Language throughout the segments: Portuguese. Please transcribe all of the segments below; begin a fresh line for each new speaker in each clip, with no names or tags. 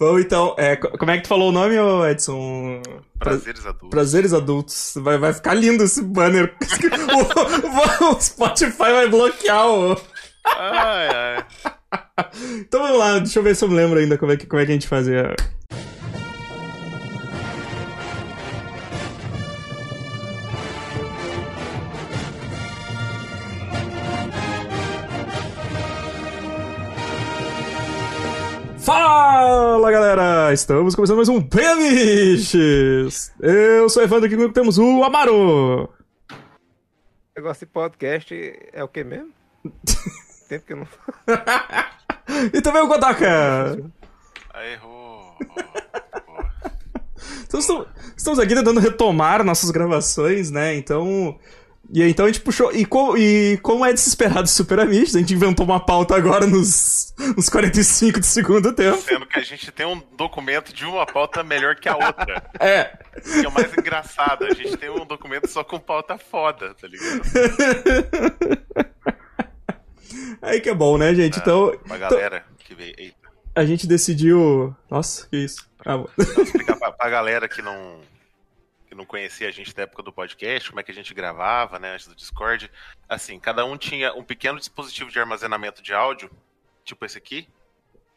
Vamos então, é, como é que tu falou o nome, Edson?
Prazeres adultos.
Prazeres adultos. Vai, vai ficar lindo esse banner. o, o, Spotify vai bloquear o. Ai, ai. Então vamos lá, deixa eu ver se eu me lembro ainda como é que, como é que a gente fazia. Fala galera! Estamos começando mais um Pemiches! Eu sou o Evandro, aqui comigo temos o Amaro!
Negócio de podcast é o que mesmo? Tempo que eu não.
e também o Godaka!
Aí, errou!
Então, estamos aqui tentando retomar nossas gravações, né? Então, e então a gente puxou. E, com, e como é desesperado Super Amigos, a gente inventou uma pauta agora nos, nos 45 do segundo tempo.
Sendo que a gente tem um documento de uma pauta melhor que a outra.
É.
Que é o mais engraçado. A gente tem um documento só com pauta foda, tá ligado?
Aí que é bom, né, gente? É, então.
Pra galera então, que veio. Eita.
A gente decidiu. Nossa, que isso.
Ah, vou explicar pra, pra galera que não que não conhecia a gente da época do podcast, como é que a gente gravava, né, antes do Discord. Assim, cada um tinha um pequeno dispositivo de armazenamento de áudio, tipo esse aqui.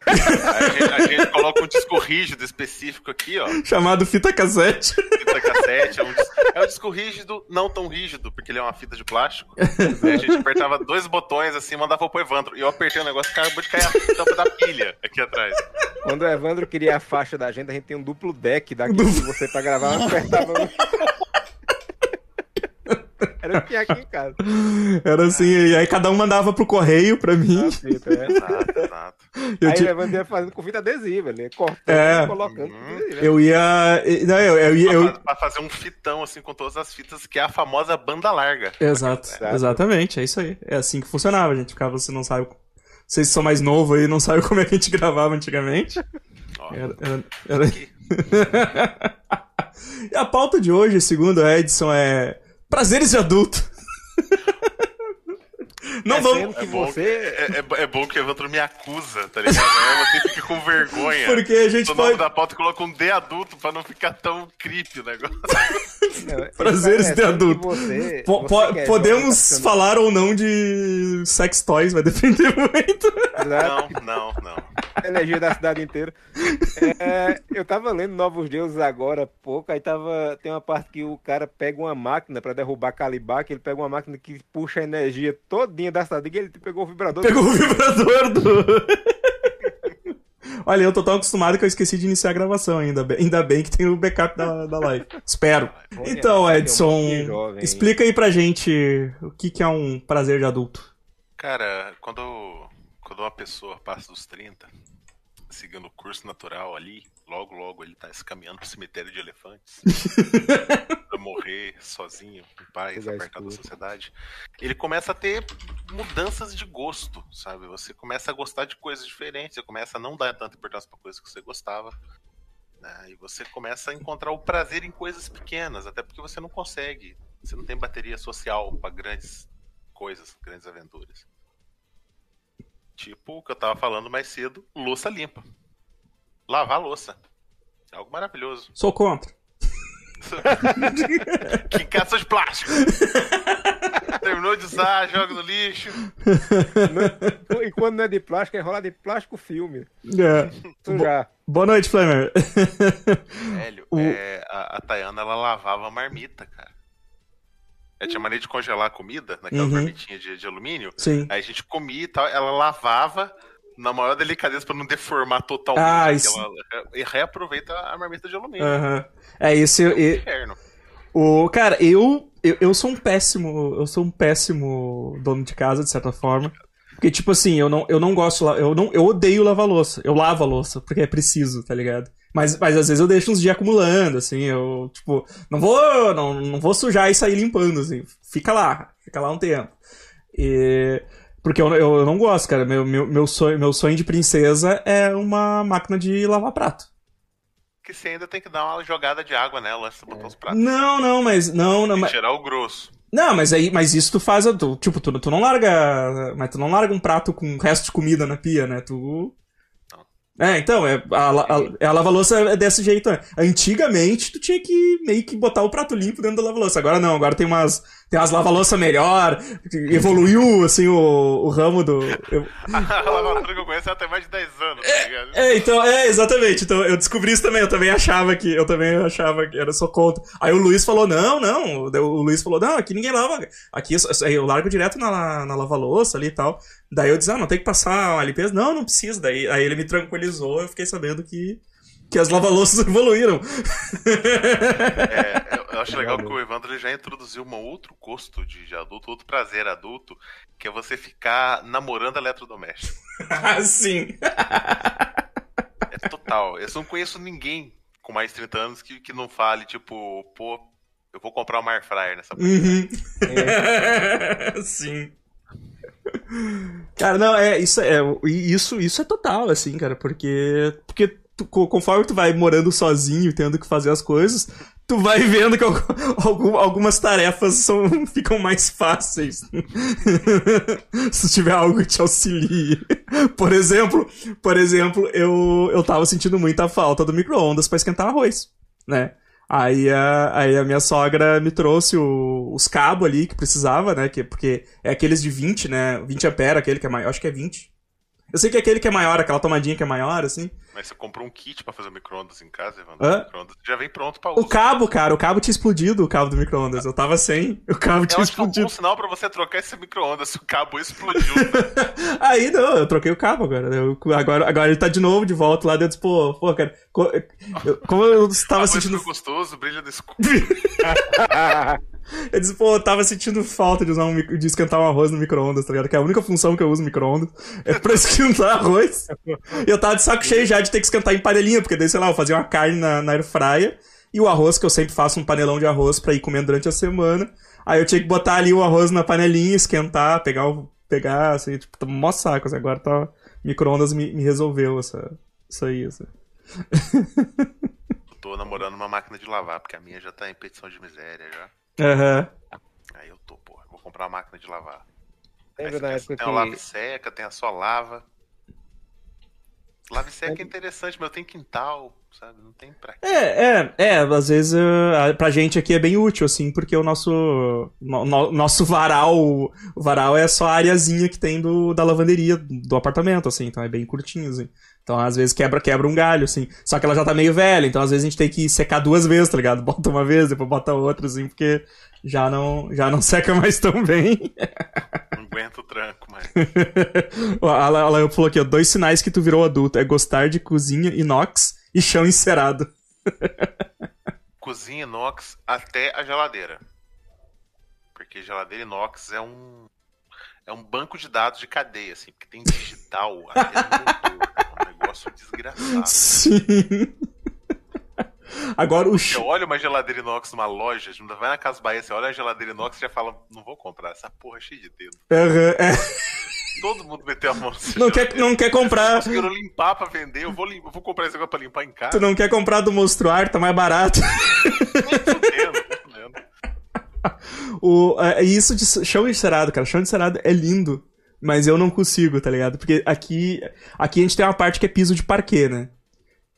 A, gente, a, gente, coloca um disco rígido específico aqui, ó.
Chamado fita cassete.
Fita cassete. É um, é um disco rígido, não tão rígido, porque ele é uma fita de plástico. a gente apertava dois botões assim, mandava pro Evandro. E eu apertei o negócio, acabou de cair a tampa da pilha aqui atrás.
Quando o Evandro queria a faixa da gente, a gente tem um duplo deck daqui de você pra gravar, apertava. Era o que aqui em casa.
Era assim, e aí cada um mandava pro correio pra mim.
Fita, é. Exato, exato. Eu aí tinha... ia fazendo com fita adesiva, ele cortando é. colocando. Uhum.
Eu ia. Não, eu, eu ia. Eu...
Pra fazer um fitão assim com todas as fitas, que é a famosa banda larga.
Exato, exatamente, é isso aí. É assim que funcionava, gente. Ficava, você não sabe vocês são mais novos aí não sabem como é que a gente gravava antigamente. Oh, era, era, era... e a pauta de hoje, segundo a Edson, é prazeres de adulto.
Não é vamos.
Que é, bom, você... é, é, é, bom que o Evandro me acusa, tá ligado? Você fica com vergonha.
Porque a gente pode.
da pauta coloca um D adulto pra não ficar tão creepy o negócio.
Não, Prazeres de adulto. Você, po você podemos falar ou não de sex toys, vai depender muito.
Não, não, não.
Energia da cidade inteira. É, eu tava lendo Novos Deuses agora há pouco, aí tava. Tem uma parte que o cara pega uma máquina pra derrubar Calibar, que ele pega uma máquina que puxa a energia todinha da cidade, e ele pegou o vibrador.
Pegou do... o vibrador do. Olha, eu tô tão acostumado que eu esqueci de iniciar a gravação ainda. Ainda bem que tem o backup da, da live. Espero. Então, Edson, explica aí pra gente o que, que é um prazer de adulto.
Cara, quando, quando uma pessoa passa dos 30, seguindo o curso natural ali, logo, logo ele tá se caminhando pro cemitério de elefantes. pra morrer sozinho, em paz, apartado da sociedade. Ele começa a ter mudanças de gosto, sabe? Você começa a gostar de coisas diferentes, você começa a não dar tanta importância pra coisas que você gostava. Né? E você começa a encontrar o prazer em coisas pequenas, até porque você não consegue. Você não tem bateria social para grandes coisas, grandes aventuras. Tipo o que eu tava falando mais cedo, louça limpa. Lavar louça. É algo maravilhoso.
Sou contra.
que caça de plástico. Terminou de usar, joga no lixo.
e quando não é de plástico, é enrolar de plástico filme.
É. Já. Boa noite, Flamer.
Velho, o... é, a, a Tayana ela lavava marmita, cara. Ela tinha maneira de congelar a comida naquela uhum. marmitinha de, de, alumínio.
Sim.
Aí a gente comia e tal, ela lavava na maior delicadeza para não deformar totalmente.
Ah, isso...
Ela reaproveita a marmita de alumínio.
Uhum. É isso. É um e... inferno. O, cara, eu, eu, eu sou um péssimo. Eu sou um péssimo dono de casa, de certa forma. Porque, tipo assim, eu não, eu não gosto. Eu, não, eu odeio lavar louça. Eu lavo a louça, porque é preciso, tá ligado? Mas, mas às vezes eu deixo uns dias acumulando, assim, eu, tipo, não vou, não, não vou sujar e sair limpando, assim. Fica lá, fica lá um tempo. E. Porque eu, eu, eu não gosto, cara. Meu, meu, meu, sonho, meu sonho de princesa é uma máquina de lavar prato.
Que você ainda tem que dar uma jogada de água nela antes de botar os pratos.
Não, não, mas. Não, não,
mas...
tirar
o grosso.
Não, mas aí, mas isso tu faz, tu, tipo, tu, tu não larga, mas tu não larga um prato com resto de comida na pia, né? Tu É, então, é, a, a, a lava-louça é desse jeito. Né? Antigamente, tu tinha que meio que botar o prato limpo dentro da lava-louça. Agora não, agora tem umas, tem umas lava-louça melhor, evoluiu, assim, o, o ramo do... Eu...
a lava-louça que eu conheço até mais de 10 anos, tá
ligado? É, é, então, é, exatamente. Então, eu descobri isso também, eu também achava que, eu também achava que era só contra. Aí o Luiz falou, não, não, o Luiz falou, não, aqui ninguém lava, aqui eu largo direto na, na lava-louça ali e tal. Daí eu disse, ah, não tem que passar uma limpeza? Não, não precisa. Daí aí ele me tranquilizou, eu fiquei sabendo que, que as lava-louças evoluíram.
É, eu, eu acho legal que o Evandro já introduziu um outro gosto de, de adulto, outro prazer adulto, que é você ficar namorando eletrodoméstico.
Ah, sim.
É total. Eu não conheço ninguém com mais de 30 anos que, que não fale, tipo, pô, eu vou comprar uma air fryer nessa
uhum. é. Sim. Cara, não, é isso é isso isso é total assim, cara, porque porque tu, conforme tu vai morando sozinho, tendo que fazer as coisas, tu vai vendo que algumas tarefas são, ficam mais fáceis. Se tiver algo que te auxilie. Por exemplo, por exemplo, eu eu tava sentindo muita falta do micro-ondas para esquentar arroz, né? Aí a, aí a minha sogra me trouxe o, os cabos ali que precisava, né? Que, porque é aqueles de 20, né? 20 ampere, aquele que é maior. Acho que é 20. Eu sei que é aquele que é maior, aquela tomadinha que é maior, assim.
Mas você comprou um kit para fazer o micro-ondas em casa, Evandro?
Hã?
Já vem pronto pra uso.
O cabo, cara, o cabo tinha explodido, o cabo do micro-ondas. Eu tava sem, o cabo tinha explodido. É um
sinal pra você trocar esse micro-ondas se o cabo explodiu.
Aí não, eu troquei o cabo agora. Eu, agora. Agora ele tá de novo de volta lá dentro. Pô, pô, cara. Como eu estava sentindo.
gostoso, brilha no escuro.
Eu disse, pô, eu tava sentindo falta de usar um de esquentar um arroz no micro-ondas, tá ligado? Que é a única função que eu uso no micro-ondas. É pra esquentar arroz. E eu tava de saco cheio já de ter que esquentar em panelhinha, porque daí, sei lá, eu fazia uma carne na, na air fryer e o arroz, que eu sempre faço um panelão de arroz pra ir comendo durante a semana. Aí eu tinha que botar ali o arroz na panelinha, esquentar, pegar o. pegar, assim, tipo, tá mó saco, assim, agora tá. Micro-ondas me, me resolveu essa, isso aí, assim.
Tô namorando uma máquina de lavar, porque a minha já tá em petição de miséria já.
Aham.
Uhum. Aí eu tô, pô, vou comprar uma máquina de lavar.
Lembra na época
tem que... a lava seca, tem a só lava. Lave seca é interessante, mas eu tenho quintal, sabe? Não tem pra
quê. É, é, é, às vezes uh, pra gente aqui é bem útil, assim, porque o nosso no, no, nosso varal, o varal é só a areazinha que tem do, da lavanderia do apartamento, assim, então é bem curtinho, assim. Então, às vezes, quebra, quebra um galho, assim. Só que ela já tá meio velha, então às vezes a gente tem que secar duas vezes, tá ligado? Bota uma vez, depois bota outra, assim, porque já não, já não seca mais tão bem.
Não aguento o tranco, mas.
ela, ela falou aqui, ó, dois sinais que tu virou adulto é gostar de cozinha inox e chão encerado.
cozinha inox até a geladeira. Porque geladeira inox é um é um banco de dados de cadeia, assim, porque tem digital até no motor negócio desgraçado.
Sim. Agora o
Você olha uma geladeira inox numa loja, vai na Casa Bahia, você olha a geladeira inox e já fala, não vou comprar, essa porra é cheia de dedo.
Uhum, é.
Todo mundo meteu a mão
não quer, não quer comprar.
Se conseguiram limpar pra vender, eu vou, eu vou comprar esse negócio pra limpar em casa.
Tu não quer comprar do Monstruar, tá mais barato. o, é, isso de chão encerado, cara. Chão encerado é lindo. Mas eu não consigo, tá ligado? Porque aqui, aqui a gente tem uma parte que é piso de parquet, né?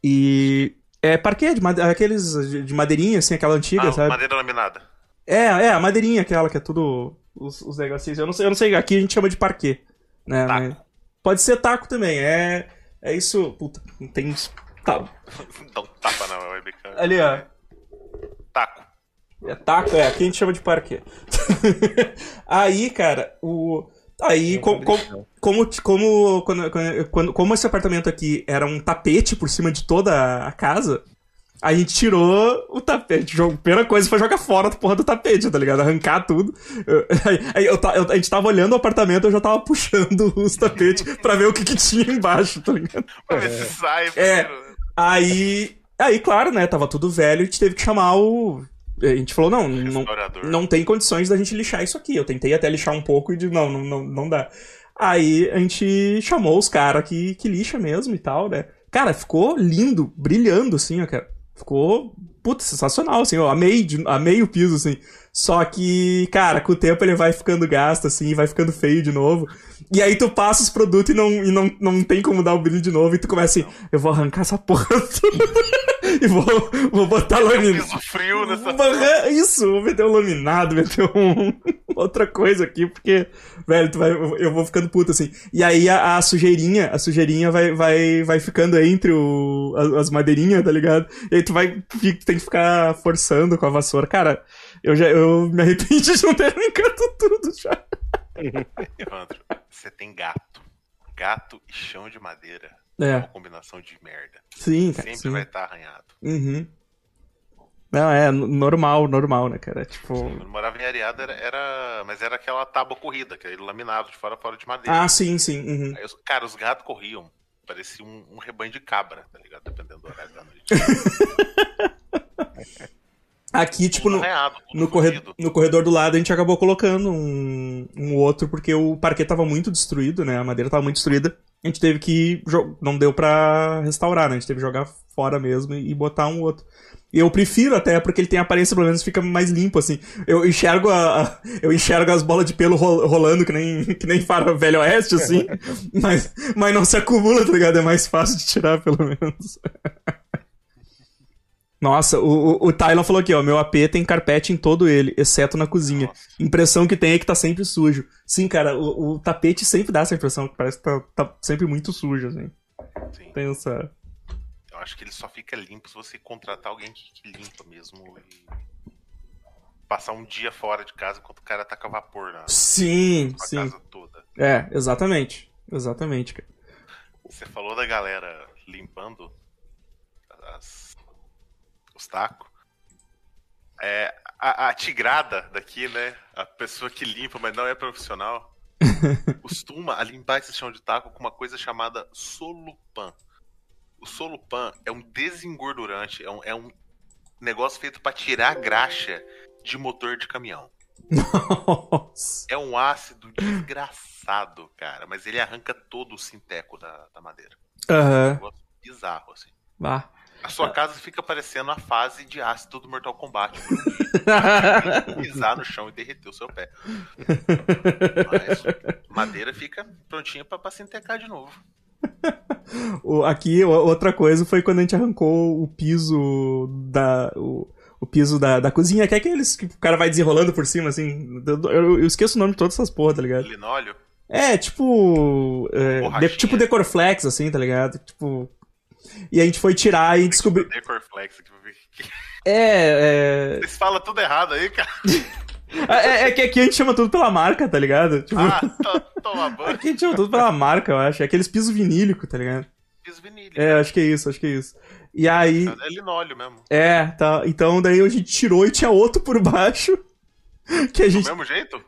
E. É parquet, de made... aqueles de madeirinha, assim, aquela antiga, ah, sabe?
Madeira laminada.
É, é, a madeirinha, aquela que é tudo. Os, os negocinhos. Eu não sei, eu não sei, aqui a gente chama de parquet. Né?
Mas...
Pode ser taco também. É. É isso. Puta, não tem.
Tá. Dá um tapa na webcam.
Ali, ó. É taco, é, aqui a gente chama de parquet. Aí, cara, o. Aí, com, com, como, como, quando, quando, como esse apartamento aqui era um tapete por cima de toda a casa, a gente tirou o tapete. A primeira coisa foi jogar fora a porra do tapete, tá ligado? Arrancar tudo. Eu, aí, eu, eu, a gente tava olhando o apartamento, eu já tava puxando os tapetes pra ver o que, que tinha embaixo, tá ligado?
Pra ver se sai.
É, aí, aí, claro, né? Tava tudo velho, a gente teve que chamar o a gente falou, não, não, não tem condições da gente lixar isso aqui. Eu tentei até lixar um pouco e de não, não, não, não dá. Aí a gente chamou os caras que, que lixa mesmo e tal, né? Cara, ficou lindo, brilhando assim, ó, cara. Ficou, puta, sensacional, assim, eu amei, amei o piso, assim. Só que, cara, com o tempo ele vai ficando gasto, assim, vai ficando feio de novo. E aí tu passa os produtos e não, e não, não tem como dar o brilho de novo, e tu começa assim, eu vou arrancar essa porra e vou, vou botar laminado.
piso frio nessa
Isso, vou meter um laminado, meter um, outra coisa aqui, porque, velho, tu vai, eu vou ficando puto assim. E aí a, a sujeirinha, a sujeirinha vai, vai, vai ficando entre o, as, as madeirinhas, tá ligado? E aí tu vai, tem que ficar forçando com a vassoura. Cara, eu já eu me arrependi de não ter arrancado tudo já.
Evandro, você tem gato. Gato e chão de madeira.
É.
é uma combinação de merda.
Sim, cara.
Sempre
sim.
vai estar arranhado.
Uhum. Não, é normal, normal, né, cara? Tipo.
Quando eu morava em Areada, era, era, Mas era aquela tábua corrida, aquele laminado de fora fora de madeira.
Ah, sim, sim. Uhum.
Aí, cara, os gatos corriam. Parecia um, um rebanho de cabra, tá ligado? Dependendo do horário da noite.
Aqui, tipo,
Tudo
no, no, corre-
fudido.
no corredor do lado a gente acabou colocando um, um outro, porque o parquet tava muito destruído, né? A madeira tava muito destruída. A gente teve que. Não deu pra restaurar, né? A gente teve que jogar fora mesmo e, e botar um outro. E eu prefiro até, porque ele tem aparência, pelo menos fica mais limpo, assim. Eu enxergo a, a- eu enxergo as bolas de pelo ro- rolando que nem, que nem fara velho oeste, assim. mas, mas não se acumula, tá ligado? É mais fácil de tirar, pelo menos. Nossa, o, o, o Tylon falou aqui, ó. Meu AP tem carpete em todo ele, exceto na cozinha.
Nossa.
Impressão que tem é que tá sempre sujo. Sim, cara, o, o tapete sempre dá essa impressão, que parece que tá, tá sempre muito sujo, assim.
Sim.
Tem essa.
Eu acho que ele só fica limpo se você contratar alguém que, que limpa mesmo e passar um dia fora de casa enquanto o cara taca vapor na
Sim,
sua
sim.
casa toda.
É, exatamente. Exatamente, cara.
Você falou da galera limpando as- os tacos. É, a, a tigrada daqui, né? A pessoa que limpa, mas não é profissional, costuma a limpar esse chão de taco com uma coisa chamada solupan. O solupan é um desengordurante, é um, é um negócio feito para tirar graxa de motor de caminhão.
Nossa.
É um ácido desgraçado, cara, mas ele arranca todo o sinteco da, da madeira. É um negócio bizarro, assim.
Vá.
A sua casa fica parecendo a fase de ácido do Mortal Kombat. Pisar no chão e derreter o seu pé. Mas madeira fica prontinha pra, pra se entecar de novo.
Aqui, outra coisa foi quando a gente arrancou o piso da. O, o piso da, da cozinha, que é aqueles que o cara vai desenrolando por cima, assim. Eu, eu- eu esqueço o nome de todas essas porra, tá ligado?
Linóleo,
É, tipo. é, de- tipo Decorflex, assim, tá ligado? Tipo. E a gente foi tirar e descobriu.
Que-
É,
Vocês falam tudo errado aí, cara.
é. É, é que aqui a gente chama tudo pela marca, tá ligado? Tipo,
Ah, to- toma banho.
aqui a gente chama tudo pela marca, eu acho. É aqueles pisos vinílicos, tá ligado?
Piso vinil.
É, acho que é isso, acho que é isso. E aí.
É linóleo mesmo.
É, tá. Então daí a gente tirou e tinha outro por baixo. Que a
Do
gente.
mesmo jeito?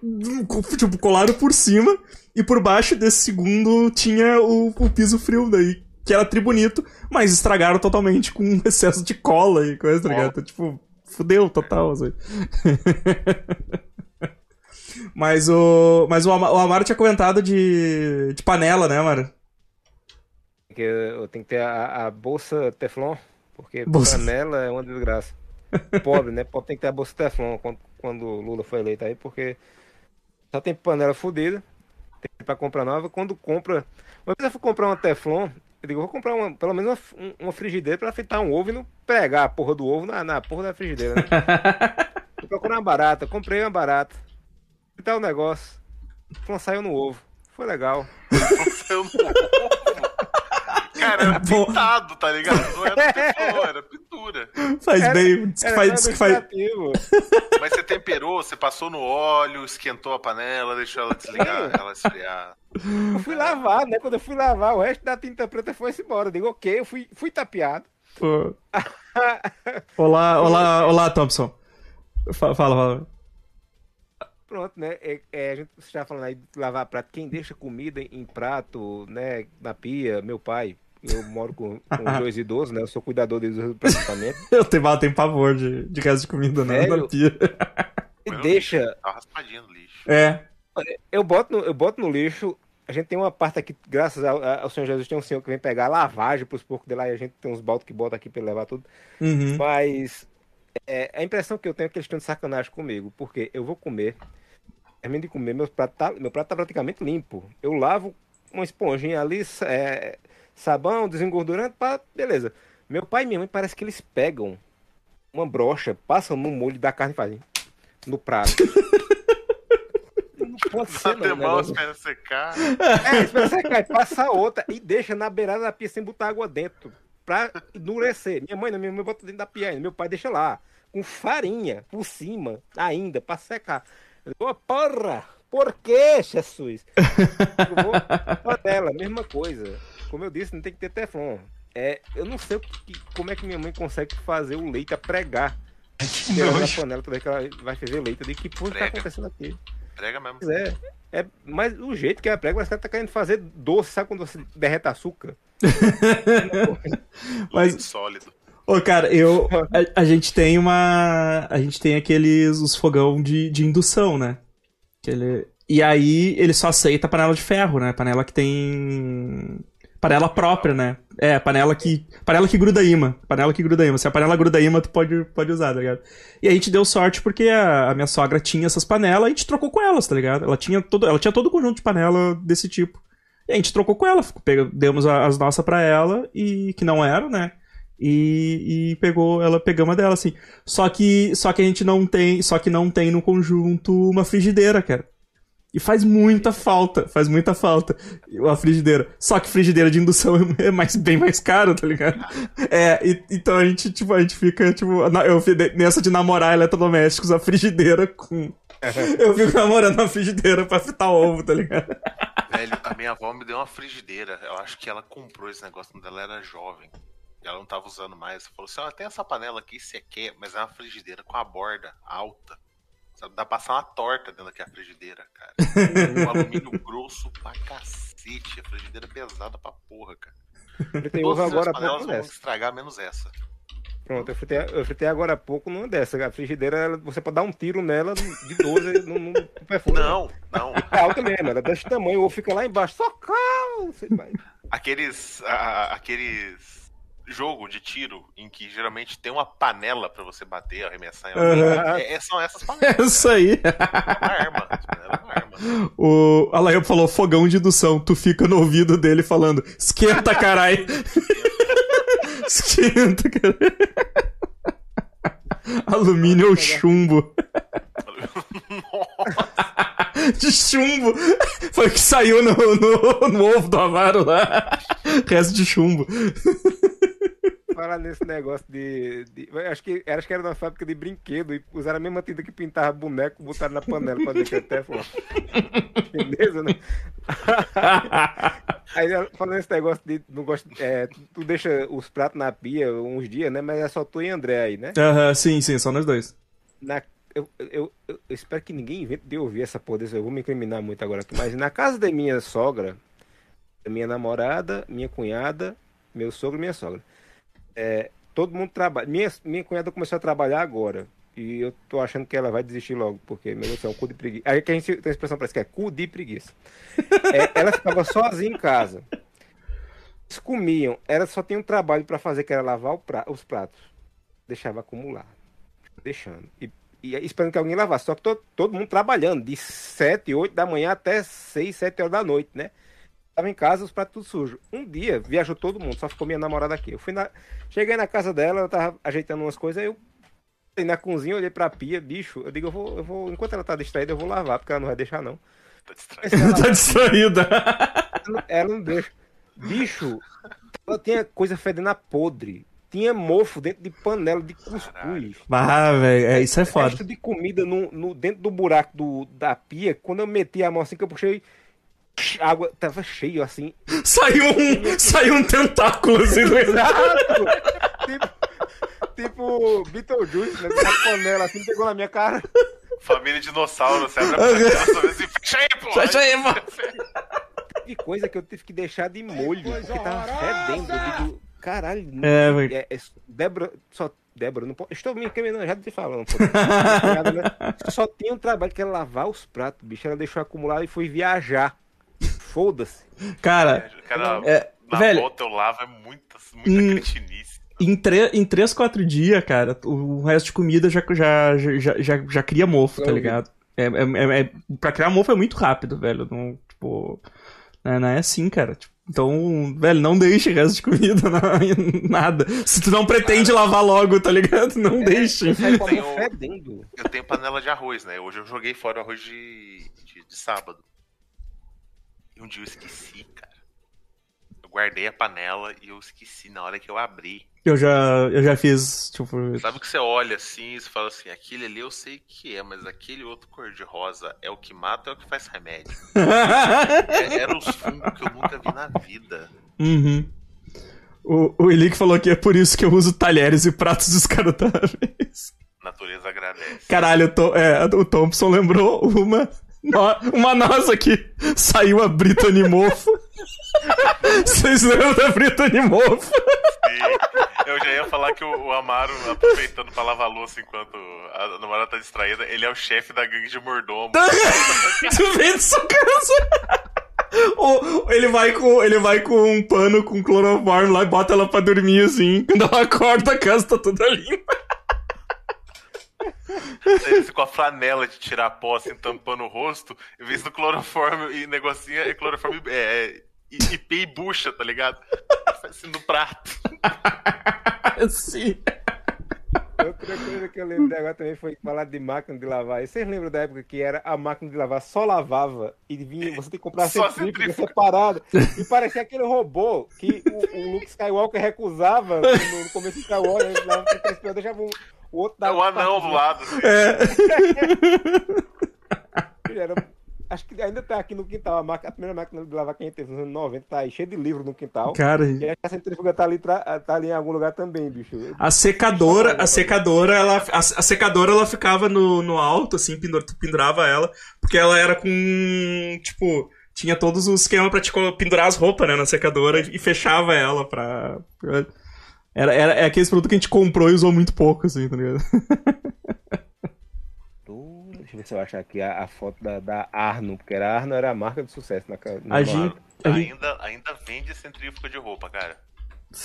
Tipo, colaram por cima. E por baixo desse segundo tinha o, o piso frio daí. Que era tri bonito, mas estragaram totalmente com excesso de cola e coisa, tá ligado? Então, tipo, fudeu total, assim. mas o. Mas o, Ama- o Amaro tinha comentado de. de panela, né, Amaro?
Que eu tenho que ter a, a bolsa Teflon, porque
Bolsa-
panela é uma desgraça. Pobre, né? Pobre tem que ter a bolsa Teflon quando, quando o Lula foi eleito aí, porque só tem panela fodida, tem pra comprar nova. Quando compra. Uma vez eu fui comprar uma Teflon, eu digo, vou comprar uma, pelo menos uma, um- uma frigideira pra fritar um ovo e não pegar a porra do ovo na, na porra da frigideira, né? Fui procurar uma barata, comprei uma barata. Fritar o negócio. Teflon saiu no ovo. Foi legal.
Eu não- Cara, era pintado, tá ligado? Não era teflon, era pintura.
Faz
Era-
bem. Diz que
Era
faz,
nada
diz que faz.
Mas você temperou, você passou no óleo, esquentou a panela, deixou ela desligar, ela esfriar.
Eu fui lavar, né? Quando eu fui lavar, o resto da tinta preta foi-se embora. Eu digo, ok, eu fui, fui tapeado.
Pô. Olá, olá, olá, Thompson. Fa- Fala, fala.
Pronto, né? É, é, a gente estava falando aí de lavar prato. Quem deixa comida em prato, né? Na pia, meu pai. Eu moro com, com dois idosos, né? Eu sou cuidador deles praticamente.
Eu tenho, eu tenho pavor de, de casa de comida na, na pia.
E deixa.
Tá raspadinho no lixo.
É.
Eu boto, no, eu boto no lixo a gente tem uma parte aqui, graças ao, ao Senhor Jesus, tem um senhor que vem pegar lavagem pros porcos de lá e a gente tem uns baldos que bota aqui pra ele levar tudo.
Uhum.
Mas é, a impressão que eu tenho é que eles estão de sacanagem comigo, porque eu vou comer, termino de comer, meu prato tá, meu prato tá praticamente limpo. Eu lavo uma esponjinha ali, é, sabão, desengordurante, pá, beleza. Meu pai e minha mãe parece que eles pegam uma brocha, passam no molho da carne e fazem no prato. não pode ser, não.
Mal, espera secar.
É, espera secar, e passa outra e deixa na beirada da pia sem botar água dentro. Pra endurecer. Minha mãe, não, minha mãe bota dentro da pia ainda. Meu pai deixa lá. Com farinha por cima, ainda, pra secar. Ô, porra! Por que, Jesus? Eu vou panela, mesma coisa. Como eu disse, não tem que ter teflon. É, eu não sei que, como é que minha mãe consegue fazer o leite a pregar. Tirando a panela toda que ela vai fazer leite. De que porra tá acontecendo aqui?
Prega mesmo.
É, é, mas o jeito que ela prega, parece que ela tá querendo fazer doce, sabe quando você derreta açúcar?
mas sólido.
Ô, cara, eu. A, a, gente tem uma. A gente tem aqueles. os fogão de, de indução, né? Que ele, e aí ele só aceita panela de ferro, né? Panela que tem. Panela própria, né? É, panela que. Panela que gruda imã. Panela que gruda imã. Se a panela gruda imã, tu pode, pode usar, tá ligado? E a gente deu sorte porque a, a minha sogra tinha essas panelas e a gente trocou com elas, tá ligado? Ela tinha todo, ela tinha todo o conjunto de panela desse tipo. E a gente trocou com ela. Pega, demos as nossas pra ela, e que não eram, né? E, e, pegou, ela pegou uma dela, assim. Só que, só que a gente não tem, só que não tem no conjunto uma frigideira, cara. E faz muita falta, faz muita falta a frigideira. Só que frigideira de indução é mais, bem mais caro, tá ligado? É, e, então a gente, tipo, a gente fica, tipo, eu, nessa de namorar eletrodomésticos, a frigideira com. Eu fico namorando a frigideira pra fritar ovo, tá ligado?
Velho, a minha avó me deu uma frigideira. Eu acho que ela comprou esse negócio quando ela era jovem ela não tava usando mais. Falou assim: ó, tem essa panela aqui, você quer, mas é uma frigideira com a borda alta. Sabe, dá pra passar uma torta dentro daquela frigideira, cara. um alumínio grosso pra cacete. A frigideira pesada pra porra, cara.
Fritei ovo agora há pouco
vão estragar menos essa.
Pronto, eu fritei, eu fritei agora há pouco numa dessa. A frigideira, você pode dar um tiro nela de 12 no, no, no perfume.
Não, não.
É alta mesmo, ela é desse tamanho, ou fica lá embaixo, socorro!
Aqueles. A, aqueles jogo de tiro em que geralmente tem uma panela para você bater, arremessar em uhum. é, é, são essas panelas.
É isso aí.
É uma arma. É uma arma.
O Alain falou fogão de indução. Tu fica no ouvido dele falando: esquenta, carai. esquenta, carai. Alumínio ou chumbo. de chumbo. Foi o que saiu no, no, no ovo do avaro lá. Resto de chumbo
falar nesse negócio de, de, acho, que, acho que era uma fábrica de brinquedo e usaram a mesma tinta que pintava boneco, botaram na panela pra que até foi. Beleza, né? Aí falando esse negócio de não gosto, é, tu deixa os pratos na pia uns dias, né? Mas é só tu e André aí, né?
Aham, sim, sim, só nós dois.
Na, eu, eu, eu, espero que ninguém invente de ouvir essa porra desse, eu vou me incriminar muito agora aqui, mas na casa da minha sogra, minha namorada, minha cunhada, meu sogro e minha sogra. É, todo mundo trabalha. Minha, minha cunhada começou a trabalhar agora. E eu tô achando que ela vai desistir logo, porque, meu Deus do céu, é um cu de preguiça. Aí que a gente tem a expressão parece que é cu de preguiça. É, ela ficava sozinha em casa. Eles comiam, ela só tinha um trabalho para fazer, que era lavar pra, os pratos. Deixava acumular. Deixando. E, e esperando que alguém lavasse. Só que todo, todo mundo trabalhando, de 7, 8 da manhã até 6, 7 horas da noite, né? Tava em casa, os pratos tudo sujos. Um dia, viajou todo mundo, só ficou minha namorada aqui. Eu fui na... Cheguei na casa dela, ela tava ajeitando umas coisas, aí eu na cozinha, olhei pra pia, bicho, eu digo, eu vou, eu vou, enquanto ela tá distraída, eu vou lavar, porque ela não vai deixar, não.
Tá distraída.
tá distraída.
Ela, ela não deixa. Bicho, ela tinha coisa fedendo a podre. Tinha mofo dentro de panela de cuscuz.
Ah, velho, é, isso é foda. Resto
de comida no, no, dentro do buraco do, da pia, quando eu meti a mão assim, que eu puxei a água tava cheio assim.
Saiu um, saiu um tentáculo assim do
Exato! tipo, tipo Beetlejuice, né? Uma panela assim, pegou na minha cara.
Família dinossauro, você abre a panela, assim, fecha aí, pô!
Fecha aí, pô!
Teve coisa que eu tive que deixar de molho, porque tava fedendo. Eu digo, caralho,
é,
não, é, é, Débora, só Débora, não pode, estou me encaminhando, já te falando. Só tinha um trabalho que era lavar os pratos, bicho. Ela deixou acumular e foi viajar foda-se.
Cara,
É, cara,
é,
na
velho,
volta eu lavo é muita, muita
Hum.
cretinice.
em, tre em 3, 4 dias, cara, o resto de comida já, já, já, já, já cria mofo, tá
Eu
ligado? É, é, é, é- pra criar mofo é muito rápido, velho. Não, tipo, não, não é assim, cara. Tipo, então, velho, não deixe resto de comida, não, nada. Se tu não pretende lavar logo, tá ligado? Não deixe.
Sai comendo
Tenho-. Eu tenho panela de arroz, né? Hoje eu joguei fora o arroz de, de, de sábado. E um dia eu esqueci, cara. Eu guardei a panela e eu esqueci na hora que eu abri.
Eu já, eu já fiz, tipo,
Sabe que você olha assim e fala assim, aquele ali eu sei que é, mas aquele outro cor de rosa é o que mata, é o que faz remédio. É- Era os fungos que eu nunca vi na vida.
Uhum. O, o Elick falou que é por isso que eu uso talheres e pratos descartáveis.
Natureza agradece.
Caralho, o Tom- é, o Thompson lembrou uma. Uma nossa que saiu a Brita Mofo. Vocês lembram da Brita Mofo?
E eu já ia falar que o, o Amaro, aproveitando pra lavar a louça enquanto a namorada tá distraída, ele é o chefe da gangue de mordomo.
tu vê de sua casa? O- ele vai com ele vai com um pano com cloroforme lá e bota ela pra dormir assim. Quando ela acorda, a casa tá toda limpa.
Ele com a flanela de tirar pó, assim, tampando o rosto, em vez do cloroforme e negocinho, é cloroforme é, é, I- IP e bucha, tá ligado? Assim, no prato.
Sim.
Outra coisa que eu lembrei agora também foi falar de máquina de lavar. E vocês lembram da época que era a máquina de lavar só lavava e vinha, você tem que comprar centrífuga separada. E parecia aquele robô que o, o Luke Skywalker recusava no, no começo do Skywalker, ele pessoas, deixava um, o outro
É
dava
o anão do lado. Assim.
Era- acho que ainda tá aqui no quintal. A, máquina- a primeira máquina de lavar que a gente teve nos anos 90 tá aí, cheio de livro no quintal.
Cara,
E acho que a centrífuga tá ali, tá ali em algum lugar também, bicho.
a secadora, a secadora, ela, a, a secadora ela ficava no, no alto, assim, pendur- tu pendurava ela, porque ela era com, tipo, tinha todos os esquemas pra te pendurar as roupas, né, na secadora e fechava ela pra... pra- Era, era, é aqueles produtos que a gente comprou e usou muito pouco, assim, tá ligado?
Deixa eu ver se eu achar aqui a, a foto da, da Arno, porque era a Arno era a marca de sucesso na ca- no
A gente-
Arno.
A gente-
Ainda, ainda vende centrífuga de roupa, cara.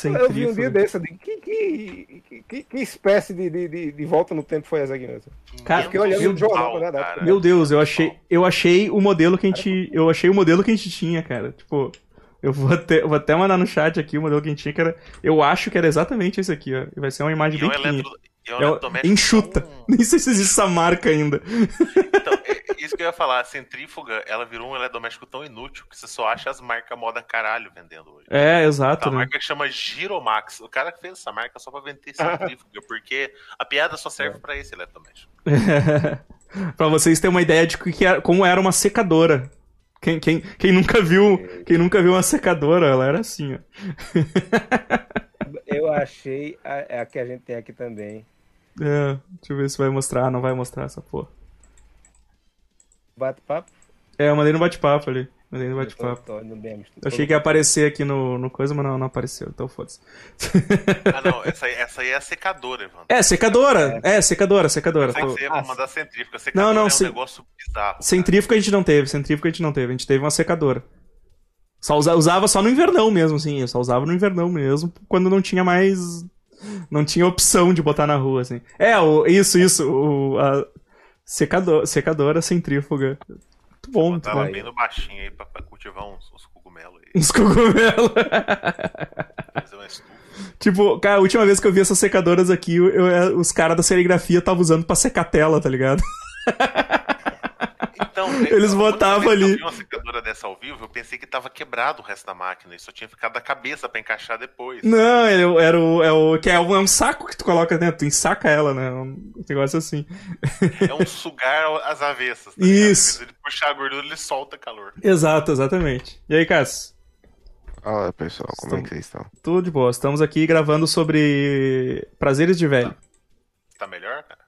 Eu vi um dia desse, eu digo, que, que, que, que espécie de, de, de, volta no tempo foi essa aqui, né?
Cara,
fiquei olhando
meu
no jornal,
Pau,
na verdade.
cara.
Meu Deus, eu achei, eu achei o modelo que a gente, eu achei o modelo que a gente tinha, cara. Tipo, eu vou até, vou até mandar no chat aqui o modelo que a gente tinha, que era, eu acho que era exatamente esse aqui, ó. E vai ser uma imagem
E é
bem
um
pequenininha.
eletro... é
É enxuta. Nem sei se existe essa marca ainda.
Então, é isso que eu ia falar. A centrífuga, ela virou um eletrodoméstico tão inútil que você só acha as marcas moda caralho vendendo hoje.
É, exato,
Tá, a
né?
marca que chama Giromax. O cara que fez essa marca só pra vender centrífuga, porque a piada só serve pra esse eletrodoméstico.
pra vocês terem uma ideia de que era- como era uma secadora. Quem, quem, quem nunca viu, quem nunca viu uma secadora, ela era assim, ó.
Eu achei a, a que a gente tem aqui também.
É, deixa eu ver se vai mostrar, não vai mostrar essa porra.
Bate-papo.
É, eu mandei no bate-papo ali. Mandei no bate-papo.
Tô- tô indo bem,
Eu achei que ia aparecer aqui no, no coisa, mas não, não apareceu, então foda-se.
Ah, não, essa aí, essa aí é a secadora, Evandro.
É, secadora! É, secadora, secadora.
Pensei que ia
Ah,
mandar centrífuga. Secadora
Não, não,
é um
ce-
negócio bizarro.
Centrífuga a gente não teve, centrífuga a gente não teve, a gente teve uma secadora. Só usa- usava só no invernão mesmo, assim, eu só usava no invernão mesmo, quando não tinha mais. Não tinha opção de botar na rua, assim. É, o, isso, isso, o, a secador, secadora centrífuga. Muito bom, muito bom.
bem no baixinho aí pra, pra cultivar uns, uns cogumelos aí.
Uns cogumelos.
Fazer uma estufa.
tipo, cara, a última vez que eu vi essas secadoras aqui, eu- eu- os caras da serigrafia estavam usando pra secar tela, tá ligado?
Então,
Eles botavam
quando eu
ali.
vi uma secadora dessa ao vivo, eu pensei que tava quebrado o resto da máquina e só tinha ficado da cabeça pra encaixar depois.
Não, era, o- era o, é o. Que é um, é um saco que tu coloca dentro, tu ensaca ela, né? Um negócio assim.
É um sugar às avessas. tá?
Isso.
Ele puxar a gordura, ele solta calor.
Exato, exatamente. E aí, Cássio?
Fala pessoal, como é que vocês estão?
Tudo de boa. Estamos aqui gravando sobre prazeres de velho.
Tá melhor, cara?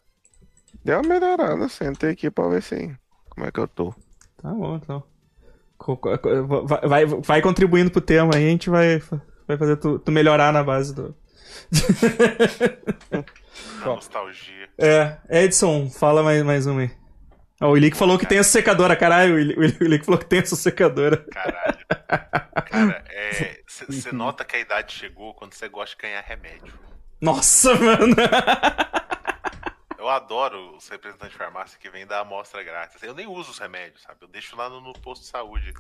Deu uma melhorada, sentei aqui pra ver se. Como é que eu tô?
Tá bom, então. Vai, vai, vai contribuindo pro tema aí, a gente vai, vai fazer tu, tu melhorar na base do.
Nostalgia.
É, Edson, fala mais, mais uma aí. Ó, o Ilick falou que tem essa secadora, caralho. O Ili- o Ilick falou que tem essa secadora.
Caralho. Cara, você nota que a idade chegou quando você gosta de ganhar remédio.
Nossa, mano.
Eu adoro os representantes de farmácia que vêm dar amostra grátis. Eu nem uso os remédios, sabe? Eu deixo lá no, no posto de saúde.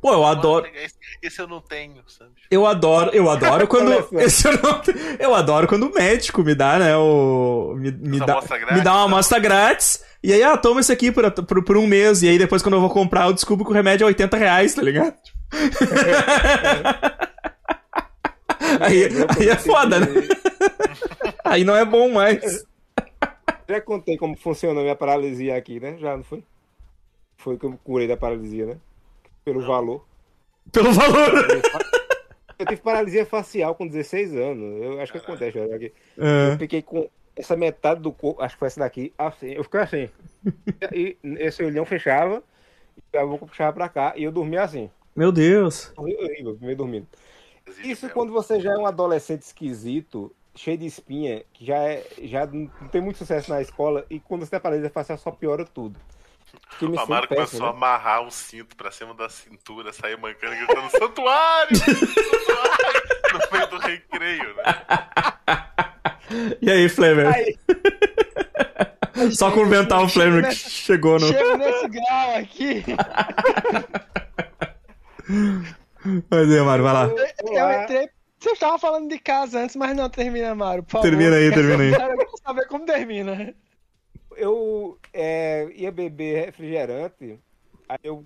Pô, eu adoro.
Esse, esse eu não tenho, sabe?
Eu adoro, eu adoro quando. esse eu, não- eu adoro quando o médico me dá, né? O, me, me dá,
grátis,
me dá uma
né?
amostra grátis. E aí, ah, toma esse aqui por, por, por um mês. E aí depois, quando eu vou comprar, eu descubro que o remédio é 80 reais, tá ligado? aí, aí é foda, né? Aí não é bom mais.
Já contei como funcionou minha paralisia aqui, né? Já não foi? Foi que eu curei da paralisia, né? Pelo valor.
Pelo valor.
Eu tive paralisia facial com 16 anos. Eu acho que acontece já aqui.
É.
Eu fiquei com essa metade do corpo, acho que foi essa daqui, assim. Eu fiquei assim. E esse olhão fechava, e a boca puxava pra cá, e eu dormia assim.
Meu Deus.
Horrível, meio dormindo. Isso quando você já é um adolescente esquisito, cheio de espinha, que já, é, já não tem muito sucesso na escola, e quando você tem paralisia facial só piora tudo. Fiquei me
O Amaro
sentindo péssimo,
começou a
né?
amarrar um cinto pra cima da cintura, sair mancando e gritando santuário! santuário! No meio do recreio, né?
E aí, Flamer?
Aí,
Só cumprimentar o Flamer que chegou no.
Chego nesse grau aqui.
Mas aí, Mário, vai lá.
Eu entrei. Você estava falando de casa antes, mas não termina, Mário. Por favor.
Termina aí, termina aí.
Eu quero saber como termina.
eu é, ia beber refrigerante, aí eu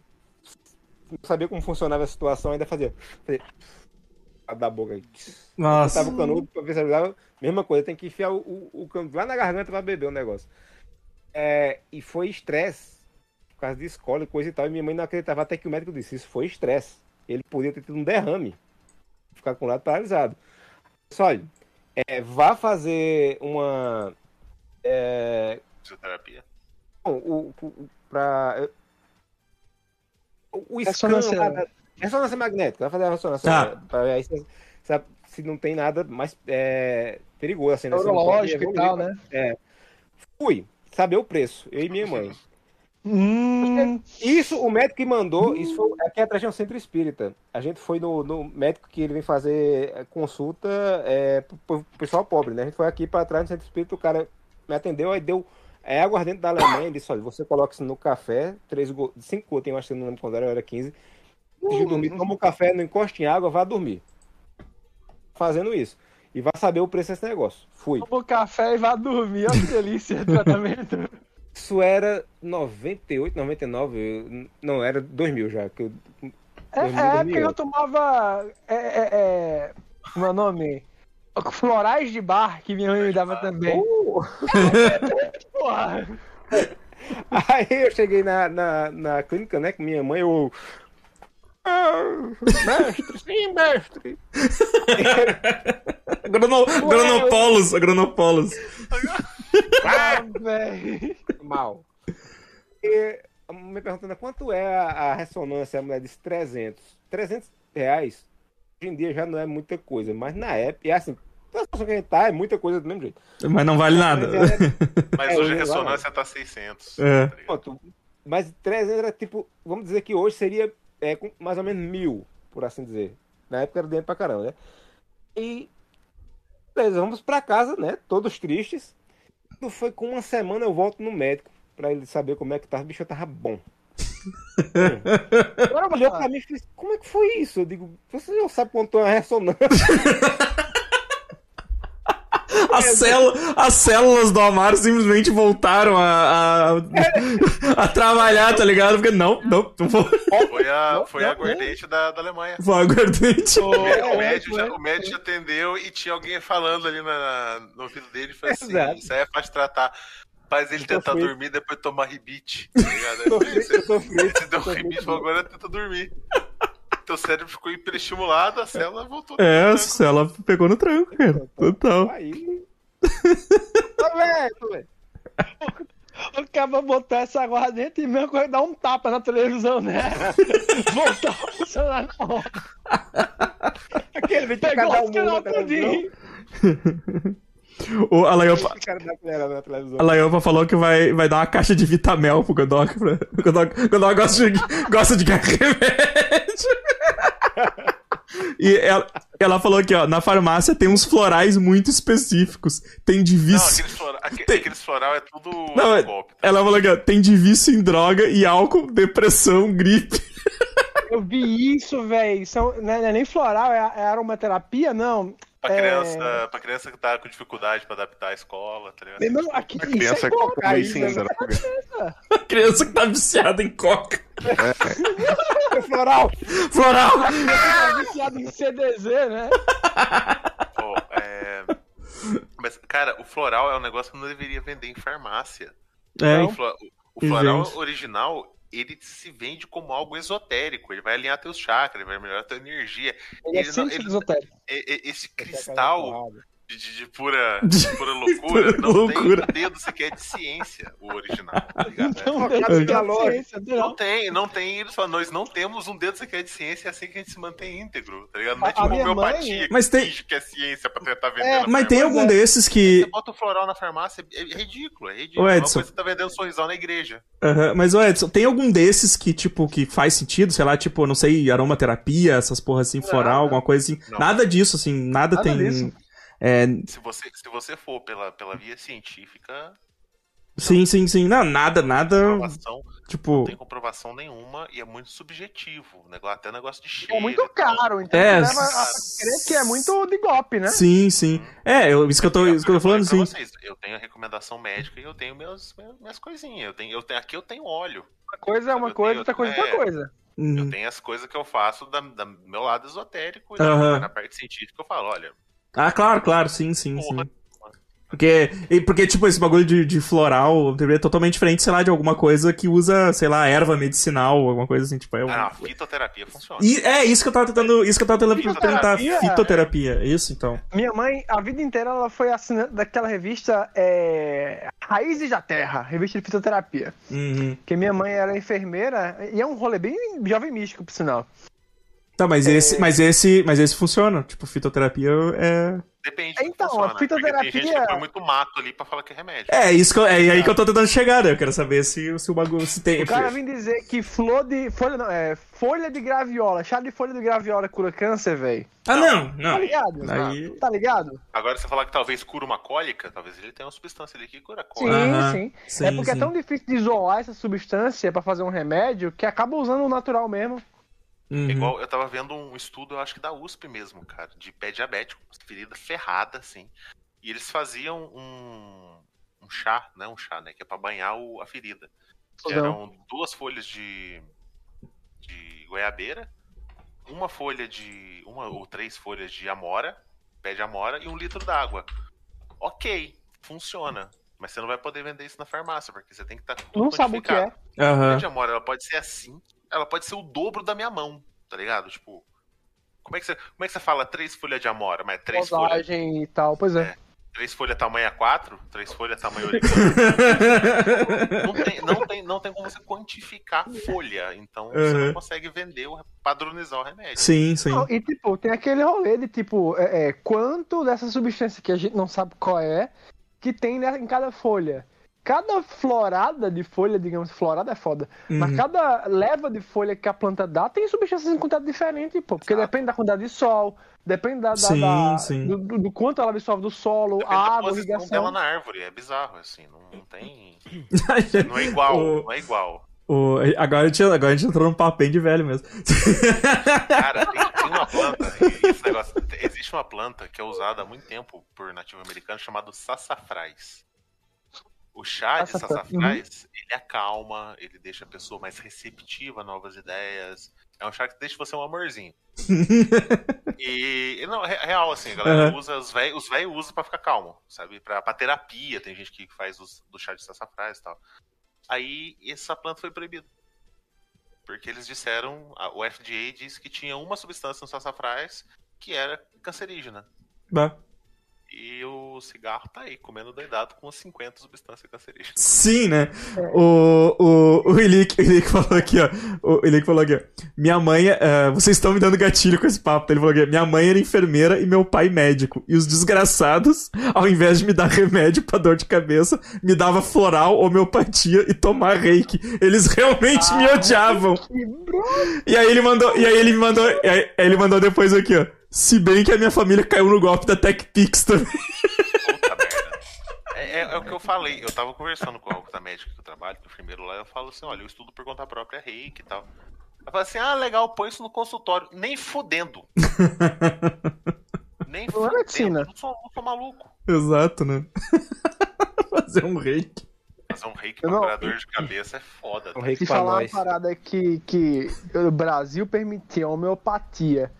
não sabia como funcionava a situação, ainda fazia. fazia da boca aí.
Nossa.
Botava o canudo pra ver se ajudava. Mesma coisa, tem que enfiar o, o, o canudo lá na garganta pra beber o negócio. É, e foi estresse. Por causa de escola e coisa e tal. E minha mãe não acreditava até que o médico disse: Isso foi estresse. Ele podia ter tido um derrame. Ficar com o lado paralisado. Só olha, é, vá fazer uma. É,
Fisioterapia.
Bom, o, o, o- pra. O, o
Ressonância-
scan da- Ressonância magnética, vai fazer a ressonância.
Tá.
Pra ver aí se, se, se não tem nada mais é, perigoso assim, né?
Neurológico e tal, né?
É. Fui saber o preço, eu e minha mãe.
Hum,
Isso, o médico que mandou, isso foi aqui atrás de um centro espírita. A gente foi no, no médico que ele vem fazer é, consulta é, pro, pro pessoal pobre, né? A gente foi aqui para trás do centro espírita, o cara me atendeu, aí deu é, aguardente da Alemanha, ele disse, olha, você coloca isso no café, três go- cinco gotas, eu acho que não lembro quando era, eu era 15. Antes de dormir, toma o café, não encosta em água, vá dormir. Fazendo isso. E vai saber o preço desse negócio. Fui.
toma um café e vá dormir. Olha que delícia de tratamento.
Isso era 98, 99, eu- não, era 2000 já. Que eu,
É,
2000,
é porque
2008.
eu tomava. É, é, é, meu nome? Florais de bar que minha mãe me dava também.
Oh!
Porra.
Aí eu cheguei na, na, na clínica, né, com minha mãe, eu. Ah, mestre, sim, mestre.
Agrono... Agronopolos, Agronopolos.
Ah, velho.
Mal. E me perguntando quanto é a, a ressonância, a mulher disse 300. 300 reais, hoje em dia já não é muita coisa, mas na época, e assim, a situação que a gente tá, é muita coisa do mesmo jeito.
Mas não vale nada.
Mas
É,
hoje a
eu-
ressonância tá 600.
É.
tá ligado?
Pronto, mas 300 era tipo, vamos dizer que hoje seria é, mais ou menos mil, por assim dizer. Na época era dinheiro pra caramba, né? E beleza, vamos pra casa, né? Todos tristes. Quando foi com uma semana eu volto no médico pra ele saber como é que tava. O bicho eu tava bom. Ele olhou pra mim e fez, como é que foi isso? Eu digo, você já sabe quanto é uma ressonância.
As, célu- as células do Amaro simplesmente voltaram a, a, a trabalhar, tá ligado? Porque não, não, não vou,
Foi a,
Não,
foi
não,
a aguardente da, da Alemanha.
vou aguardente.
O, o médico
foi.
já, o médico já atendeu e tinha alguém falando ali na, no ouvido dele e falou assim:
Exato.
Isso aí é fácil tratar. Faz ele
Então
tentar
foi-
dormir e depois tomar ribite. Tá ligado?
Tô
você,
frito, eu tô frito,
você deu um ribite e
frito.
agora tenta dormir. Teu cérebro ficou hiperestimulado, a célula voltou.
É, a célula pegou no tranco, cara. Total.
Aí. Tô vendo, tô vendo.
O cara botar essa aguardente e mesmo coisa dar um tapa na televisão, né? Voltar a funcionar na hora.
Aquele vídeo
Pegou
cada
os
um
canal tudinho.
O, a Laiopa, a Laiopa falou que vai, vai dar uma caixa de Vitamel pro Godok. Pra, o Godok, o Godok gosta de, gosta de ganhar remédio. E ela, ela falou que, ó, na farmácia tem uns florais muito específicos. Tem de
Não,
vício.
aqueles floral, aque-
Tem-
aqueles floral é tudo
Não, é-
golpe. tá?
Ela falou que ó, tem de vício em droga e álcool, depressão, gripe.
Eu vi isso, velho. São, não é não é nem floral, é, é aromaterapia, não.
Pra
é-
criança, pra criança que tá com dificuldade pra adaptar a escola, tá ligado?
Irmão, aqui,
A
isso
criança
é
com
cocaína,
meio
criança que tá viciada em coca.
É floral!
Floral!
Tá viciado em CDZ, né?
Pô, é... Mas, cara, o floral é um negócio que não deveria vender em farmácia.
É,
O, flo- o floral original, ele se vende como algo esotérico. Ele vai alinhar teus chakras, ele vai melhorar tua energia.
Ele é
Ele não-
ciência
ele-
esotérica.
E- e- Esse cristal de, de- de pura,
De-
pura loucura
pura
não
loucura.
tem um dedo sequer de ciência, o original. Tá ligado?
Não,
É,
tem
de calor.
ciência,
Não
não.
tem, não tem. Eles falam, nós não temos um dedo sequer de ciência, é assim que a gente se mantém íntegro, tá ligado? Não é tipo homeopatia
mãe-
que
Mas tem-
que é ciência pra tentar vender
É,
Mas tem algum desses que.
Você bota o floral na farmácia, é é ridículo, é ridículo.
Ô,
É uma
Edson.
coisa que você tá vendendo sorrisal na igreja.
Aham, Mas, ô Edson, tem algum desses que, tipo, que faz sentido? Sei lá, tipo, não sei, aromaterapia, essas porras assim, floral, alguma coisa assim.
Não.
Nada disso, assim, nada,
Nada
tem.
disso.
É,
Se você, se você for pela, pela via científica,
sim, sim, sim. Não, nada, nada.
comprovação, não
Tipo.
tem comprovação nenhuma e é muito subjetivo. O negócio, até negócio de cheiro.
É muito caro, então
É,
leva a crer que é muito de golpe, né?
Sim, sim. É, eu, isso que eu tô, isso que eu tô falando, sim.
vocês, eu tenho a recomendação médica e eu tenho meus, minhas, coisinhas. Eu tenho, eu tenho, aqui eu tenho óleo.
Uma coisa é uma
Eu
coisa,
tenho-
outra coisa é outra
é.
coisa.
Eu
Uhum.
tenho as coisas que eu faço do meu lado esotérico
Aham.
na parte científica eu falo, olha,
Ah, claro, claro, sim, sim, sim.
Porra.
Porque, e porque, tipo, esse bagulho de, de floral é totalmente diferente, sei lá, de alguma coisa que usa, sei lá, erva medicinal, alguma coisa assim, tipo, é um...
ah, fitoterapia funciona.
E é isso que eu tava tentando, isso que eu tava tentando perguntar,
Fitoterapia?
fitoterapia, isso então.
Minha mãe, a vida inteira, ela foi assinante daquela revista é, Raízes da Terra, revista de fitoterapia.
Uhum.
Porque minha mãe era enfermeira e é um rolê bem jovem místico, por sinal.
Tá, mas esse, mas esse, mas esse funciona, tipo, fitoterapia é...
Depende
Então, a
funciona, porque
fitoterapia-
Tem gente que põe muito mato ali pra falar que é remédio.
É, isso que eu, é aí que eu tô tentando chegar, né? Eu quero saber se, se o bagulho, se tem...
O cara vem dizer que flor de. Folha não, é. Folha de graviola, chá de folha de graviola cura câncer, velho.
Ah, não,
Tá
não.
ligado?
Aí...
Tá ligado?
Agora, você falar que talvez cura uma cólica, talvez ele tenha uma substância ali que cura
Sim,
cólica.
Aham,
sim.
sim,
É porque
sim.
é tão difícil de isolar essa substância pra fazer um remédio que acaba usando o natural mesmo.
Uhum.
Igual eu tava vendo um estudo, eu acho que da USP mesmo, cara, de pé diabético, ferida ferrada, assim. E eles faziam um, um chá, né? Um chá, né? Que é pra banhar o- a ferida. Que eram duas folhas de, de goiabeira, uma folha de. uma ou três folhas de amora, pé de amora, e um litro d'água. Ok, funciona. Mas você não vai poder vender isso na farmácia, porque você tem que estar tudo
Não sabe o que é.
Aham.
de amor, ela pode ser assim, ela pode ser o dobro da minha mão, tá ligado? Tipo, como é que você, como é que você fala três folhas de amora, mas três folhas,
e tal, pois é.
três folhas tamanho A4, três folhas tamanho origami. não, tem, não, tem, não tem como você quantificar a folha, então você
Uhum.
não consegue vender, o- padronizar o remédio.
Sim, sim.
Não, e tipo, tem aquele rolê de tipo, é, é, quanto dessa substância que a gente não sabe qual é, que tem né, em cada folha. Cada florada de folha, digamos, florada é foda, mas
Uhum.
cada leva de folha que a planta dá tem substâncias em quantidade diferente, pô, porque
Exato.
depende da quantidade de sol, depende da, da-
Sim,
da-
sim.
Do, do- do quanto ela absorve do solo,
Depende da
a água,
posição
ligação.
dela na árvore, é bizarro, assim, não, não tem... Não é igual,
O-
não é igual.
O- agora, a gente, agora a gente entrou num papo bem de velho mesmo.
Cara, tem, tem uma planta, esse negócio, existe uma planta que é usada há muito tempo por nativo americano chamado sassafrás. O chá de
Sassafrás,
sassafrás, ele acalma, ele deixa a pessoa mais receptiva a novas ideias. É um chá que deixa você um amorzinho. E, não, é real, assim, a galera
Aham.
usa, os velhos os usam pra ficar calmo, sabe? Pra, pra terapia, tem gente que faz os, do chá de sassafrás e tal. Aí, essa planta foi proibida. Porque eles disseram, a- o FDA disse que tinha uma substância no sassafrás que era cancerígena.
Bah.
E o cigarro tá aí, comendo doidado com 50 substâncias cancerígenas.
Sim, né? O, o, o Ilick, o Ilick falou aqui, ó. O Ilick falou aqui, ó. Minha mãe, eh, vocês estão me dando gatilho com esse papo. Ele falou aqui, minha mãe era enfermeira e meu pai médico. E os desgraçados, ao invés de me dar remédio pra dor de cabeça, me dava floral, homeopatia e tomar reiki. Eles realmente me odiavam. E aí ele mandou, e aí ele me mandou, e aí, aí ele mandou depois aqui, ó. Se bem que a minha família caiu no golpe da TechPix também.
Puta merda. É, é- é o que eu falei. Eu tava conversando com a médica que eu trabalho, que o primeiro lá, eu falo assim, olha, eu estudo por conta própria reiki e tal. Ela fala assim, ah, legal, põe isso no consultório. Nem fudendo. Nem
Não é
fudendo.
medicina.
Não sou, não sou maluco.
Exato, né? Fazer um reiki.
Fazer um reiki
Eu
pra
não-
dor de cabeça é foda.
Um
tá?
reiki
Se falar uma
nós.
parada que, que o Brasil permitia a homeopatia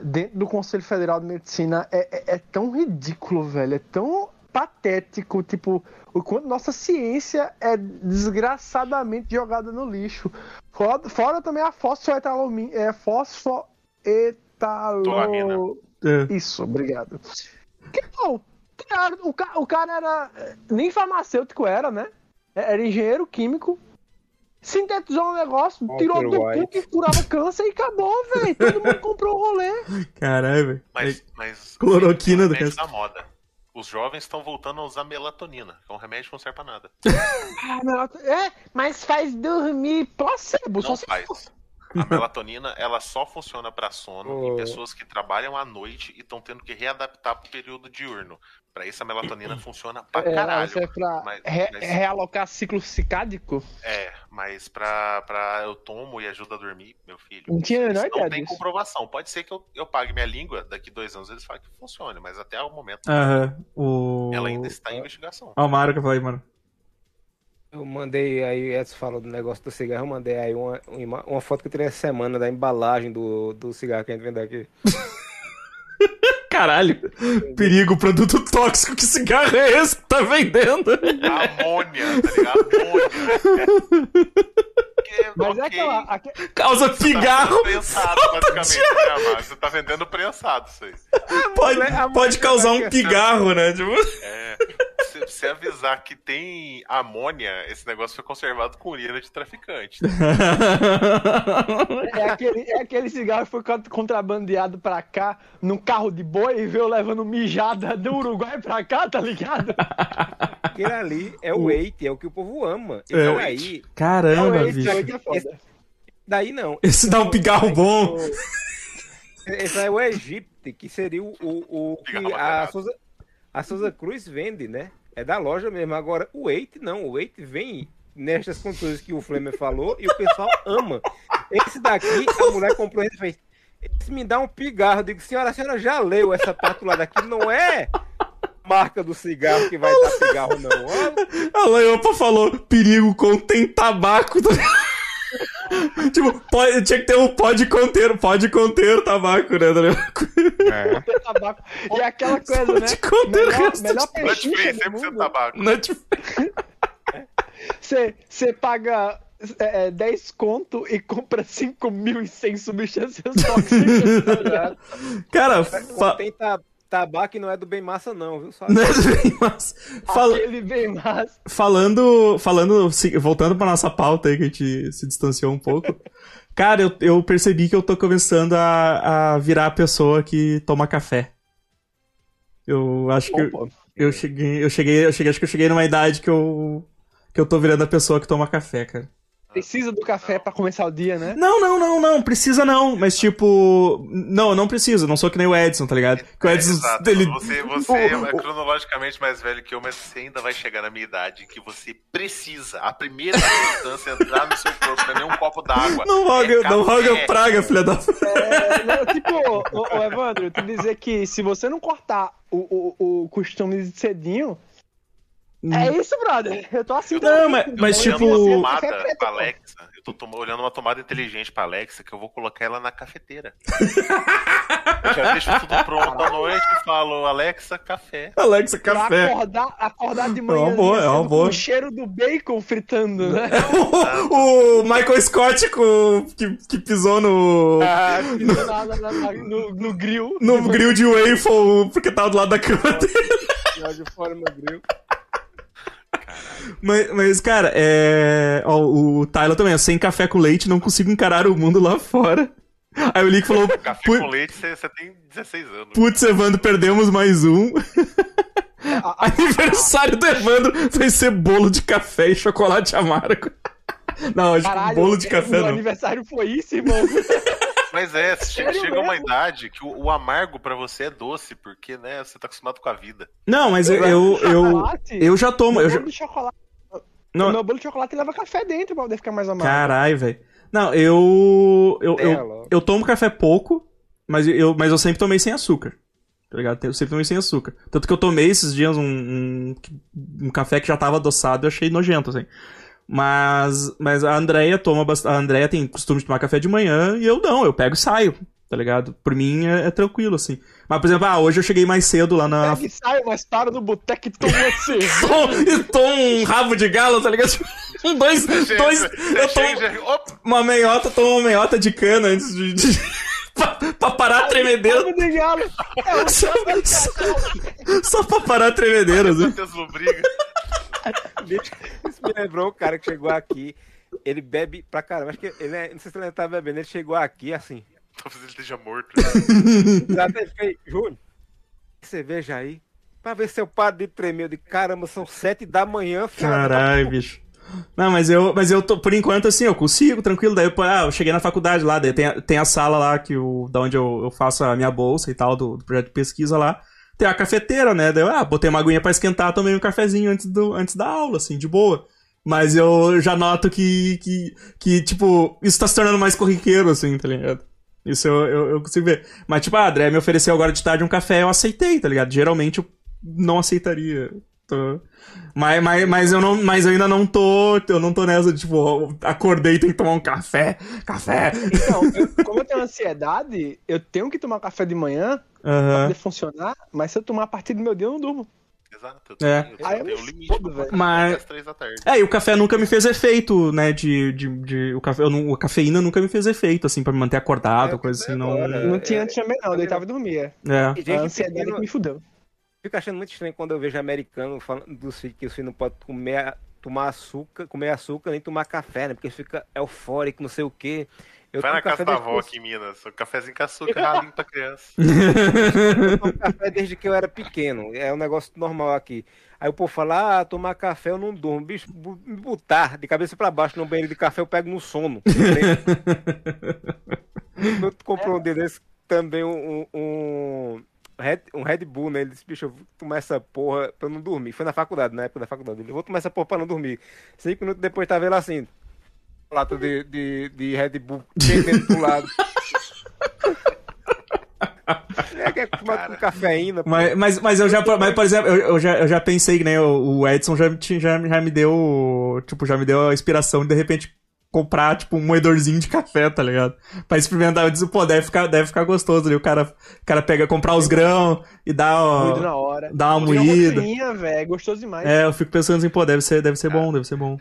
dentro do Conselho Federal de Medicina é, é, é tão ridículo, velho. É tão patético, tipo, o quanto nossa ciência é desgraçadamente jogada no lixo. Fora, fora também a fosfoetalomi, é fosfoetalo...
É.
Isso, obrigado. Que, pô, cara, o, ca- o cara era. Nem farmacêutico era, né? Era engenheiro químico. Sintetizou um negócio,
Walter
tirou do cu que curava câncer e acabou, velho. Todo mundo comprou o rolê.
Caralho, velho.
Mas, mas
Cloroquina
é
do resto.
da moda. Os jovens estão voltando a usar melatonina, que é um remédio que não serve pra nada.
Ah, É, mas faz dormir placebo. Só
Não
se
faz. A melatonina, ela só funciona pra sono
Oh.
em pessoas que trabalham à noite e estão tendo que readaptar pro período diurno. Pra isso a melatonina funciona pra
É,
caralho.
isso é pra
mas-
re-
mas-
realocar ciclo cicádico.
É, mas pra, pra eu tomo e ajuda a dormir, meu filho.
Não tinha a menor ideia
não tem
disso.
comprovação. Pode ser que eu, eu pague minha língua, daqui dois anos eles falam que funcione, mas até o momento
Aham. O.
ela ainda está em investigação.
Ó, o Mário que eu falei, mano.
Eu mandei aí, Edson falou do negócio do cigarro, eu mandei aí uma, uma, uma foto que eu tirei essa semana da embalagem do, do cigarro que a gente vende aqui.
Caralho. Perigo, produto tóxico. Que cigarro é esse que tá vendendo?
Amônia, tá ligado? Amônia. Que,
Mas é
ok.
aquela. aque-
Causa
Você tá
pigarro.
vendendo prensado, basicamente, né? Você tá vendendo prensado isso aí.
Pode, pode causar
vai
um pigarro, né? Tipo...
É, se você avisar que tem amônia, esse negócio foi conservado com urina de traficante.
É aquele, é aquele cigarro que foi cont- contrabandeado pra cá num carro de boi e veio levando mijada do Uruguai pra cá, tá ligado?
Aquele ali é o Wait, é o que o povo ama.
É.
Esse daí,
Caramba,
Não, esse
bicho.
aí que é foda.
daí não.
Esse dá um pigarro bom.
Esse é o Egipte, que seria o, o, o que a. Souza, a Souza Cruz vende, né? É da loja mesmo. Agora, o Wait não. O Wait vem nestas condições que o Flemer falou e o pessoal ama. Esse daqui, a mulher comprou e fez. Esse me dá um pigarro. Digo, senhora, a senhora já leu essa pátula daqui? Não é marca do cigarro que vai dar pigarro, não. Ó,
A Leopa falou: perigo contém tabaco. tipo, pode, tinha que ter um pode conter, pode conter tabaco, né? tá?
É.
Tabaco. E aquela coisa, né?
Pode conter o
Melhor,
resto
melhor
de
Netflix, 100%
mundo.
tabaco.
Você você paga é, é, 10 conto e compra 5.100 substâncias tóxicas, tá?
Cara, fa...
Tabaco não é do bem massa, não, viu? Só...
Né, mas, fala-
Aquele bem massa.
falando, falando, voltando pra nossa pauta aí, que a gente se distanciou um pouco. Cara, eu, eu percebi que eu tô começando a, a virar a pessoa que toma café. Eu acho que eu, eu cheguei, eu cheguei, eu cheguei, acho que eu cheguei numa idade que eu que eu tô virando a pessoa que toma café, cara.
Precisa do café pra começar o dia, né?
Não, não, não, não, precisa não, mas tipo, não, eu não preciso, não sou que nem o Edson, tá ligado? Que o
É,
Edson,
exato.
ele,
Você, você é cronologicamente mais velho que eu, mas você ainda vai chegar na minha idade em que você precisa, a primeira substância entrar no seu corpo, não é nem um copo d'água.
não roga,
é
não roga praga, filha da
É, não, tipo, ô, ô, Evandro, tu dizer que se você não cortar o, o, o costume de cedinho, É isso, brother. Eu tô assim.
Não, mas- mas, tipo-
uma tomada
preto,
pra. Alexa. Eu tô tom- olhando uma tomada inteligente pra Alexa que eu vou colocar ela na cafeteira. eu já deixo tudo pronto à noite e falo, Alexa, café.
Alexa,
Pra
café.
acordar, acordar de
É uma
manhã.
boa, é uma
com
boa.
o cheiro do bacon fritando, né?
o, o Michael Scott com, que, que pisou no,
Ah, na- na- na- no, no grill.
no grill de waffle porque tava do lado da cama dele.
de fora no grill.
Mas, mas, cara, é. Ó, o Tyler também, ó, sem café com leite, não consigo encarar o mundo lá fora. Aí o Lick falou:
Café
"Pu-
com leite, você tem 16 anos.
Putz, Evandro, perdemos mais um.
A- a-
Aniversário do Evandro vai ser bolo de café e chocolate amargo. Não, acho que
Caralho,
bolo de
o
café não.
aniversário foi isso, irmão.
Mas é, chega, chega uma idade que o, o amargo pra você é doce, porque, né, você tá acostumado com a vida.
Não, mas eu, eu, eu,
Chocolate?
eu já tomo. Eu
Meu
já...
bolo de chocolate.
Não,
Meu bolo de chocolate leva café dentro pra poder ficar mais amargo.
Caralho, velho. Não, eu. Eu,
Terra
eu,
logo.
eu tomo café pouco, mas eu, mas eu sempre tomei sem açúcar. Tá ligado? Eu sempre tomei sem açúcar. Tanto que eu tomei esses dias um, um, um café que já tava adoçado e eu achei nojento, assim. Mas, mas a Andrea toma bastante. A Andrea tem costume de tomar café de manhã e eu não, eu pego e saio, tá ligado? Por mim é, é tranquilo, assim. Mas, por exemplo, ah, hoje eu cheguei mais cedo lá na.
Pega e sai, mas para no boteco e toma cerveja.
Tom, e tomo um rabo de galo, tá ligado? Um, dois, dois. Eu tomo uma meiota, tomo uma meiota de cana antes de. de- pra, pra parar a tremedeira.
Rabo de galo. É o
Só, só pra parar a tremedeira, assim.
Lubriga.
Isso me lembrou o cara que chegou aqui. Ele bebe pra caramba. Acho que ele é, não sei se ele tá bebendo. Ele chegou aqui assim.
Talvez ele esteja morto.
Exato, ele fez, Júnior, cerveja aí. Pra ver se eu paro de tremer. Eu digo, caramba, são sete da manhã, filha da
Caralho, bicho. Não, mas eu, mas eu tô, por enquanto, assim, eu consigo, tranquilo. Daí, pô, ah, eu cheguei na faculdade lá, daí tem, a- tem a sala lá que o, da onde eu, eu faço a minha bolsa e tal, do, do projeto de pesquisa lá. Tem a cafeteira, né? Daí eu, ah, botei uma aguinha pra esquentar, tomei um cafezinho antes, do, antes da aula, assim, de boa. Mas eu já noto que, que, que, tipo, isso tá se tornando mais corriqueiro, assim, tá ligado? Isso eu, eu, eu consigo ver. Mas, tipo, a André me ofereceu agora de tarde um café, eu aceitei, tá ligado? Geralmente eu não aceitaria. Tô- Mas, mas, mas, eu não, mas eu ainda não tô. Eu não tô nessa, de, tipo, acordei e tenho que tomar um café. Café.
Então, eu- como eu tenho ansiedade, eu tenho que tomar café de manhã pra
Aham.
poder funcionar, mas se eu tomar a partir do meu dia, eu não durmo.
Exato, eu
É.
tenho, eu
Aí eu
tenho um limite
fodo,
pra
velho.
Mas-
até as três da tarde.
É, e o café nunca me fez efeito, né? De. de, de o café, eu não, a cafeína nunca me fez efeito, assim, pra me manter acordado,
É,
coisa assim, não.
Não tinha
é,
antes também, não. Eu deitava e dormia.
É.
E
A ansiedade que me fudeu.
Fico achando muito estranho quando eu vejo americano falando dos filhos que os filhos não podem comer, tomar açúcar, comer açúcar nem tomar café, né? Porque fica eufórico, não sei o quê. Eu
Vai na casa da avó aqui em Minas. O cafezinho com açúcar ralinho pra criança.
Eu tomo café desde que eu era pequeno. É um negócio normal aqui. Aí o povo fala, ah, tomar café eu não durmo. Bicho, me botar de cabeça pra baixo no banheiro de café eu pego no sono. eu comprei um desse também um, um, Red, um Red Bull, né? Ele disse, bicho, eu vou tomar essa porra pra eu não dormir. Foi na faculdade, na época da faculdade. Ele, eu vou tomar essa porra pra não dormir. Cinco minutos depois tava ele assim, lata de, de, de Red Bull pendendo pro lado. É que é com cafeína.
Mas, mas, mas eu já, mas, por exemplo, eu, eu já, eu já pensei que nem o, o Edson já, já, já me deu, tipo, já me deu a inspiração de de repente comprar, tipo, um moedorzinho de café, tá ligado? Pra experimentar, eu disse, pô, deve ficar, deve ficar gostoso ali, o cara, o cara pega, comprar os grãos e dá, ó,
na hora.
dá uma
Tirar
moída.
roupinha, velho. É gostoso demais.
É, eu fico pensando assim, pô, deve ser, deve ser bom, deve ser bom.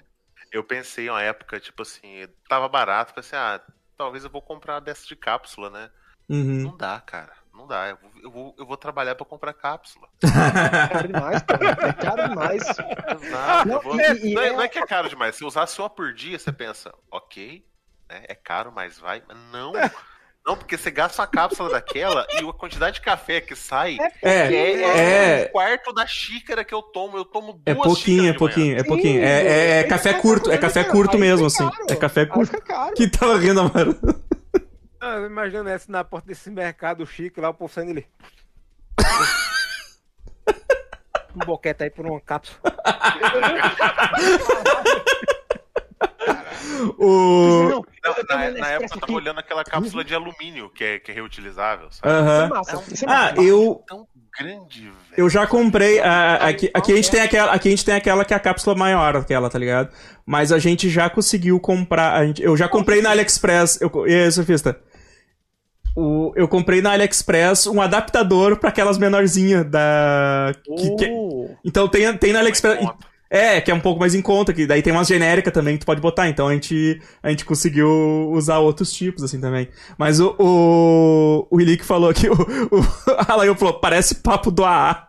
Eu pensei uma época, tipo assim, tava barato, pensei, ah, talvez eu vou comprar dessa de cápsula, né?
Uhum.
Não dá, cara. Não dá. Eu vou, eu vou, eu vou trabalhar pra comprar cápsula.
É caro demais, pô. É caro demais. Não,
vou-
e- e
não, é,
é-
não é que é caro demais. Se usasse uma por dia, você pensa, ok, né, é caro, mas vai. Mas não. Não, porque você gasta uma cápsula daquela e a quantidade de café que sai
É,
é, é,
é,
um quarto da xícara que eu tomo. Eu tomo
é
duas
pouquinho, é
de manhã.
pouquinho, é pouquinho. É, é, é café curto, é café curto mesmo,
fica
assim. É café curto. Que tava rindo, mano.
Ah, eu imagino essa na porta desse mercado chique lá, o povo saindo ali. um boquete aí por uma cápsula.
O...
Não, na, na época eu tava olhando aquela cápsula de alumínio que é, que é reutilizável, sabe?
É
Ah, eu,
Tão grande,
eu já comprei. a- aqui, aqui, a gente tem aquela, aqui a gente tem aquela que é a cápsula maior, aquela, tá ligado? Mas a gente já conseguiu comprar. a gente- eu já comprei na AliExpress. Eu, e aí, Sofista? O, eu comprei na AliExpress um adaptador pra aquelas menorzinhas da. que- que-
Oh.
então tem, tem na AliExpress.
conta.
É, que é um pouco mais em conta, que daí tem umas genéricas também que tu pode botar, então a gente, a gente conseguiu usar outros tipos, assim, também. Mas o, o, o Ilick falou que o, o a Laio falou, parece papo do AA.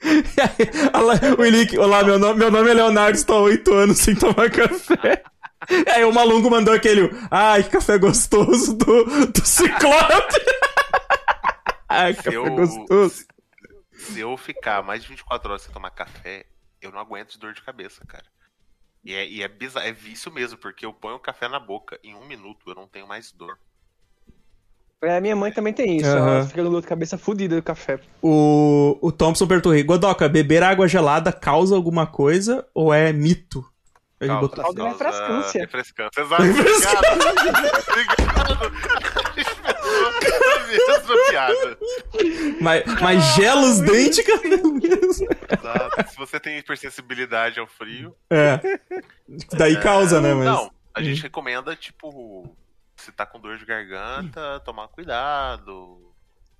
E aí, o Ilick, olá, meu nome, meu nome é Leonardo, estou há oito anos sem tomar café. Aí o Malungo mandou aquele, ai, que café gostoso do, do Ciclope. ai,
Se
café
eu,
gostoso.
se, eu ficar mais de 24 horas sem tomar café, eu não aguento de dor de cabeça, cara. E é, e é bizarro, é vício mesmo, porque eu ponho o café na boca, em um minuto eu não tenho mais dor.
É, minha mãe também tem isso.
Aham.
Ela fica com dor de cabeça fodida do café.
O, o Thompson perguntou, Godoka, beber água gelada causa alguma coisa ou é mito? Ele
Causa-
botou-
de refrescância.
Refrescância, exato.
Refrescância.
Obrigado. Obrigado. Mesma piada.
Mas, mas gela os dentes, cara.
Exato. Se você tem hipersensibilidade ao frio.
É. Daí causa, né? Mas...
Não, a gente recomenda, tipo, se tá com dor de garganta, tomar cuidado.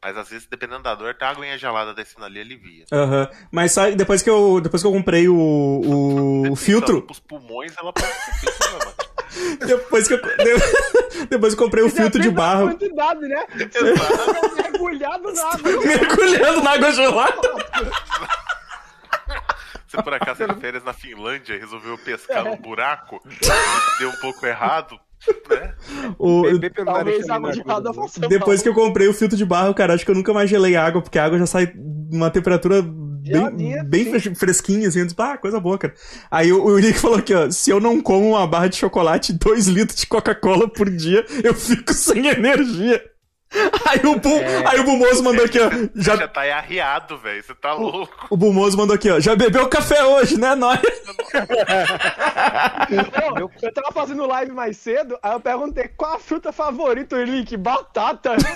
Mas às vezes, dependendo da dor, tá a aguinha gelada descendo ali alivia.
Aham. Mas sabe, depois que eu, depois que eu comprei o, o, o filtro,
Os pulmões, ela pode ser
depois que eu, de- depois que eu comprei o filtro de barro,
quantidade, né? Mergulhado na água.
mergulhando na água gelada.
Você por acaso de férias na Finlândia e resolveu pescar num buraco e deu um pouco errado, né?
O,
Beber pelo
Talvez
nariz
a
também
água
não é
gelada
coisa
faça
depois que eu comprei o filtro de barro, cara, acho que eu nunca mais gelei água, porque a água já sai numa temperatura bem, bem
sim.
fres- fresquinha, assim. Eu disse, ah, coisa boa, cara. Aí o, o Nick falou aqui, ó, se eu não como uma barra de chocolate e dois litros de Coca-Cola por dia, eu fico sem energia. Aí o, Bu, aí o Bumoso mandou aqui, ó,
Você
já,
já tá aí arriado, velho. Você tá louco.
o Bumoso mandou aqui, ó, já bebeu café hoje, né, nós?
Não, eu tava fazendo live mais cedo, aí eu perguntei qual a fruta favorita, o Link, batata.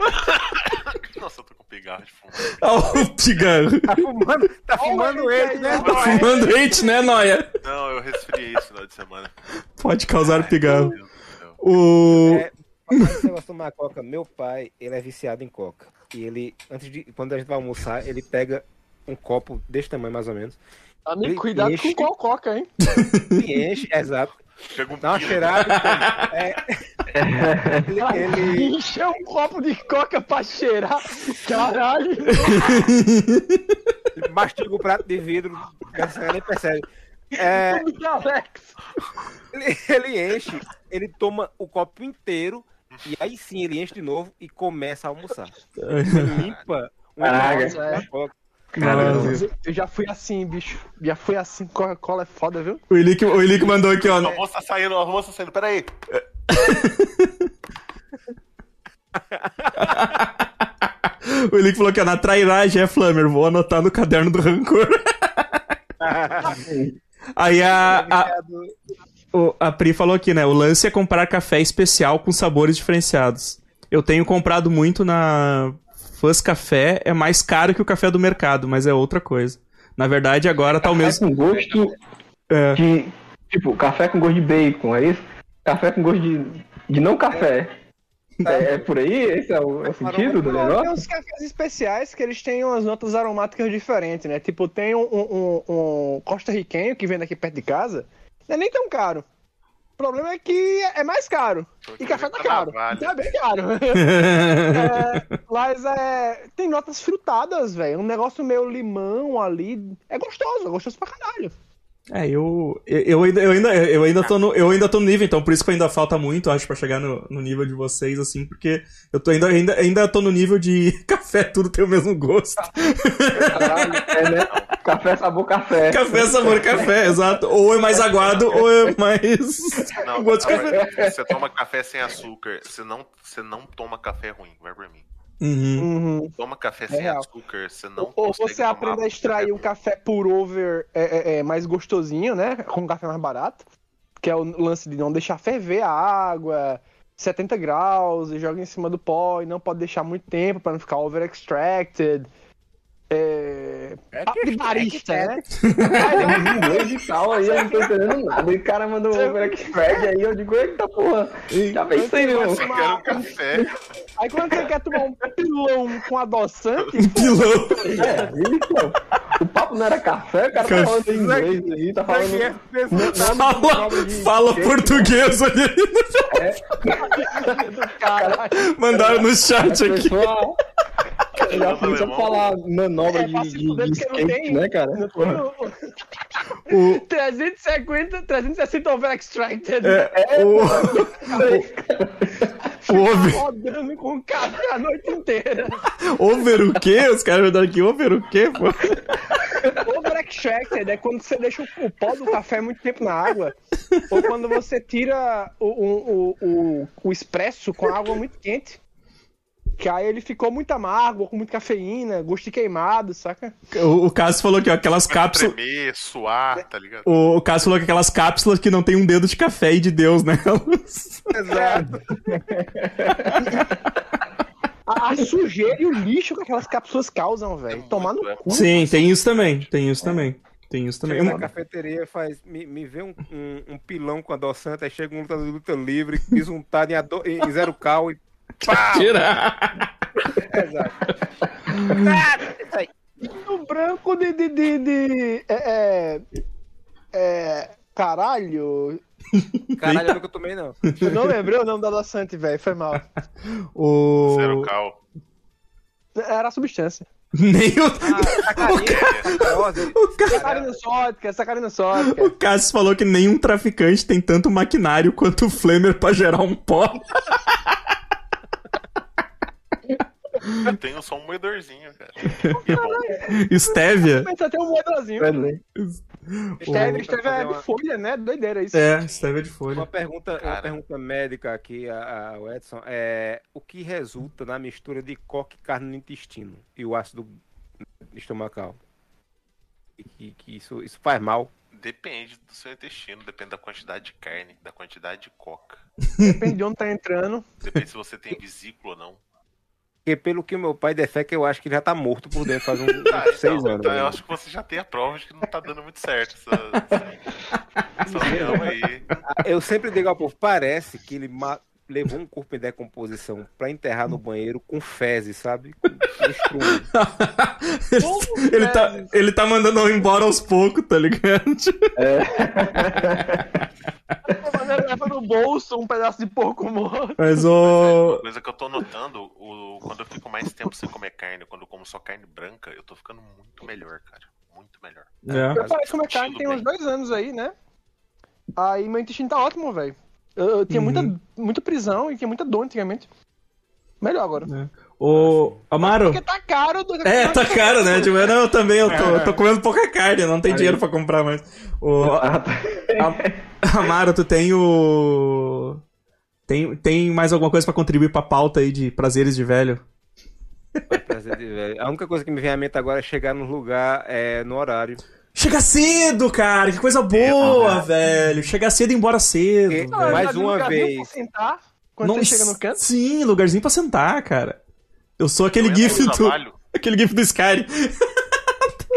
Nossa, eu tô com pigarro de fumo.
Ó, o cigarro.
Tá fumando, tá fumando
Olha
ele,
aí,
né?
Tá fumando hate, né, Noia?
Não, eu resfriei esse final de semana.
Pode causar pigarro.
Meu Deus.
O...
É, papai, tomar coca, meu pai, ele é viciado em coca. E ele, antes de, quando a gente vai almoçar, ele pega um copo desse tamanho mais ou menos,
Amigo,
Ele
cuidado
enche-
com qual coca, hein?
e enche, exato,
Pega um
dá uma cheirada. É, ele, ele,
Encher um copo de coca pra cheirar. Caralho.
mastiga o prato de vidro, você nem percebe. É,
Alex.
ele, ele enche, ele toma o copo inteiro, e aí sim ele enche de novo e começa a almoçar. Ele limpa uma
Caraca.
coca.
Eu já fui assim, bicho. Já fui assim. Coca-Cola é foda, viu?
O Ilick, o mandou aqui, ó.
O almoço tá saindo, o almoço tá saindo. Peraí.
O Ilick falou que ó, na trairagem é Flammer, vou anotar no caderno do rancor. Aí a, a, o- a Pri falou aqui, né? O lance é comprar café especial com sabores diferenciados. Eu tenho comprado muito na Fãs Café, é mais caro que o café do mercado, mas é outra coisa. Na verdade, agora tá o
Café
mesmo.
com gosto
É.
de. Tipo, café com gosto de bacon, é isso? Café com gosto de, de não café. É, é por aí? Esse é o, é o sentido do
Tem
negócio?
uns cafés especiais que eles têm umas notas aromáticas diferentes, né? Tipo, tem um, um, um costarriquenho que vem daqui perto de casa, não é nem tão caro. O problema é que é mais caro. E café tá caro. Então é bem caro. É, mas é, tem notas frutadas, velho. Um negócio meio limão ali. É gostoso, é gostoso pra caralho.
É, eu, eu, eu ainda, eu, ainda, eu, ainda tô no, eu ainda tô no nível, então por isso que ainda falta muito, acho, pra chegar no, no nível de vocês, assim, porque eu tô ainda, ainda, ainda tô no nível de café, tudo tem o mesmo gosto.
Caralho, é, né? Café sabor café.
Café sabor café, exato. Ou é mais aguado, ou é mais.
Não,
gosto de café.
você toma café sem açúcar, você não, você não toma café ruim, vai por mim.
Uhum.
Uhum.
Toma café
É
sem
real.
açúcar, você não
Ou
consegue
você
tomar
aprende a extrair
café
um café por over é, é, é, mais gostosinho, né? Com um café mais barato. Que é o lance de não deixar ferver a água, 70 graus, e joga em cima do pó, e não pode deixar muito tempo pra não ficar over extracted. É. Papo de barista, né?
Em inglês e tal, aí eu não tô entendendo nada. E o cara mandou um overextract aí, eu digo, eita porra, já pensei, meu.
Eu quero um café.
Aí quando você quer tomar um pilão com adoçante,
Pilão.
É, isso, o papo não era café, o cara tá falando em inglês aí, tá falando.
Fala, fala português ali.
caralho.
Mandaram no chat aqui.
pessoa. Já
Fala
começou a
alemão.
Manobra
É,
de, de, de skate,
tem-
né, cara?
não o- 350, 360 over extracted.
É, o, o over,
rodando com café a noite inteira.
over o quê? Os caras mandaram aqui, over o quê, pô?
Over extracted é quando você deixa o, o pó do café muito tempo na água. Ou quando você tira o, o, o, o, o expresso com água muito quente. Que aí ele ficou muito amargo, com muita cafeína, gosto de queimado, saca?
O, o Cássio falou que ó, aquelas cápsulas.
Tremer, suar, tá ligado?
O, o Cássio falou que aquelas cápsulas que não tem um dedo de café e de Deus nelas.
Exato.
A, a sujeira e o lixo que aquelas cápsulas causam, velho. Tomar no
É
cu.
Sim, tem isso também. Tem isso também. Tem isso também.
Chega na cafeteria, faz, me, me vê um, um, um pilão com adoçante, aí chega um lutador de luta livre, bisuntado em, ado- em zero cal e pá!
Tira.
Exato.
O branco de. de, de, de- é, é, é, Caralho.
Caralho, eu nunca tomei, não.
Eu não lembrei o nome da adoçante, velho. Foi mal.
O...
Zero cal.
Era a substância.
Nem o...
Sacarinha, rosa,
O, Ca-
Sacarina sódica, sacarina sódica.
o Cássio falou que nenhum traficante tem tanto maquinário quanto o Flamer pra gerar um pó.
Eu tenho só um moedorzinho, cara. E é.
Stevia.
Pensa até um moedorzinho. Esteve
fazer
é
uma-
de folha, né? Doideira isso.
É, Stevia de
Uma
folha.
pergunta, uma pergunta médica aqui, a, a- o Edson, é o que resulta na mistura de coque e carne no intestino e o ácido estomacal? E que, que isso, isso faz mal.
Depende do seu intestino, depende da quantidade de carne, da quantidade de coca.
Depende de onde tá entrando.
Depende se você tem vesícula ou não.
Porque pelo que o meu pai defeca, eu acho que ele já tá morto por dentro faz uns,
Ah,
uns seis
então,
anos.
então eu
né?
acho que você já tem a prova de que não tá dando muito certo essa, essa união aí.
Eu sempre digo ao povo, parece que ele levou um corpo em decomposição pra enterrar no banheiro com fezes, sabe? Com, com estrume.
ele, tá, ele tá mandando eu embora aos poucos, tá ligado?
Ele leva no bolso um pedaço de porco morto.
Mas
Uma
o.
coisa que eu tô notando, o, quando eu fico mais tempo sem comer carne, quando eu como só carne branca, eu tô ficando muito melhor, cara. Muito melhor.
É.
Eu parei de comer carne tem uns dois anos aí, né? Aí meu intestino tá ótimo, velho. Eu, eu tinha muita, muita prisão e tinha muita dor antigamente. Melhor agora.
O. Amaro.
Porque tá caro. Do...
É, tá caro, né? Tipo, não, eu também eu tô, eu tô comendo pouca carne, não tem dinheiro pra comprar mais. O,
Ah, tá.
Am- Amaro, tu tem o. Tem, tem mais alguma coisa pra contribuir pra pauta aí de prazeres de velho?
Prazer de velho. A única coisa que me vem à mente agora é chegar no lugar é, no horário.
Chega cedo, cara, que coisa boa, velho. Chega cedo e ir embora cedo.
E- mais
viu
uma vez.
pra sentar quando
Não-
você chega no canto.
Sim, lugarzinho pra sentar, cara. Eu sou aquele
Eu
gif do.
trabalho,
Aquele gif do Skyrim.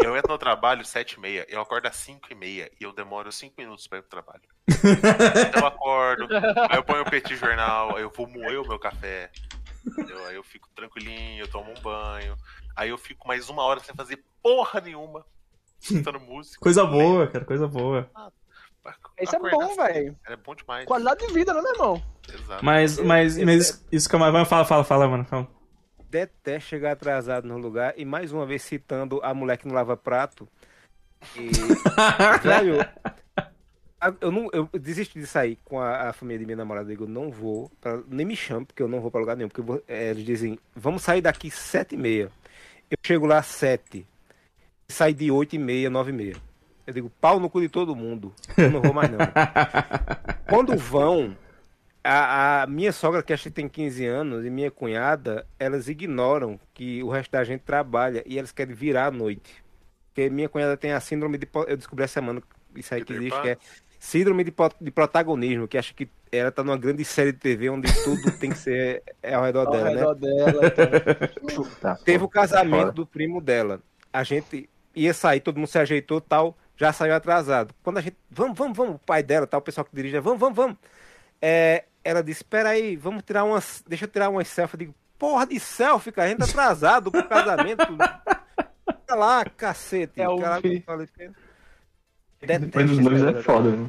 eu entro no trabalho 7 e meia, eu acordo às 5 e meia e eu demoro 5 minutos pra ir pro trabalho. Então eu acordo, aí eu ponho o petit jornal, aí eu vou moer o meu café. entendeu? Aí eu fico tranquilinho, eu tomo um banho. Aí eu fico mais uma hora sem fazer porra nenhuma. Escutando música.
Coisa boa, cara, coisa boa.
Isso é bom, velho.
É bom demais.
Qualidade de vida, né, meu irmão?
Exato.
Mas, mas, mas isso que eu fala, fala, fala, mano. Fala.
Detesto chegar atrasado no lugar e mais uma vez citando a mulher que não lava prato. E, velho, eu, não, eu desisto de sair com a, a família de minha namorada. Eu digo, não vou, pra- nem me chame, porque eu não vou pra lugar nenhum. Porque vou- é, eles dizem, vamos sair daqui sete e meia. Eu chego lá às sete. Sai de oito e meia, nove e meia. Eu digo, pau no cu de todo mundo. Eu não vou mais não. Quando vão, a, a minha sogra, que acho que tem 15 anos, e minha cunhada, elas ignoram que o resto da gente trabalha e elas querem virar à noite. Porque minha cunhada tem a síndrome de. Eu descobri essa semana isso aí que
Peter
existe, que é síndrome de, de protagonismo, que acha que ela tá numa grande série de TV onde tudo tem que ser é ao redor
Ao
dela, né?
redor dela. então.
Tá,
Teve o
foda.
casamento do primo dela. A gente ia sair, todo mundo se ajeitou tal, já saiu atrasado. Quando a gente, vamos, vamos, vamos, o pai dela, tal, o pessoal que dirige, vamos, vamos, vamos. É, ela disse, espera aí, vamos tirar umas, deixa eu tirar umas selfies. Eu digo, porra de selfie, cara, a gente tá atrasado pro casamento. Fica lá, cacete.
É o
falei,
Depois dos noivos é foda, né?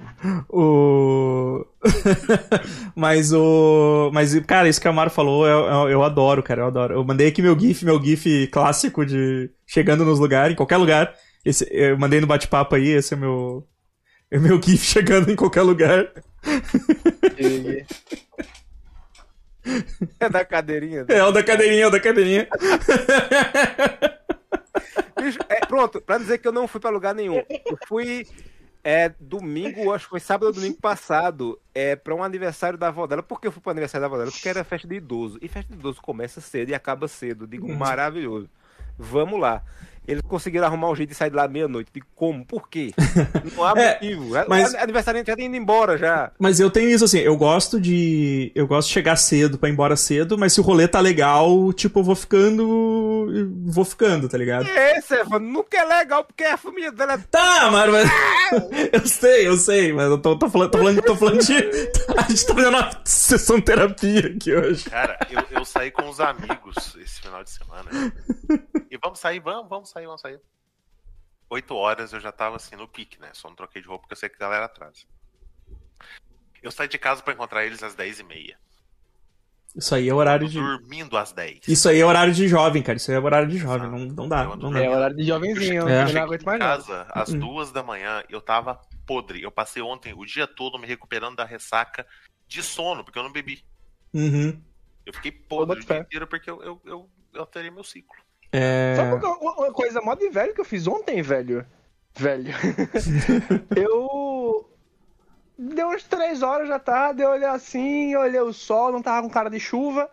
O. mas o. Mas, cara, isso que a Amaro falou, eu, eu, eu adoro, cara, eu adoro. Eu mandei aqui meu GIF, meu GIF clássico de chegando nos lugares, em qualquer lugar. Esse, eu mandei no bate-papo aí, esse é meu. É meu GIF chegando em qualquer lugar.
É da cadeirinha.
É o da cadeirinha, é o da cadeirinha.
É, pronto, pra dizer que eu não fui pra lugar nenhum. Eu fui é, domingo, acho que foi sábado ou domingo passado, é, pra um aniversário da avó dela. Por que eu fui pro aniversário da avó dela? Porque era festa de idoso. E festa de idoso começa cedo e acaba cedo. Digo, maravilhoso. Vamos lá. Eles conseguiram arrumar um jeito de sair de lá meia-noite. Digo, como? Por quê? Não há
É,
motivo.
mas-
A- Aniversário já tá indo embora já.
Mas eu tenho isso assim, eu gosto de. Eu gosto de chegar cedo pra ir embora cedo, mas se o rolê tá legal, tipo, eu vou ficando. Vou ficando, tá ligado?
É, Stefano, nunca é legal porque a família dela é
Tá, Maro, mas. eu sei, eu sei, mas eu tô, tô falando, tô falando, tô falando de. A gente tá fazendo uma sessão terapia aqui hoje.
Cara, eu, eu saí com os amigos esse final de semana. E vamos sair, vamos, vamos sair, vamos sair. Oito horas eu já tava assim no pique, né? Só não troquei de roupa porque eu sei que a galera atrasa. Eu saí de casa pra encontrar eles às dez e meia.
Isso aí é horário de.
Dormindo às 10.
Isso aí é horário de jovem, cara. Isso aí é horário de jovem. Não, não dá, não dá.
É horário de jovenzinho,
É.
eu não aguento
cheguei
mais
em
nada.
casa às
Hum.
duas da manhã, eu tava podre. Eu passei ontem o dia todo me recuperando da ressaca de sono, porque eu não bebi.
Uhum.
Eu fiquei podre o dia inteiro porque eu, eu, eu, eu alterei meu ciclo.
É.
Sabe uma, uma- coisa mó de velho que eu fiz ontem, velho? Velho. eu. Deu umas três horas da tarde, eu olhei assim, eu olhei o sol, não tava com cara de chuva.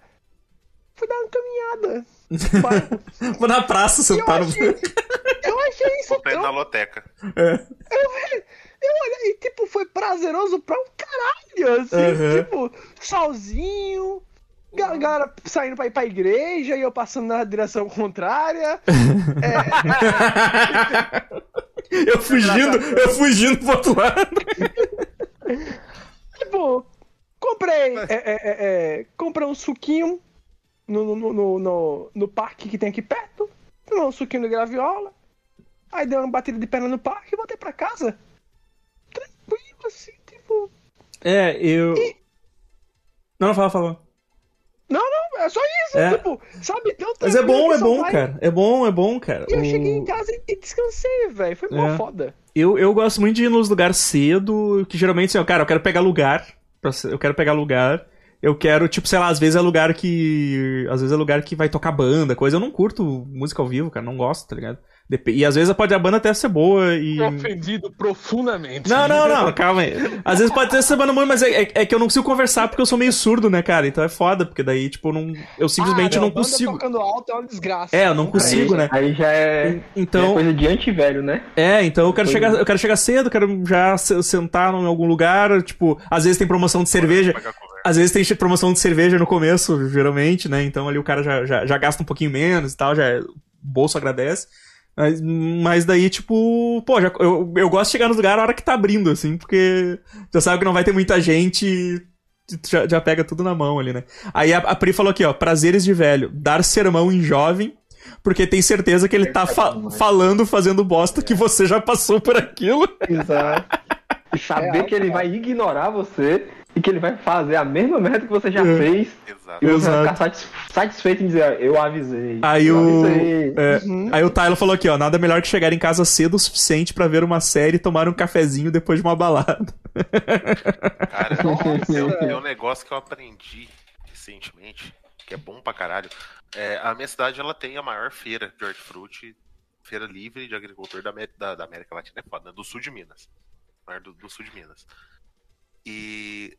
Fui dar uma caminhada.
Vou na praça
eu
sentar no.
achei, eu achei isso
indo na loteca.
É.
Eu olhei, e tipo, foi prazeroso pra um caralho, assim,
Uhum.
tipo, solzinho, ga- galera saindo pra ir pra igreja e eu passando na direção contrária.
eu fugindo, eu fugindo pro outro lado.
Tipo, comprei. É, é, é, é, comprei um suquinho no, no, no, no, no parque que tem aqui perto. Tomei um suquinho de graviola. Aí dei uma batida de perna no parque e voltei pra casa. Tranquilo, assim, tipo.
É, eu. Não, não fala, fala.
Não, não, é só isso,
É.
tipo, sabe? Tão
Mas é bom, é bom,
vai-
cara. É bom, é bom, cara.
E eu
O-
cheguei em casa e, descansei, velho. Foi mó
É.
foda.
Eu, eu gosto muito de ir nos lugares cedo, que geralmente, assim, ó, cara, eu quero pegar lugar. Eu quero pegar lugar. Eu quero, tipo, sei lá, às vezes é lugar que. Às vezes é lugar que vai tocar banda, coisa. Eu não curto música ao vivo, cara. Não gosto, tá ligado? Dep- E às vezes pode a banda até ser boa e.
Ofendido profundamente.
Não, não, não, calma aí. Às vezes pode ter ser banda boa, mas é, é, é que eu não consigo conversar porque eu sou meio surdo, né, cara? Então é foda, porque daí, tipo, eu não, eu simplesmente
Ah,
não
banda
consigo.
tocando alto é uma desgraça.
É, eu não consigo,
aí,
né?
Aí já é, já é
Então,
coisa de anti-velho, né?
é, então eu quero chegar, eu quero chegar cedo, quero já se- sentar em algum lugar, tipo, às vezes tem promoção de cerveja, às vezes tem promoção de cerveja no começo, geralmente, né? Então ali o cara já, já, já gasta um pouquinho menos e tal, já o bolso agradece. Mas, mas daí, tipo, pô, já, eu, eu gosto de chegar nos lugares na hora que tá abrindo, assim, porque já sabe que não vai ter muita gente e já, já pega tudo na mão ali, né? Aí a, a Pri falou aqui, ó, prazeres de velho, dar sermão em jovem, porque tem certeza que ele tá fa- falando, fazendo bosta, que você já passou por aquilo.
Exato. E saber
É,
que ele vai ignorar você e que ele vai fazer a mesma merda que você já
É.
fez
Exato.
e você vai ficar satis- satisfeito em dizer, eu avisei.
Aí
eu
o.
avisei.
é,
Uhum.
Aí o Tyler falou aqui, ó. Nada melhor que chegar em casa cedo o suficiente pra ver uma série e tomar um cafezinho depois de uma balada.
Cara, é, um- é um negócio que eu aprendi recentemente, que é bom pra caralho. É, a minha cidade ela tem a maior feira de hortifruti, feira livre de agricultor da, da- da América Latina, é foda, né? do sul de Minas. Do, do sul de Minas. E,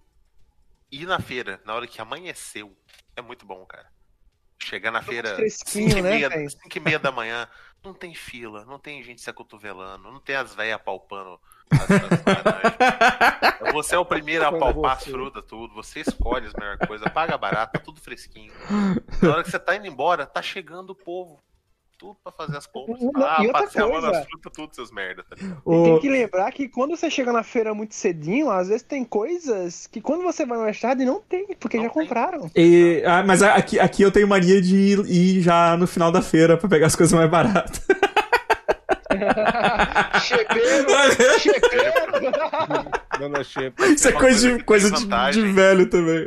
ir na feira na hora que amanheceu é muito bom, cara. Chegar na feira
fresquinho,
5 e,
né,
meia,
velho?
5 e meia da manhã, não tem fila, não tem gente se acotovelando, não tem as velhas palpando as. Você é o primeiro a palpar as frutas, tudo. Você escolhe as melhores coisas, paga barato, tá tudo fresquinho. Na hora que você tá indo embora, tá chegando o povo. Tudo pra fazer as compras.
Não,
Ah,
e outra
passei a mão
coisa.
nas frutas, tudo, seus merda. Tá ligado?
E tem
O-
que lembrar que quando você chega na feira muito cedinho, às vezes tem coisas que quando você vai no estrada não tem, porque
Não
já
tem.
compraram.
E- ah, mas aqui, aqui eu tenho mania de ir, ir já no final da feira pra pegar as coisas mais baratas.
Chepeiro, chepeiro.
Isso é coisa,
coisa
de, coisa de, de velho também.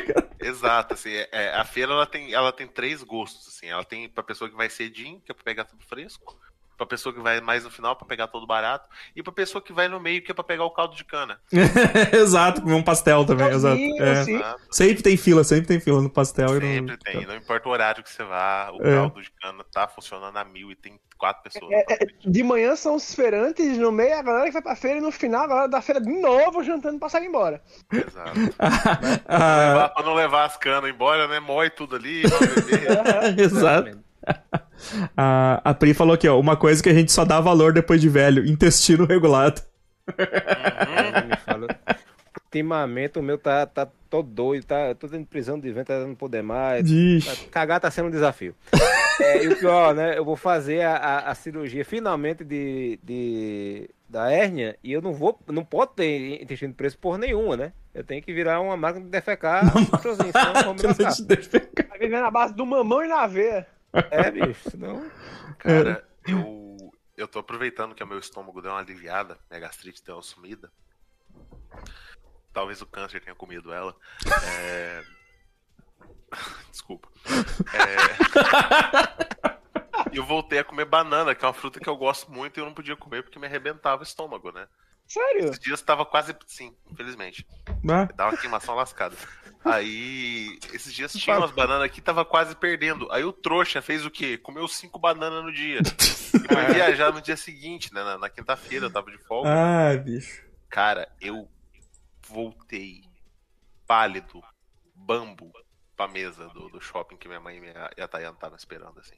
Exato, assim, é- é, a feira ela tem, ela tem três gostos, assim. Ela tem pra pessoa que vai cedinho, que é pra pegar tudo fresco. Pra pessoa que vai mais no final, pra pegar todo barato. E pra pessoa que vai no meio, que é pra pegar o caldo de cana.
exato, comer um pastel também, exato. É.
sim.
Exato.
Sempre tem fila, sempre tem fila no pastel. e no-
Sempre tem, não importa o horário que você vá, o
É.
caldo de cana tá funcionando a mil e tem quatro pessoas.
É, é, de manhã são os feirantes, no meio a galera que vai pra feira e no final a galera da feira de novo jantando pra sair embora.
Exato.
Ah,
Levar- pra não levar as canas embora, né? Mói tudo ali, vai beber.
exato. A, a Pri falou aqui, ó, uma coisa que a gente só dá valor depois de velho, intestino regulado.
Fala. Ultimamente o meu tá, tá todo doido, tá, eu tô tendo prisão de vento, tá não poder mais.
Ixi.
Cagar tá sendo um desafio. É, e o pior, né? Eu vou fazer a, a, a cirurgia finalmente de, de da hérnia e eu não vou, não pode ter intestino preso por nenhuma, né? Eu tenho que virar uma máquina de defecar sozinho, senão eu vou me lascar.
Vai viver na base do mamão e na veia.
É, bicho, senão.
Cara, eu, eu tô aproveitando que o meu estômago deu uma aliviada, minha gastrite deu uma sumida. Talvez o câncer tenha comido ela. É... Desculpa. É... Eu voltei a comer banana, que é uma fruta que eu gosto muito e eu não podia comer porque me arrebentava o estômago, né?
Sério?
Esses dias tava quase. Sim, infelizmente.
Ah,
Dá uma queimação lascada. Aí, esses dias tinha umas bananas aqui, tava quase perdendo. Aí o trouxa fez o quê? Comeu cinco bananas no dia. Foi viajar no dia seguinte, né? Na, na quinta-feira, eu tava de folga.
ah, bicho.
Cara, eu voltei pálido, bambo, pra mesa do, do shopping que minha mãe e, minha, e a Tayana estavam esperando, assim.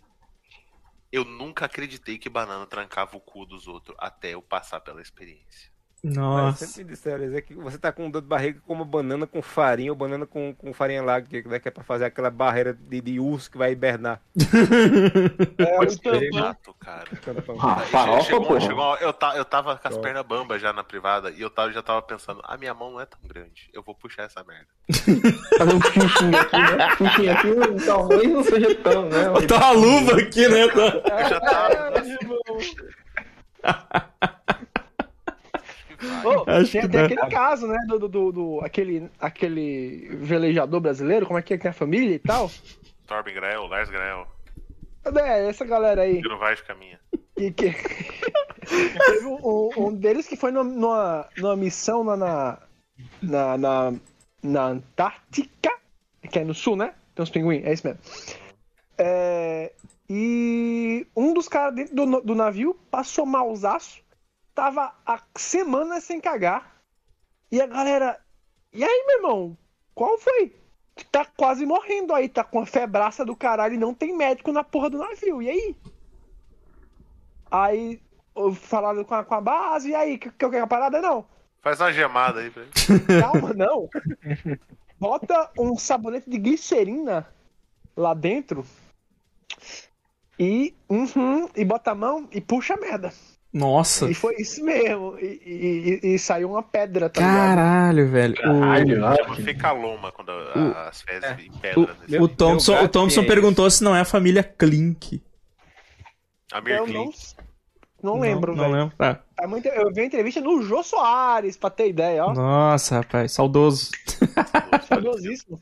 Eu nunca acreditei que banana trancava o cu dos outros até eu passar pela experiência.
Mas
Nossa.
sempre me disseram é que você tá com dor de barriga como banana com farinha ou banana com, com farinha láctea, que é pra fazer aquela barreira de, de urso que vai hibernar.
É,
Pode
o tampão.
Exato, cara.
Ah, farofa,
chegou,
pô.
chegou eu, ta- eu tava com as pernas bambas já na privada e eu tava, já tava pensando, a minha mão não é tão grande, eu vou puxar essa merda.
Fazer um fishing aqui, né? Fishing aqui talvez não seja tão, né?
Botar uma luva aqui, né? Tá-
Eu já tava.
Ô,
Acho
tem
que
até
dá.
aquele caso, né? Do, do, do, do- aquele, aquele velejador brasileiro, como é que é que tem a família e tal.
Torben Grael, Lars Grael,
É, essa galera aí.
que não vai de caminha.
E que... Teve um, um- deles que foi numa, numa, missão lá na, na, na, na Antártica, que é no sul, né? Tem uns pinguins, é isso mesmo. É, e um dos caras dentro do, do navio passou malzaço, tava há semanas sem cagar. E a galera, e aí, meu irmão, qual foi? Tá quase morrendo aí, tá com a febraça do caralho e não tem médico na porra do navio, e aí? Aí falaram com a, com a base, e aí, que, que quero a parada? Não,
Faz uma gemada aí pra ele.
calma, não. Bota um sabonete de glicerina lá dentro e, uhum, e bota a mão e puxa a merda.
Nossa.
E foi isso mesmo. E, e- e- saiu uma pedra, tá ligado?
Caralho, velho.
Caralho,
O.
Chama fecaloma quando a- as fezes em pedra.
o,
nesse-
o Thompson, o Thompson
é
perguntou se não é a família Clink.
Amir
Eu não,
Klink.
não lembro,
Não, não
velho.
lembro. Ah,
É muito- Eu vi a entrevista no Jô Soares, pra ter ideia, ó.
nossa, rapaz, saudoso.
Saudosíssimo.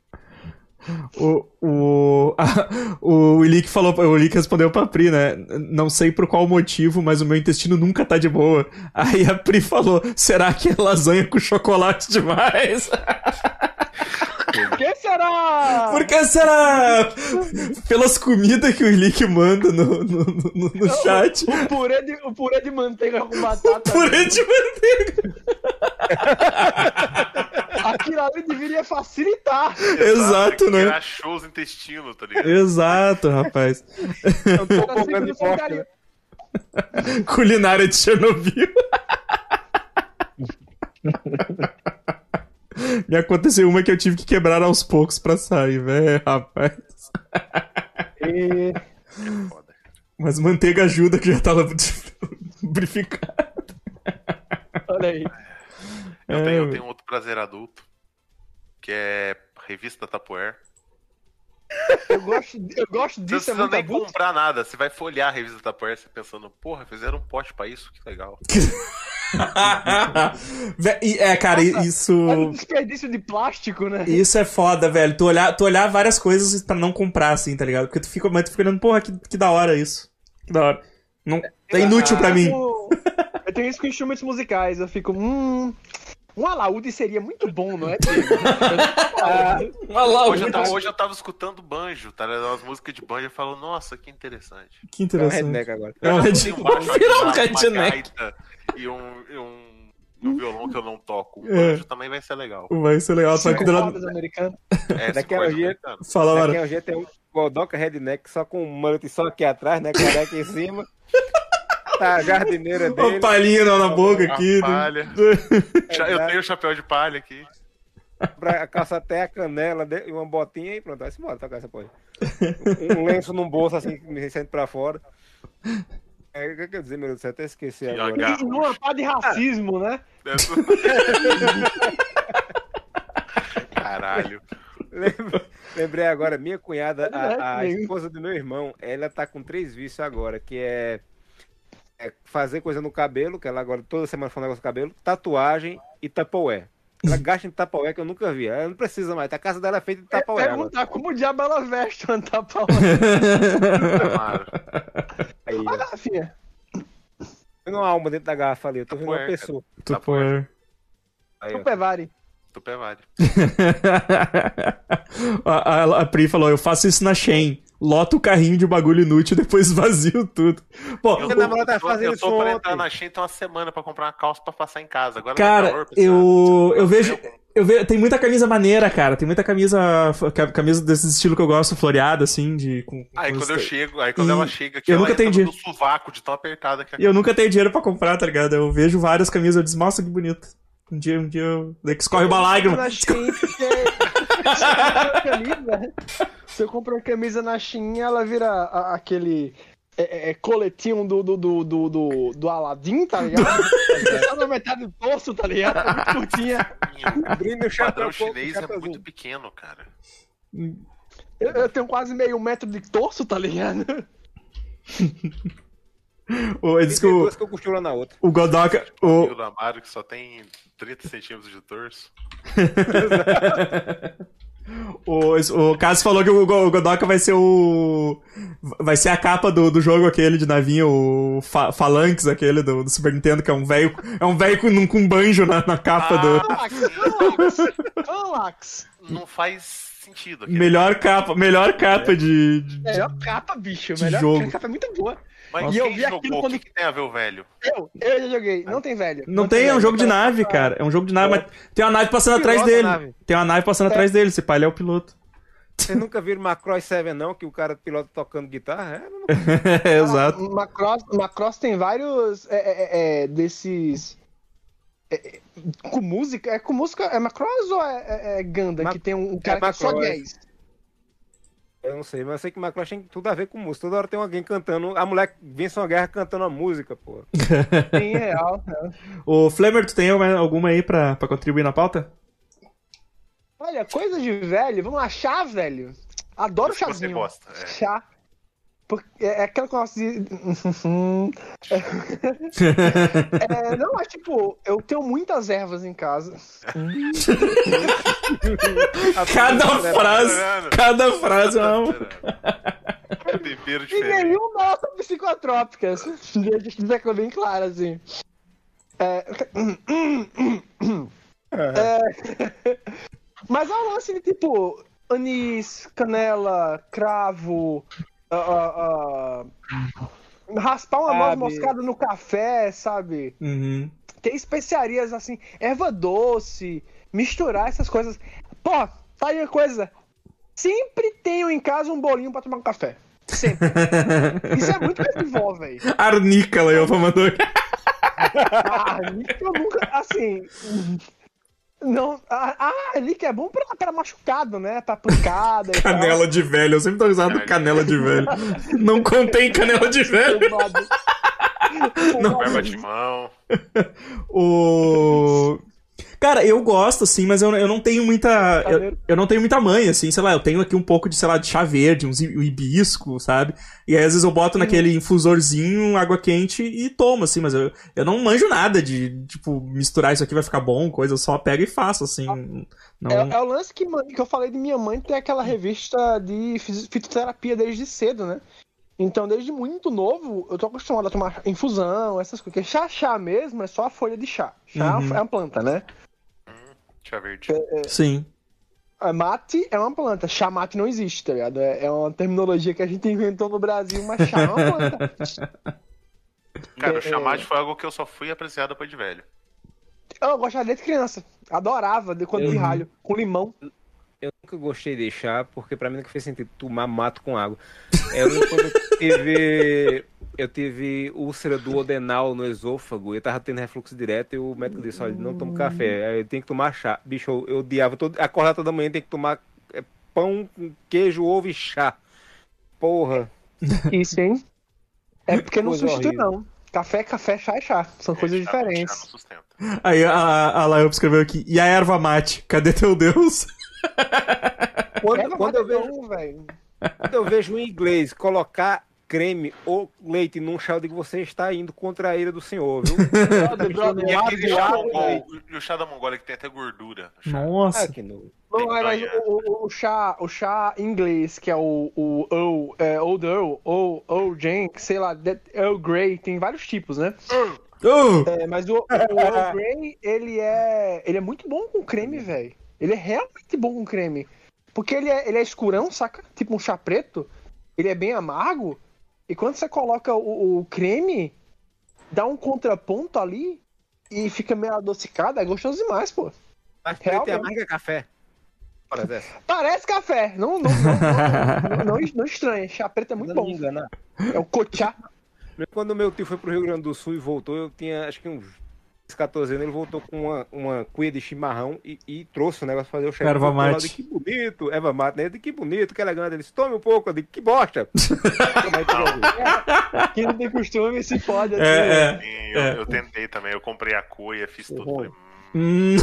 O, o, a- o Willick falou, o Willick respondeu pra Pri, né? Não sei por qual motivo, mas o meu intestino nunca tá de boa. Aí a Pri falou: será que é lasanha com chocolate demais?
Por que será?
Por que será? Pelas comidas que o Willick manda no, no, no- no chat.
O purê, de, o purê de manteiga com batata.
Purê de manteiga.
aquilo ali deveria facilitar.
Exato, né?
Criar shows intestino, tá ligado?
Exato, rapaz.
Eu tô
Assim,
forte,
ficaria-
né?
Culinária de Chernobyl. Me aconteceu uma que eu tive que quebrar aos poucos pra sair, velho, rapaz.
E-
Foda.
Mas manteiga ajuda que já tava lubrificado.
Olha aí.
Eu,
É,
tenho, eu tenho outro prazer adulto, que é revista Tupperware.
Eu gosto, eu gosto
Você não
disso, é
precisa nem comprar nada, você vai folhear a revista Tupperware você pensando, porra, fizeram um pote pra isso, que legal.
É, cara,
Nossa,
isso.
É um desperdício de plástico, né?
Isso é foda, velho. Tu olhar, tu olhar várias coisas pra não comprar, assim, tá ligado? Porque tu fica, mas tu fica olhando, porra, que, que da hora isso. Que da hora. Não, é inútil pra mim.
Eu, eu tenho isso com instrumentos musicais. Eu fico, hum. Um alaúde seria muito bom, não é, Diego? Ah,
Hoje eu, tava, hoje eu tava escutando banjo, tá ligado? Umas músicas de banjo, eu falo, nossa, que interessante.
Que
É um
interessante.
redneck agora.
É um redneck.
um
um redneck.
E um, e um, e um violão que eu não toco. O
É.
banjo também vai ser legal.
Vai ser legal.
Cinco
cuidar.
cordas americanas.
É,
Daquela
coisa
dia-.
Fala,
Daqui
hora.
a gente tem um Godoka Redneck só com um mullet só aqui atrás, né? Careca em cima. Tá a jardineira
Uma
dele.
palhinha na boca
A
aqui. né?
palha. Já- Eu tenho o chapéu de palha aqui.
pra- a calça até a canela e uma botinha e pronto, vai se embora tocar essa porra. Um, lenço num bolso assim, me recente pra fora. É, o que quer dizer, meu Deus do céu? Até esqueci
E
agora.
a garra.
E numa pá de racismo, né?
Caralho.
Lembrei agora, minha cunhada, a, a esposa do meu irmão, ela tá com três vícios agora, que é, é fazer coisa no cabelo, que ela agora toda semana faz um negócio no cabelo, tatuagem e tapaué. Ela gasta em tapaué que eu nunca vi. Ela não precisa mais. A casa dela é feita de tapaué. agora.
Perguntar como o diabo ela veste uma tapa
Amaro.
Aí, ó.
Olha, filha.
Tem uma alma dentro da garrafa ali. Eu tô vendo uma
Tapaué,
pessoa.
Tu põe.
Aí, ó.
Tupevari.
Tupévare.
a, a, a Pri falou: eu faço isso na Shen. Loto o carrinho de bagulho inútil, depois vazio tudo. Pô,
Eu
namorada tá fazendo
eu tô entrar na Shein uma semana pra comprar uma calça pra passar em casa. Agora tá calor,
Cara, eu, eu vejo.
Eu-
vejo. Tem muita camisa maneira, cara. Tem muita camisa. ca- Camisa desse estilo que eu gosto, floreada, assim, de. Com, com
Aí quando eu chego, aí quando
E
ela chega aqui,
eu
ela
nunca
entra
entendi.
no sovaco de tão apertada que a
E eu nunca tenho dinheiro pra comprar, tá ligado? Eu vejo várias camisas, eu disse, nossa, que bonito. Um dia, um dia, eu... daí que escorre uma lágrima.
Eu uma camisa, se eu compro uma camisa na Shein, ela vira a- aquele é, é, coletinho do, do, do, do, do, do Aladdin, tá ligado? Só na metade do torso, tá ligado? É muito curtinha.
O chapéu
padrão chinês é muito pequeno, cara.
Eu, eu tenho quase meio metro de torso, tá ligado?
O, ele disse que
Tem
o,
duas que eu costuro na outra.
o Godoka.
O
O,
amigo do Amaro que só tem 30 centímetros de torso.
o, o Cássio falou que o, Go- o Godoka vai ser o. Vai ser a capa do, do jogo aquele de navinho, o Fa- Phalanx, aquele do, do Super Nintendo, que é um velho. É um velho com, com banjo na, na capa do.
Falax, Falax, Falax.
Não faz sentido. aquele-
Melhor capa, melhor capa de. de-
Melhor capa, bicho.
De
Melhor
jogo.
a capa é muito boa.
Mas
E eu vi
jogou?
aquilo
O
quando-
que, que tem a ver o velho?
Eu, eu já joguei. Não tem velho.
Não tem, é um jogo de nave, cara. É um jogo de nave, mas tem uma nave passando atrás
a
dele. Tem uma nave passando atrás dele, esse pai ele é o piloto.
Vocês nunca viram Macross 7 não? Que o cara pilota tocando guitarra? É, não-
é, exato.
Macross, Macross tem vários é, é, é, desses. é, é, com música? É com música? É Macross ou é, é, é Ganda?
Ma-
que tem um, um cara
é
que é só
Macross.
10.
Eu não sei, mas eu sei que Macross tem tudo a ver com música. Toda hora tem alguém cantando. A mulher vence uma guerra cantando uma música, pô.
Sim, real. real.
Ô, Flamer, tu tem alguma aí pra, pra contribuir na pauta?
Olha, coisa de velho. Vamos lá, chá, velho. Adoro
que você
chazinho.
gosta. É.
Chá. Porque é é aquela que gosto de. É, não, é tipo, eu tenho muitas ervas em casa.
cada frase, cada frase é uma...
É tempero
E
diferente.
nenhum delas são psicotrópicas. Deixa eu deixar bem claro, assim. É... É... Mas é um lance de tipo anis, canela, cravo, ah, ah, raspar uma noz moscada no café, sabe?
Uhum.
ter especiarias assim, erva doce, misturar essas coisas. Pô, tá aí a coisa. Sempre tenho em casa um bolinho pra tomar um café. Sempre. Isso é muito coisa de vó, velho.
Arnica, Leopa mandou.
Eu nunca. Assim. Não. Ah, ah, Nick é bom pra, pra machucado, né? Pra pancada. e tal.
Canela de velho, eu sempre tô usando canela de velho. Não contém canela de velho.
Pomada.
Erva de mão.
O. Cara, eu gosto, assim, mas eu, eu não tenho muita. Eu,
Chaveiro.
eu não tenho muita mãe, assim, sei lá, eu tenho aqui um pouco de, sei lá, de chá verde, um hibisco, sabe? E aí, às vezes, eu boto naquele infusorzinho, água quente e tomo, assim, mas eu, eu não manjo nada de, tipo, misturar isso aqui vai ficar bom, coisa, eu só pego e faço, assim. Não...
É, é o lance que, que eu falei de minha mãe ter aquela revista de fitoterapia desde cedo, né? Então, desde muito novo, eu tô acostumado a tomar infusão, essas coisas. Porque chá, chá mesmo é só a folha de chá. Chá
Uhum.
é uma planta, né?
Chá verde.
Sim.
A mate é uma planta, chá mate não existe, tá ligado? É, é uma terminologia que a gente inventou no Brasil, mas chá é uma planta.
Cara,
É,
o chamate foi algo que eu só fui apreciado depois de velho.
Eu gostava desde criança. Adorava, de quando de
Uhum.
ralho, com limão.
Eu nunca gostei de chá, porque pra mim nunca fez sentido tomar mato com água. Eu lembro quando eu tive, eu tive úlcera do odenal no esôfago, eu tava tendo refluxo direto e o médico disse, olha, não tomo café, aí eu tenho que tomar chá. Bicho, eu, eu odiava, todo, acordar toda manhã tem que tomar é, pão com queijo, ovo e chá. Porra.
Isso, hein? É porque não substitui,
horrível.
não. Café, café, chá é chá. São coisas
Chá- Chá não
diferentes.
sustenta.
Aí a, a Lael escreveu aqui, e a erva mate, cadê teu Deus?
Quando, quando eu
é
vejo,
velho.
quando eu vejo um inglês colocar creme ou leite num chá, eu digo, você está indo contra a ira do senhor, viu?
brother,
E aquele chá mongol, o chá da Mongólia que tem até gordura.
Nossa.
Ah, que.
Não, é, mas o, o- o chá, o chá inglês, que é o, o Earl, é, Old Earl, ou Earl Jenk, sei lá, Earl Grey, tem vários tipos, né?
Oh!
É, mas o, o Earl Grey, ele é, ele é muito bom com creme, velho. Ele é realmente bom com creme. Porque ele é, ele é escurão, saca? Tipo um chá preto. Ele é bem amargo. E quando você coloca o, o creme, dá um contraponto ali e fica meio adocicado. É gostoso demais, pô.
Mas preto é
Realmente.
amarga café. Dessa.
Parece café. Não, não, não, não, não, estranha. Chá preto é muito
Não
bom.
enganar.
É o cochá.
Quando meu tio foi pro Rio Grande do Sul e voltou, eu tinha acho que uns 14 anos, ele voltou com uma, uma cuia de chimarrão e, e trouxe o negócio pra fazer o chefe.
Erva mate.
Que bonito, erva mate, né? Eu disse, Que bonito, que elegante. Ele disse, tome um pouco. Eu disse, que bosta. Aí.
Quem não tem costume se pode. assim.
É, é.
Sim, eu,
É.
eu tentei também, eu comprei a cuia, fiz tudo.
Uhum.
Falei, hum,
Hum,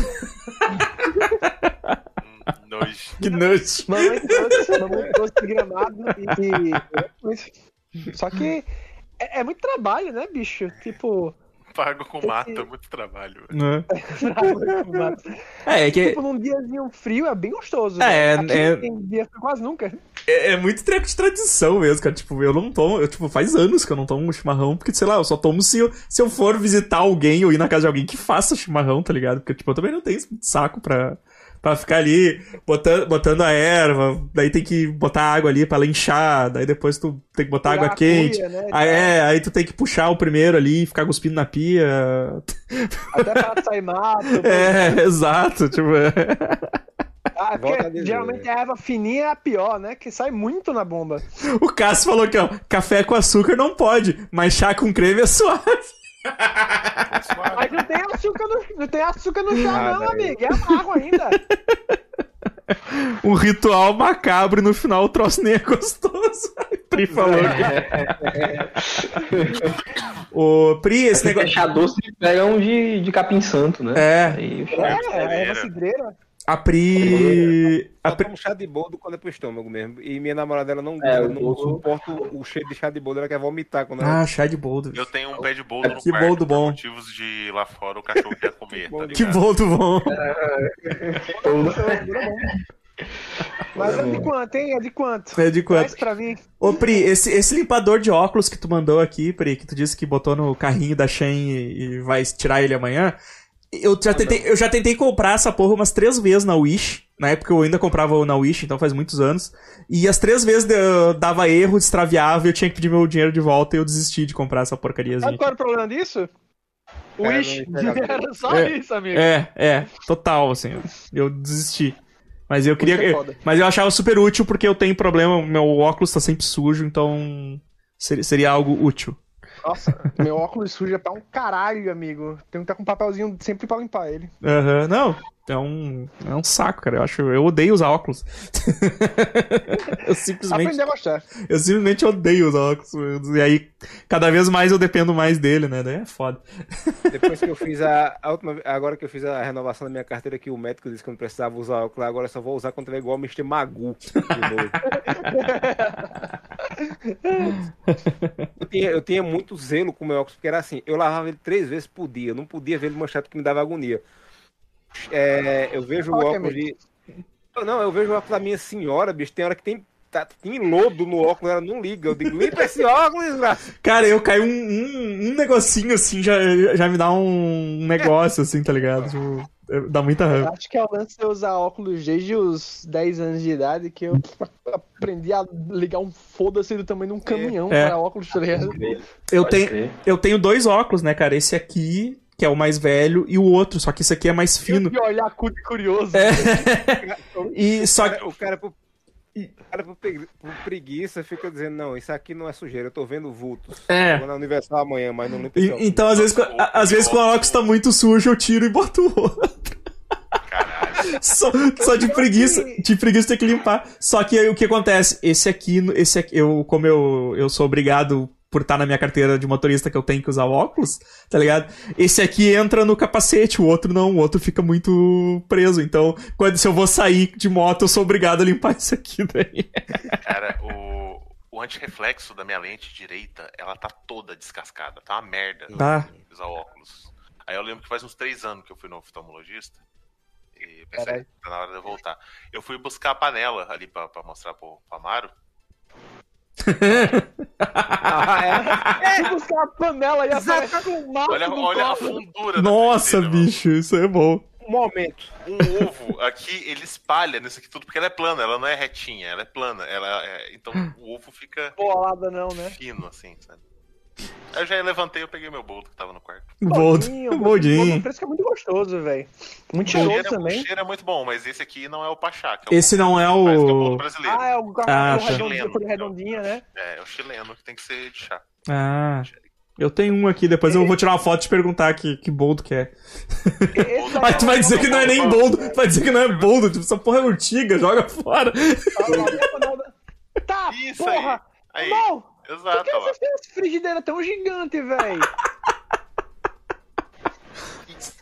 hum, nojo.
que nojo.
Mamãe trouxe, mamãe trouxe gramado e. Só que é, é muito trabalho, né, bicho? Tipo.
Pago com mato, é muito trabalho.
Né? É, é que
tipo, num diazinho frio é bem gostoso.
É.
Aqui
é-
Tem dia quase nunca.
é, é muito treco de tradição mesmo, cara. Tipo, eu não tomo. Eu, tipo, faz anos que eu não tomo chimarrão, porque, sei lá, eu só tomo se eu, se eu for visitar alguém ou ir na casa de alguém que faça chimarrão, tá ligado? Porque, tipo, eu também não tenho saco pra. Pra ficar ali botando, botando a erva, daí tem que botar água ali pra ela inchar, daí depois tu tem que botar
Tirar
água
a
quente.
cuia, né, e
Aí, é, aí tu tem que puxar o primeiro ali, ficar cuspindo na pia.
Até pra sair mato.
É, exato, tipo. é.
Ah,
a
porque geralmente a erva fininha é a pior, né? Que sai muito na bomba.
O Cássio falou aqui, ó, café com açúcar não pode, mas chá com creme é suave.
Mas não tem açúcar no, não tem açúcar no chá,
Ah,
não,
daí.
amigo. É amargo ainda.
Um ritual macabro e no final o troço nem é gostoso. Pri falou. Ô, Pri, esse
Se
negócio.
deixar doce, pega um de, de capim santo, né?
É,
Aí,
É, erva cidreira.
A Pri. A
Eu
Pri...
tomo chá de boldo quando é pro estômago mesmo. E minha namorada, ela não,
É,
ela não suporta o cheiro de chá de boldo, ela quer vomitar quando ela...
Ah, chá de boldo.
Eu tenho um pé de boldo no
Que
quarto
boldo
por
bom.
motivos de lá fora o cachorro quer comer, tá
Que
ligado?
boldo bom.
Mas é de quanto, hein? É de quanto?
É de quanto?
pra mim.
Ô, Pri, esse, esse limpador de óculos que tu mandou aqui, Pri, que tu disse que botou no carrinho da Shen e, e vai tirar ele amanhã. Eu já, tentei, eu já tentei comprar essa porra umas três vezes na Wish. Na época eu ainda comprava na Wish, então faz muitos anos. E as três vezes eu dava erro, extraviava e eu tinha que pedir meu dinheiro de volta e eu desisti de comprar essa porcariazinha.
Sabe qual era o problema disso? Wish. Era só
É.
isso, amigo.
É, é, total, assim. Eu desisti. Mas eu queria.
É
eu- mas eu achava super útil porque eu tenho problema, meu óculos tá sempre sujo, então seria, seria algo útil.
Nossa, meu óculos suja pra um caralho, amigo. Tenho que estar com um papelzinho sempre pra limpar ele.
Aham, não. É um, é um saco, cara. Eu acho. Eu odeio usar óculos. eu simplesmente.
Aprendi a gostar.
Eu simplesmente odeio usar óculos. E aí, cada vez mais eu dependo mais dele, né? Daí é foda.
Depois que eu fiz a, a última agora que eu fiz a renovação da minha carteira, que o médico disse que eu não precisava usar óculos, agora eu só vou usar quando tiver igual o Mr. Magu de novo. eu, tinha, eu tinha muito zelo com o meu óculos, porque era assim, eu lavava ele três vezes por dia, eu não podia ver ele manchado que me dava agonia. É, eu vejo o
é,
óculos de. Não, eu vejo o óculos da minha senhora, bicho, tem hora que tem. Tá, tem lodo no óculos, ela não liga. Eu digo, limpa esse óculos.
Cara, eu caio um, um, um negocinho assim, já, já me dá um negócio, assim, tá ligado? Tipo, é- dá muita raiva.
Acho que é o lance de eu usar óculos desde os 10 anos de idade que eu aprendi a ligar um foda-se do tamanho de um caminhão
É.
para óculos, tá ligado?
Eu tenho, eu tenho dois óculos, né, cara? Esse aqui, que é o mais velho, e o outro, só que esse aqui é mais fino.
E olhar cu de curioso.
É. E só que.
O cara, o cara por, pregui- por preguiça fica dizendo, não, isso aqui não é sujeira, eu tô vendo vultos.
É.
Vou na Universal amanhã, mas não óculos.
então, às vezes, a- às vezes quando o óculos tá muito sujo, eu tiro e boto o outro.
Caralho.
Só, só de preguiça, de preguiça ter que limpar. Só que aí o que acontece? Esse aqui, esse aqui eu, como eu, eu sou obrigado por estar na minha carteira de motorista que eu tenho que usar óculos, tá ligado? Esse aqui entra no capacete, o outro não, o outro fica muito preso. Então, quando se eu vou sair de moto, eu sou obrigado a limpar esse aqui daí.
Cara, o, o antirreflexo da minha lente direita, ela tá toda descascada. Tá uma merda
Tá.
usar óculos. Aí eu lembro que faz uns três anos que eu fui no oftalmologista. E pensei, tá na hora de eu voltar. Eu fui buscar a panela ali pra, pra mostrar pro, pro Amaro.
Ah, é?
Se buscar a panela e aparece com o mato
Olha, olha a fundura
Nossa,
mano.
bicho, isso é bom.
Um momento.
Um ovo aqui, ele espalha nisso aqui tudo, porque ela é plana, ela não é retinha, ela é plana. Ela é- então o ovo fica
Bolada não, né?
fino, assim, sabe? Aí eu já levantei, eu peguei meu bolo que tava no quarto.
Boldinho,
Por
boldinho.
isso que é muito gostoso, velho. Muito cheiroso
cheiro, é- o
também.
cheiro é muito bom, mas esse aqui não é o pachá. Que é o
Esse não é
parece é o
o.
bolo brasileiro.
Ah, é o
Ah,
ah,
tá.
redondinho, redondinha, né?
É, é o chileno que tem que ser de chá.
Ah. Eu tenho um aqui, depois eu vou tirar uma foto e te perguntar que, que boldo que é.
Esse
Mas tu vai dizer que não é nem boldo, vai dizer que não é boldo, tipo, essa porra é urtiga, joga fora.
Tá,
Isso
porra!
Aí,
Não! Por
exato,
que
ó lá.
você tem essa frigideira tão gigante, velho?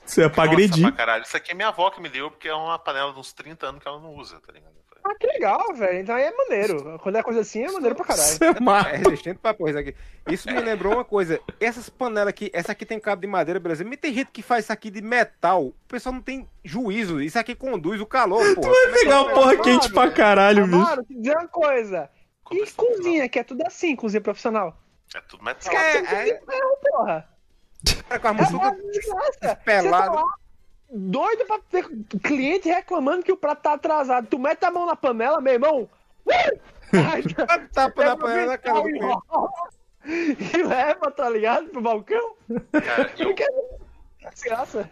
Isso é pra
Nossa,
agredir.
pra caralho. Isso aqui é minha avó que me deu, porque é uma panela de uns 30 anos que ela não usa, tá ligado?
Ah, que legal, velho. Então aí é maneiro. Quando é coisa assim, é maneiro pra caralho.
Isso é.
É resistente pra porra isso aqui. Isso me lembrou uma coisa. Essas panelas aqui, essa aqui tem cabo de madeira, beleza. Mas tem gente que faz isso aqui de metal. O pessoal não tem juízo. Isso aqui conduz o calor, porra.
Vai
Como é que
pegar uma porra quente pra caralho, bicho.
Amaro, te dizer uma coisa. E cozinha, que é tudo assim, cozinha profissional.
É tudo metal.
É,
cozinha
é,
ferro, porra.
cara, com a
É
muçuca
uma desgraça. Você tá
pelada.
doido pra ter cliente reclamando que o prato tá atrasado. Tu mete a mão na panela, meu irmão.
Tapa na panela na cara do
e
cliente.
E leva, tá ligado? Pro balcão.
Cara, eu,
é desgraça.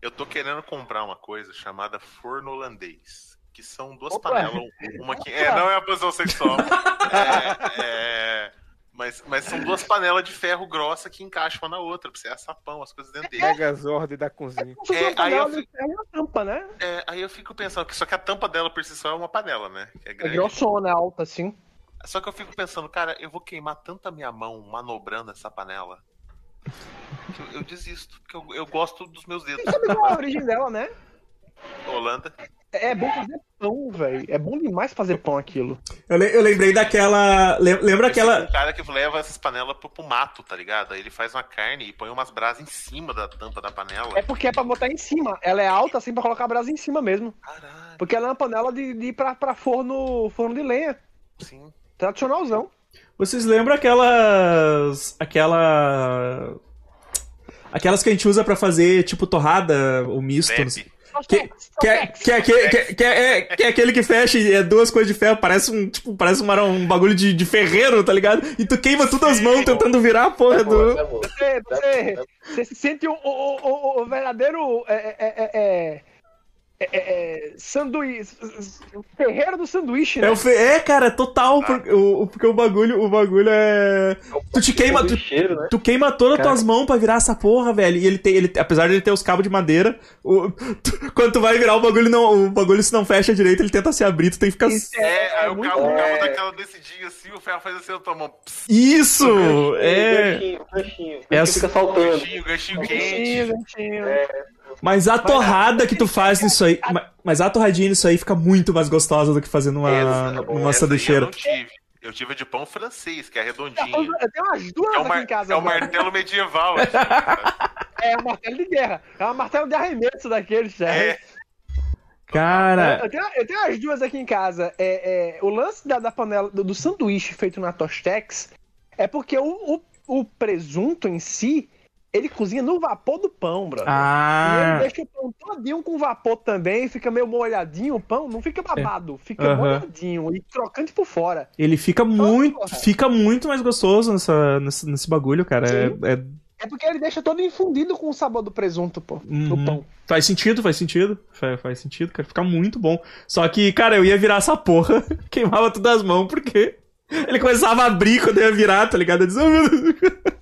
eu tô querendo comprar uma coisa chamada forno holandês. Que são duas
Opa.
panelas. Uma que. É, não é a posição sexual. É, é, mas, mas são duas panelas de ferro grossa que encaixam uma na outra, pra você assar pão, as coisas dentro dele.
Megazord da cozinha.
É,
uma
aí
panela
eu
de ferro e uma tampa, né?
É, aí eu fico pensando que só que a tampa dela por si só é uma panela, né? Que é
É
grande.
grossona, é alta, assim.
Só que eu fico pensando, cara, eu vou queimar tanta minha mão manobrando essa panela. Que eu, eu desisto, porque eu, eu gosto dos meus dedos.
Sabe qual é a origem dela, né?
Holanda.
É bom fazer pão, velho. É bom demais fazer pão aquilo.
Eu, le- eu lembrei daquela. lem- Lembra aquela.
Um cara que leva essas panelas pro, pro mato, tá ligado? Aí ele faz uma carne e põe umas brasas em cima da tampa da panela.
É porque é pra botar em cima. Ela é alta, assim, pra colocar a brasa em cima mesmo.
Caralho,
Porque ela é uma panela de, de ir pra, pra forno, forno de lenha.
sim.
Tradicionalzão.
Vocês lembram aquelas. Aquela. Aquelas que a gente usa pra fazer, tipo, torrada ou misto? não sei.
Bebe.
Que, que, é, que, é, que, é, que, é, que, é, que é aquele que fecha e é duas coisas de ferro, parece um, tipo, parece uma, um bagulho de, de ferreiro, tá ligado? E tu queima tudo as mãos tentando virar a porra do.
Você, você, você se sente o, o, o, o verdadeiro. É, é, é, é, é, é, sanduíche. O ferreiro do sanduíche, né?
É, o fe... é cara, total. Porque o, porque o bagulho, o bagulho é. Tu te queima. Tu,
cheiro, né?
tu queima todas as tuas mãos pra virar essa porra, velho. E ele tem. Ele, apesar de ele ter os cabos de madeira, o, tu- quando tu vai virar o bagulho, não, o bagulho se não fecha direito, ele tenta se abrir, tu tem que ficar.
Isso
É, aí o
muito
cabo, o
bom.
cabo daquela descidinha assim, o ferro faz assim, eu tomo pss,
Isso! É.
Ganchinho, ganchinho.
É
É fica saltando.
ganchinho, ganchinho quente.
Ganchinho, ganchinho.
Mas a torrada que tu faz nisso aí. ma- Mas a torradinha nisso aí fica muito mais gostosa do que fazer numa,
Essa-
numa
essa
sanduicheira.
Eu não tive. Eu tive de pão francês, que é redondinha.
Eu tenho umas duas
É o,
aqui em casa.
é o
agora.
martelo medieval. assim.
É um martelo de guerra. É um martelo de arremesso daqueles, já.
É.
Cara.
Eu tenho, eu tenho as duas aqui em casa. É, é, o lance da, da panela, do, do sanduíche feito na Tostex, é porque o, o, o presunto em si, ele cozinha no vapor do pão, bro. E ele
Ah.
deixa o pão todinho com vapor também, fica meio molhadinho o pão, não fica babado, fica
Aham.
molhadinho e crocante por fora.
Ele fica muito.
porra.
Fica muito mais gostoso nessa, nesse, nesse bagulho, cara. É, é-
É porque ele deixa todo infundido com o sabor do presunto, pô,
Uhum.
no pão.
Faz sentido, faz sentido. Faz, faz sentido, cara. Fica muito bom. Só que, cara, eu ia virar essa porra, queimava tudo as mãos, porque ele começava a abrir quando eu ia virar, tá ligado? Eu dizia, "Oh, meu Deus."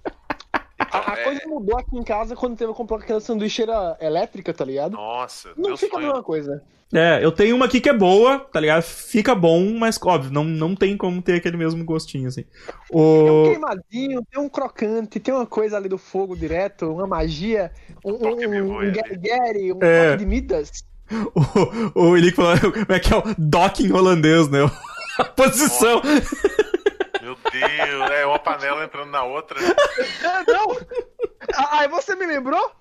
A, a
É.
coisa mudou aqui em casa quando teve comprou aquela sanduicheira elétrica, tá ligado?
Nossa,
Não fica a
sonho.
mesma coisa.
É, eu tenho uma aqui que é boa, tá ligado? Fica bom, mas óbvio, não, não tem como ter aquele mesmo gostinho, assim.
Tem um
O...
queimadinho, tem um crocante, tem uma coisa ali do fogo direto, uma magia, um, um, um,
ali.
gary um
É.
de Midas.
O, o Elick falou, como é que é o docking holandês, né? A posição.
Deus, é uma panela entrando na outra.
É, não! Ah, Aí você me lembrou?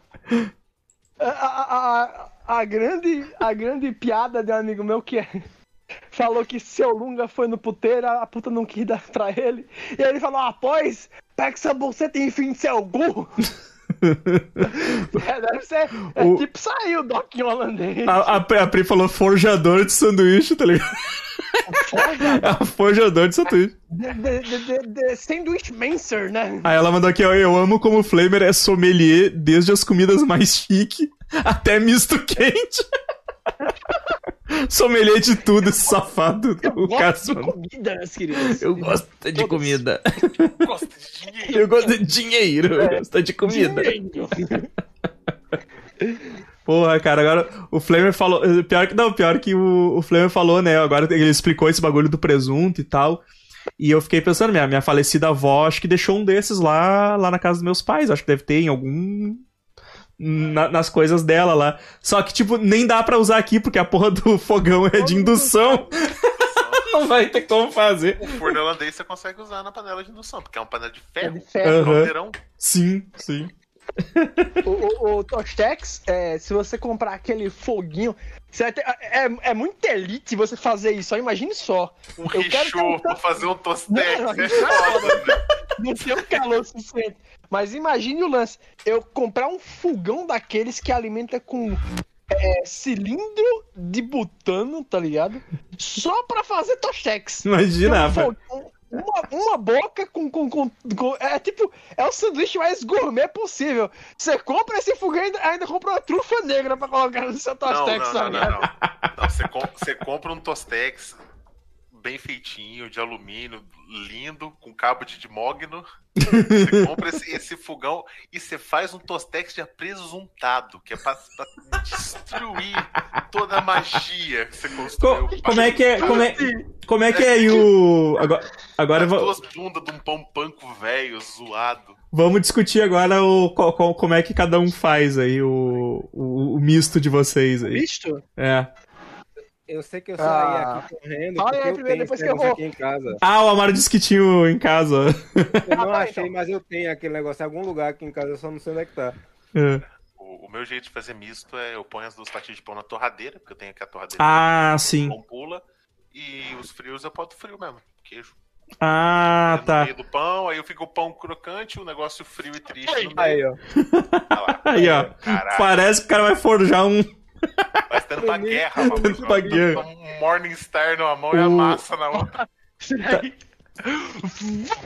A, a, a, a grande, a grande piada de um amigo meu que é- falou que seu Lunga foi no puteiro, a puta não quis dar pra ele. E aí ele falou, após, pega essa bolseta e enfim seu gu. É, deve ser. É
O-
tipo saiu o Doc holandês.
A, a, a Pri falou forjador de sanduíche, tá ligado? É forjador de sanduíche.
Sandwich Mancer, né?
Aí ela mandou aqui, ó, eu amo como o Flamer é sommelier desde as comidas mais chique até misto quente. sommelier de tudo, esse safado.
Eu
O
gosto de
Cássio.
comidas, queridos.
Eu gosto de
Todos.
comida.
Gosta de dinheiro.
Eu gosto de dinheiro. Eu gosto de comida. Porra, cara, agora o Flamer falou. Pior que não, pior que o, o Flamer falou, né? Agora ele explicou esse bagulho do presunto e tal. E eu fiquei pensando, minha, minha falecida avó, acho que deixou um desses lá, lá na casa dos meus pais. Acho que deve ter em algum. Na- nas coisas dela lá. Só que, tipo, nem dá pra usar aqui, porque a porra do fogão é de indução. Não vai ter como fazer.
O forno holandês você consegue usar na panela de indução, porque é uma panela de
É
ferro.
de ferro.
Caldeirão.
Sim, sim.
O, o, o Tostex, é, se você comprar aquele foguinho, você vai ter- é, é muito elite você fazer isso, só imagine só.
Um
Eu quero um
pra fazer um tostex.
Não,
É foda, né?
Não tem um calor suficiente. Mas imagine o lance, eu comprar um fogão daqueles que alimenta com é, cilindro de butano, tá ligado? Só pra fazer Tostex.
Imagina,
um fogão, uma, uma boca com, com, com, com- É tipo, é o sanduíche mais gourmet possível. Você compra esse fogão e ainda, ainda compra uma trufa negra pra colocar no seu
Não,
Tostex,
não,
tá
não, não,
ligado?
não. Não, você, com- você compra um Tostex bem feitinho, de alumínio, lindo, com cabo de mogno. Você compra esse, esse fogão e você faz um Tostex de apresuntado, que é pra, pra destruir toda a magia que você construiu.
Co- como é que é. Como é, como é que é aí o. Agora, agora
As duas bundas de um pão panco velho, zoado.
vamos discutir agora o, como é que cada um faz aí o, o, o misto de vocês aí.
Visto?
É.
Eu sei que eu saí
Ah.
aqui correndo
Fala aí primeiro, depois que eu vou.
aqui em casa.
Ah, o Amaro disse que tinha o em casa.
Eu não
Ah,
achei,
então.
mas eu tenho aquele negócio em algum lugar aqui em casa, eu só não sei onde é que tá.
É.
O, o meu jeito de fazer misto é eu ponho as duas fatias de pão na torradeira, porque eu tenho aqui a torradeira
Ah,
que
sim.
o pão pula. E os frios eu boto frio mesmo, queijo.
Ah,
no
tá.
meio do pão, aí eu fico o pão crocante, o negócio frio e triste no.
Aí, ó.
Ah lá.
Aí, ó.
Caralho.
Parece que o cara vai forjar um.
Faz tanta guerra, mano.
Tanta guerra.
Um Morningstar numa mão e a massa na outra.
Daí.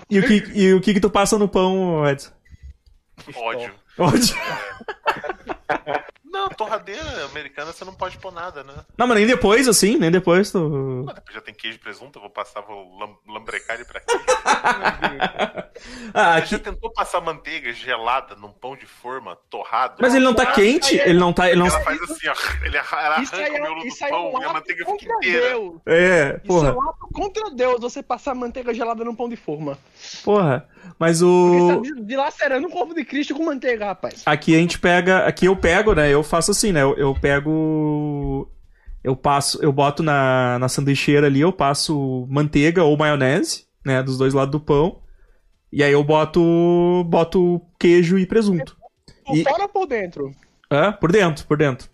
E o que, e o que que tu passa no pão, Edson?
Ódio.
Ódio.
Não, torradeira americana você não pode pôr nada, né?
Não, mas nem depois, assim, nem depois tu...
Mas depois já tem queijo e presunto, eu vou passar, vou lam lambrecar ele pra quê?
Ah,
Você já
aqui...
tentou passar manteiga gelada num pão de forma torrado?
Mas ele não tá
Ah,
quente, ele não tá... Ele não...
Ela faz assim, ó. Ele arranca o
é,
miolo do
é
pão
um
e a
ato
manteiga fica
contra
inteira.
Deus.
É,
Isso é
porra,
um ato contra Deus, você passar manteiga gelada num pão de forma.
porra. Mas
Porque
o...
você tá dilacerando o corpo de Cristo com manteiga, rapaz.
Aqui a gente pega. Aqui eu pego, né? Eu faço assim, né? Eu, eu pego. Eu passo. Eu boto na, na sanduicheira ali, eu passo manteiga ou maionese, né? Dos dois lados do pão. E aí eu boto. Boto queijo e presunto.
Por
E-
fora ou por dentro?
É, por dentro, por dentro.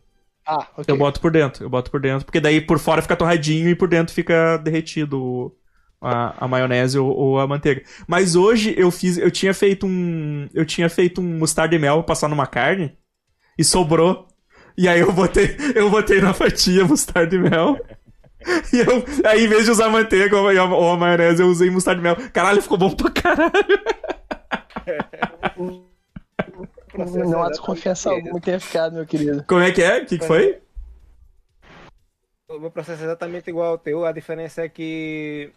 Ah, ok.
Eu boto por dentro, eu boto por dentro, porque daí por fora fica torradinho e por dentro fica derretido a, a maionese ou, ou a manteiga. Mas hoje eu fiz, eu tinha feito um, eu tinha feito um mostarda e mel pra passar numa carne e sobrou. E aí eu botei, eu botei na fatia mostarda e mel. E eu, aí em vez de usar manteiga ou a, ou a maionese, eu usei mostarda e mel. Caralho, ficou bom pra caralho.
Não há desconfiança alguma que tenha ficado, meu querido.
Como é que é? O que, que foi?
O meu processo é exatamente igual ao teu, a diferença é que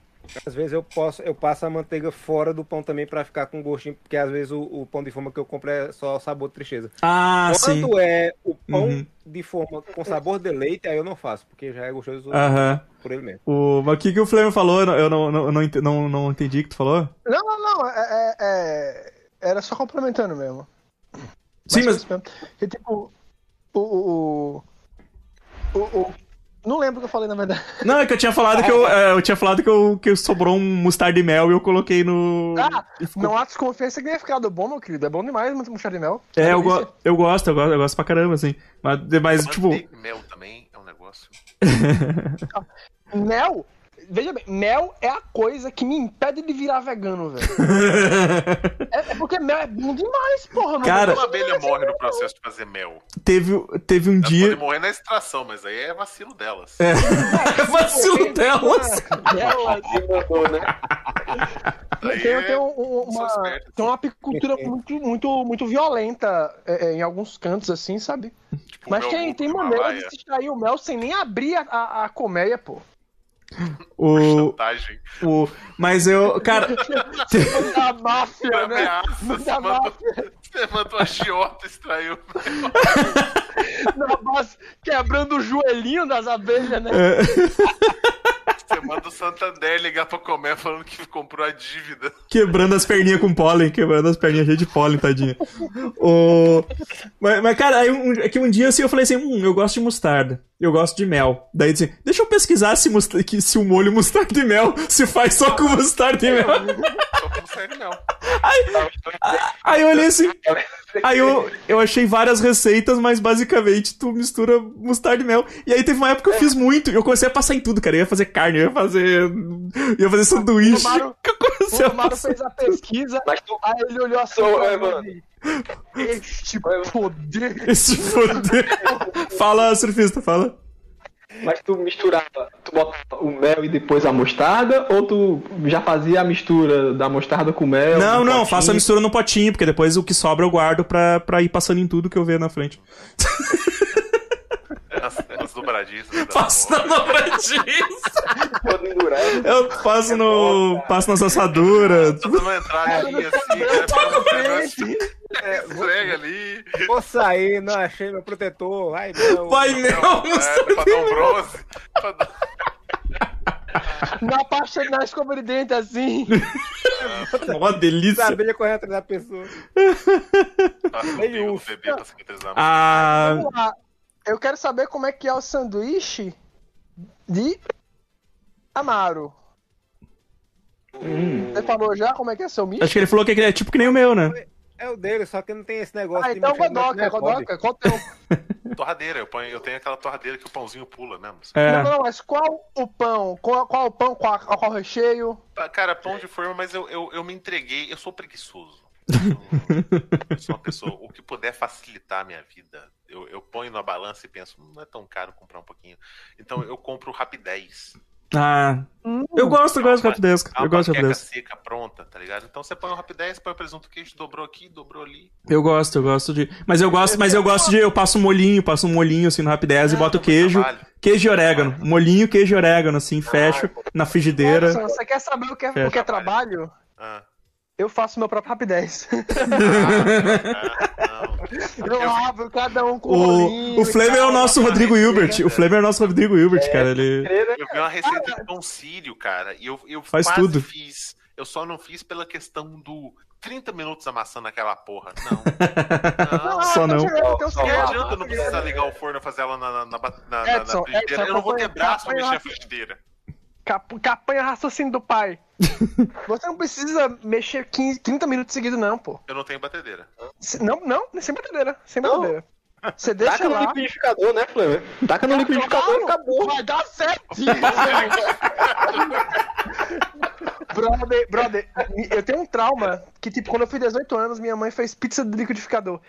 às vezes eu posso, eu passo a manteiga fora do pão também pra ficar com gostinho, porque às vezes o, o pão de forma que eu compro é só sabor de tristeza.
Ah, sim.
Quando é o pão
Uhum.
de forma com sabor de leite, aí eu não faço, porque já é gostoso
Aham.
por ele mesmo.
O, mas o que, que o Flamengo falou? Eu não, eu não, não, não, não, entendi o que tu falou.
Não, não, não. É, é- é- Era só complementando mesmo.
Sim, mas.
Que, tipo, o, o, o, o- Não lembro o que eu falei, na verdade.
Não, é que eu tinha falado que eu, é, eu tinha falado que, eu, que sobrou um mostarda e mel e eu coloquei no.
Ah,
ficou-
não há desconfiança que tenha ficado bom, meu querido. É bom demais muito mostarda de mel.
É, eu,
delícia.
go eu gosto, eu gosto, eu gosto pra caramba, assim. Mas, mas tipo.
Mel também é um negócio.
Mel, veja bem, mel é a coisa que me impede de virar vegano, velho. é, é porque mel é bom demais, porra. Não
Cara-
Uma abelha morre no processo de fazer mel.
teve, teve um
Elas
dia.
podem morrer na extração, mas aí é vacilo delas.
É, vacilo delas.
Ela-
mandou, né?
Tem,
é-
tem
são
uma, tem uma apicultura muito, muito, muito violenta é, é, em alguns cantos, assim, sabe?
Tipo,
Mas
mel
tem, tem maneira de se extrair o mel sem nem abrir a, a, a colmeia, pô.
O,
Chantagem.
o, mas eu. Cara.
Da máfia, né?
Ameaça. Você
Da
mandou,
máfia.
você mandou a Giota extraiu.
Na base, quebrando o joelhinho das abelhas, né?
é,
Você manda o Santander ligar pra comer falando que comprou a dívida.
quebrando as perninhas com pólen, quebrando as perninhas cheias de pólen, tadinha. O... Mas, mas, cara, aí um, é que um dia assim, eu falei assim: hum, eu gosto de mostarda, eu gosto de mel. Daí assim, deixa eu pesquisar se, musta- que- se o molho mostarda e mel se faz só com mostarda e mel.
Só sério, não.
Aí eu olhei assim. Aí eu, eu achei várias receitas, mas basicamente tu mistura mostarda e mel. E aí teve uma época que eu fiz muito. e Eu comecei a passar em tudo, cara. Eu ia fazer carne, eu ia fazer. ia fazer sanduíche.
Tomaram-
que eu comecei
O
passar.
fez a pesquisa,
Mas tu,
aí ele olhou assim
é,
mim
mano.
Este poder.
Esse foder. fala, surfista, fala.
mas tu misturava, tu botava o mel e depois a mostarda, ou tu já fazia a mistura da mostarda com mel?
Não, não,
potinho?
faço a mistura no potinho, porque depois o que sobra eu guardo pra, pra ir passando em tudo que eu ver na frente.
Da
Faço na dobradiça.
Todo endurado.
Eu passo no. passo nas assaduras.
Tô dando uma entradinha assim, né? Pra você esfrega ali.
Vou sair, não achei meu protetor. Ai, meu.
Vai não,
É, pra dar um bronze. Pra dar...
Na pasta na escova de dente, assim.
Uma delícia.
A abelha correndo atrás da pessoa. Meio urso.
bebê pra cicatrizar.
Ah.
Eu quero saber como é que é o sanduíche de Amaro. Você falou já como é que é seu misto?
acho que ele falou que é tipo que nem o meu, né?
É o dele, só que não tem esse negócio
Ah,
de
então
microfone.
Godoka, qual teu?
Torradeira, eu, ponho, eu tenho aquela torradeira que o pãozinho pula mesmo.
É.
Não, não, mas qual o pão? Qual, qual o pão? Qual, qual o recheio?
Ah, Cara, pão de forma, mas eu, eu, eu me entreguei, eu sou preguiçoso. Eu sou uma pessoa, o que puder facilitar a minha vida, eu, eu ponho na balança e penso, "Hum, não é tão caro comprar um pouquinho. Então eu compro rapidez.
Ah, eu gosto, eu gosto de rapidez. Eu gosto de rapidez.
seca pronta, tá ligado? Então você põe o rapidez, põe o presunto queijo, dobrou aqui, dobrou ali.
Eu gosto, eu gosto de. Mas eu gosto, mas eu gosto de. Eu passo um molhinho, passo um molhinho assim no rapidez e
Ah,
boto queijo.
trabalho.
Queijo e orégano. Molhinho, queijo e orégano, assim, fecho na frigideira.
Edson, você quer saber o que é, o que é trabalho?
Ah,
Eu faço meu próprio rapidez.
ah, não.
Eu abro cada um com
O,
rolinho
o Flamer é o nosso Rodrigo Hilbert. O Flamer é o nosso Rodrigo Hilbert, cara. Ele.
Eu vi uma receita de sírio, cara, e eu, eu
Faz
quase
tudo.
fiz. Eu só não fiz pela questão do 30 minutos amassando aquela porra. Não. Não.
Só não.
Então,
Não
você
adianta eu não precisar ligar o forno e fazer ela na, na, na, na- na
Edson,
frigideira.
Edson,
eu não vou ter braço pra mexer a frigideira.
Cap- Capanha raciocínio do pai. Você não precisa mexer 15, 30 minutos seguidos, não, pô.
Eu não tenho batedeira.
Não, não, sem batedeira. Sem
Não.
batedeira. Você deixa
Taca no
lá.
liquidificador, né, Flamengo? Taca no liquidificador e acabou.
Vai dar certo. brother, brother, eu tenho um trauma que, tipo, quando eu fiz 18 anos, minha mãe fez pizza do liquidificador.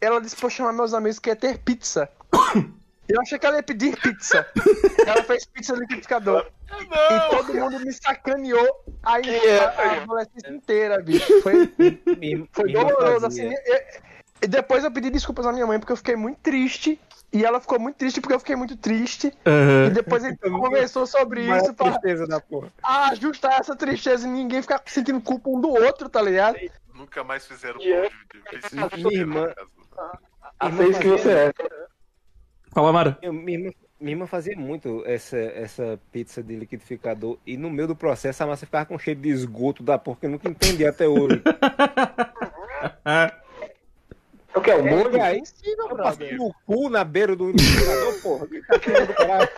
Ela disse pra eu chamar meus amigos que ia ter pizza. Eu achei que ela ia pedir pizza. Ela fez pizza no liquidificador. E todo mundo me sacaneou a, a, a adolescência inteira, bicho. Foi,
Minha-
foi
irmã
doloroso, assim. eu- e depois eu pedi desculpas à minha mãe porque eu fiquei muito triste. E ela ficou muito triste porque eu fiquei muito triste. E
Aham.
depois a gente conversou sobre
Maior
isso pra
tristeza da porra.
ajustar essa tristeza e ninguém ficar sentindo culpa um do outro, tá ligado?
Nunca mais fizeram pão
Yeah.
de fiz frigideira
Minha irmã-
casa.
Aceita que você é.
Fala, Mara.
Eu- minha, irmã, minha irmã fazia muito essa, essa pizza de liquidificador e no meio do processo a massa ficava com cheiro de esgoto da porra que eu nunca entendi até hoje.
O que é o molho?
Aí, eu passei no cu na beira do liquidificador, porra. Que tá.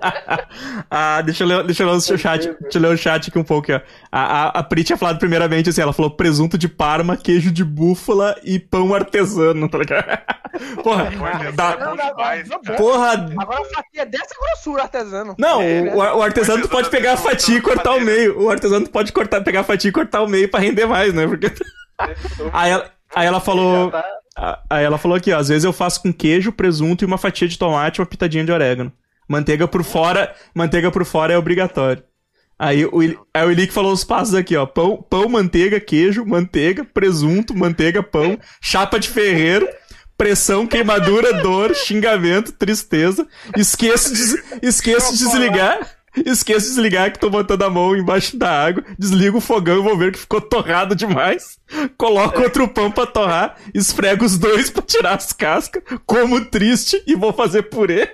Ah, deixa eu ler, deixa eu ler o seu chat. Deixa eu ler o chat aqui um pouco, ó. A, a, a Pri tinha falado primeiramente assim, ela falou presunto de parma, queijo de búfala e pão artesano, tá ligado? Porra,
é demais,
não,
cara.
porra.
Agora a fatia é dessa grossura, artesano.
Não,
É,
o, o artesano tu pode pegar a fatia e cortar o meio. O artesano tu pode cortar, pegar a fatia e cortar o meio pra render mais, né? Porque... Aí ela, aí ela falou. a- Aí ela falou aqui, ó. Às vezes eu faço com queijo, presunto e uma fatia de tomate e uma pitadinha de orégano. Manteiga por fora. Manteiga por fora é obrigatório. Aí o, aí o Ilick falou os passos aqui, ó. Pão, pão, manteiga, queijo, manteiga, presunto, manteiga, pão, chapa de ferreiro, pressão, queimadura, dor, xingamento, tristeza. Esqueço de, esqueço de desligar. Esqueço de desligar que tô botando a mão embaixo da água. Desligo o fogão e vou ver que ficou torrado demais. Coloco outro pão pra torrar. Esfrego os dois pra tirar as cascas. Como triste e vou fazer purê.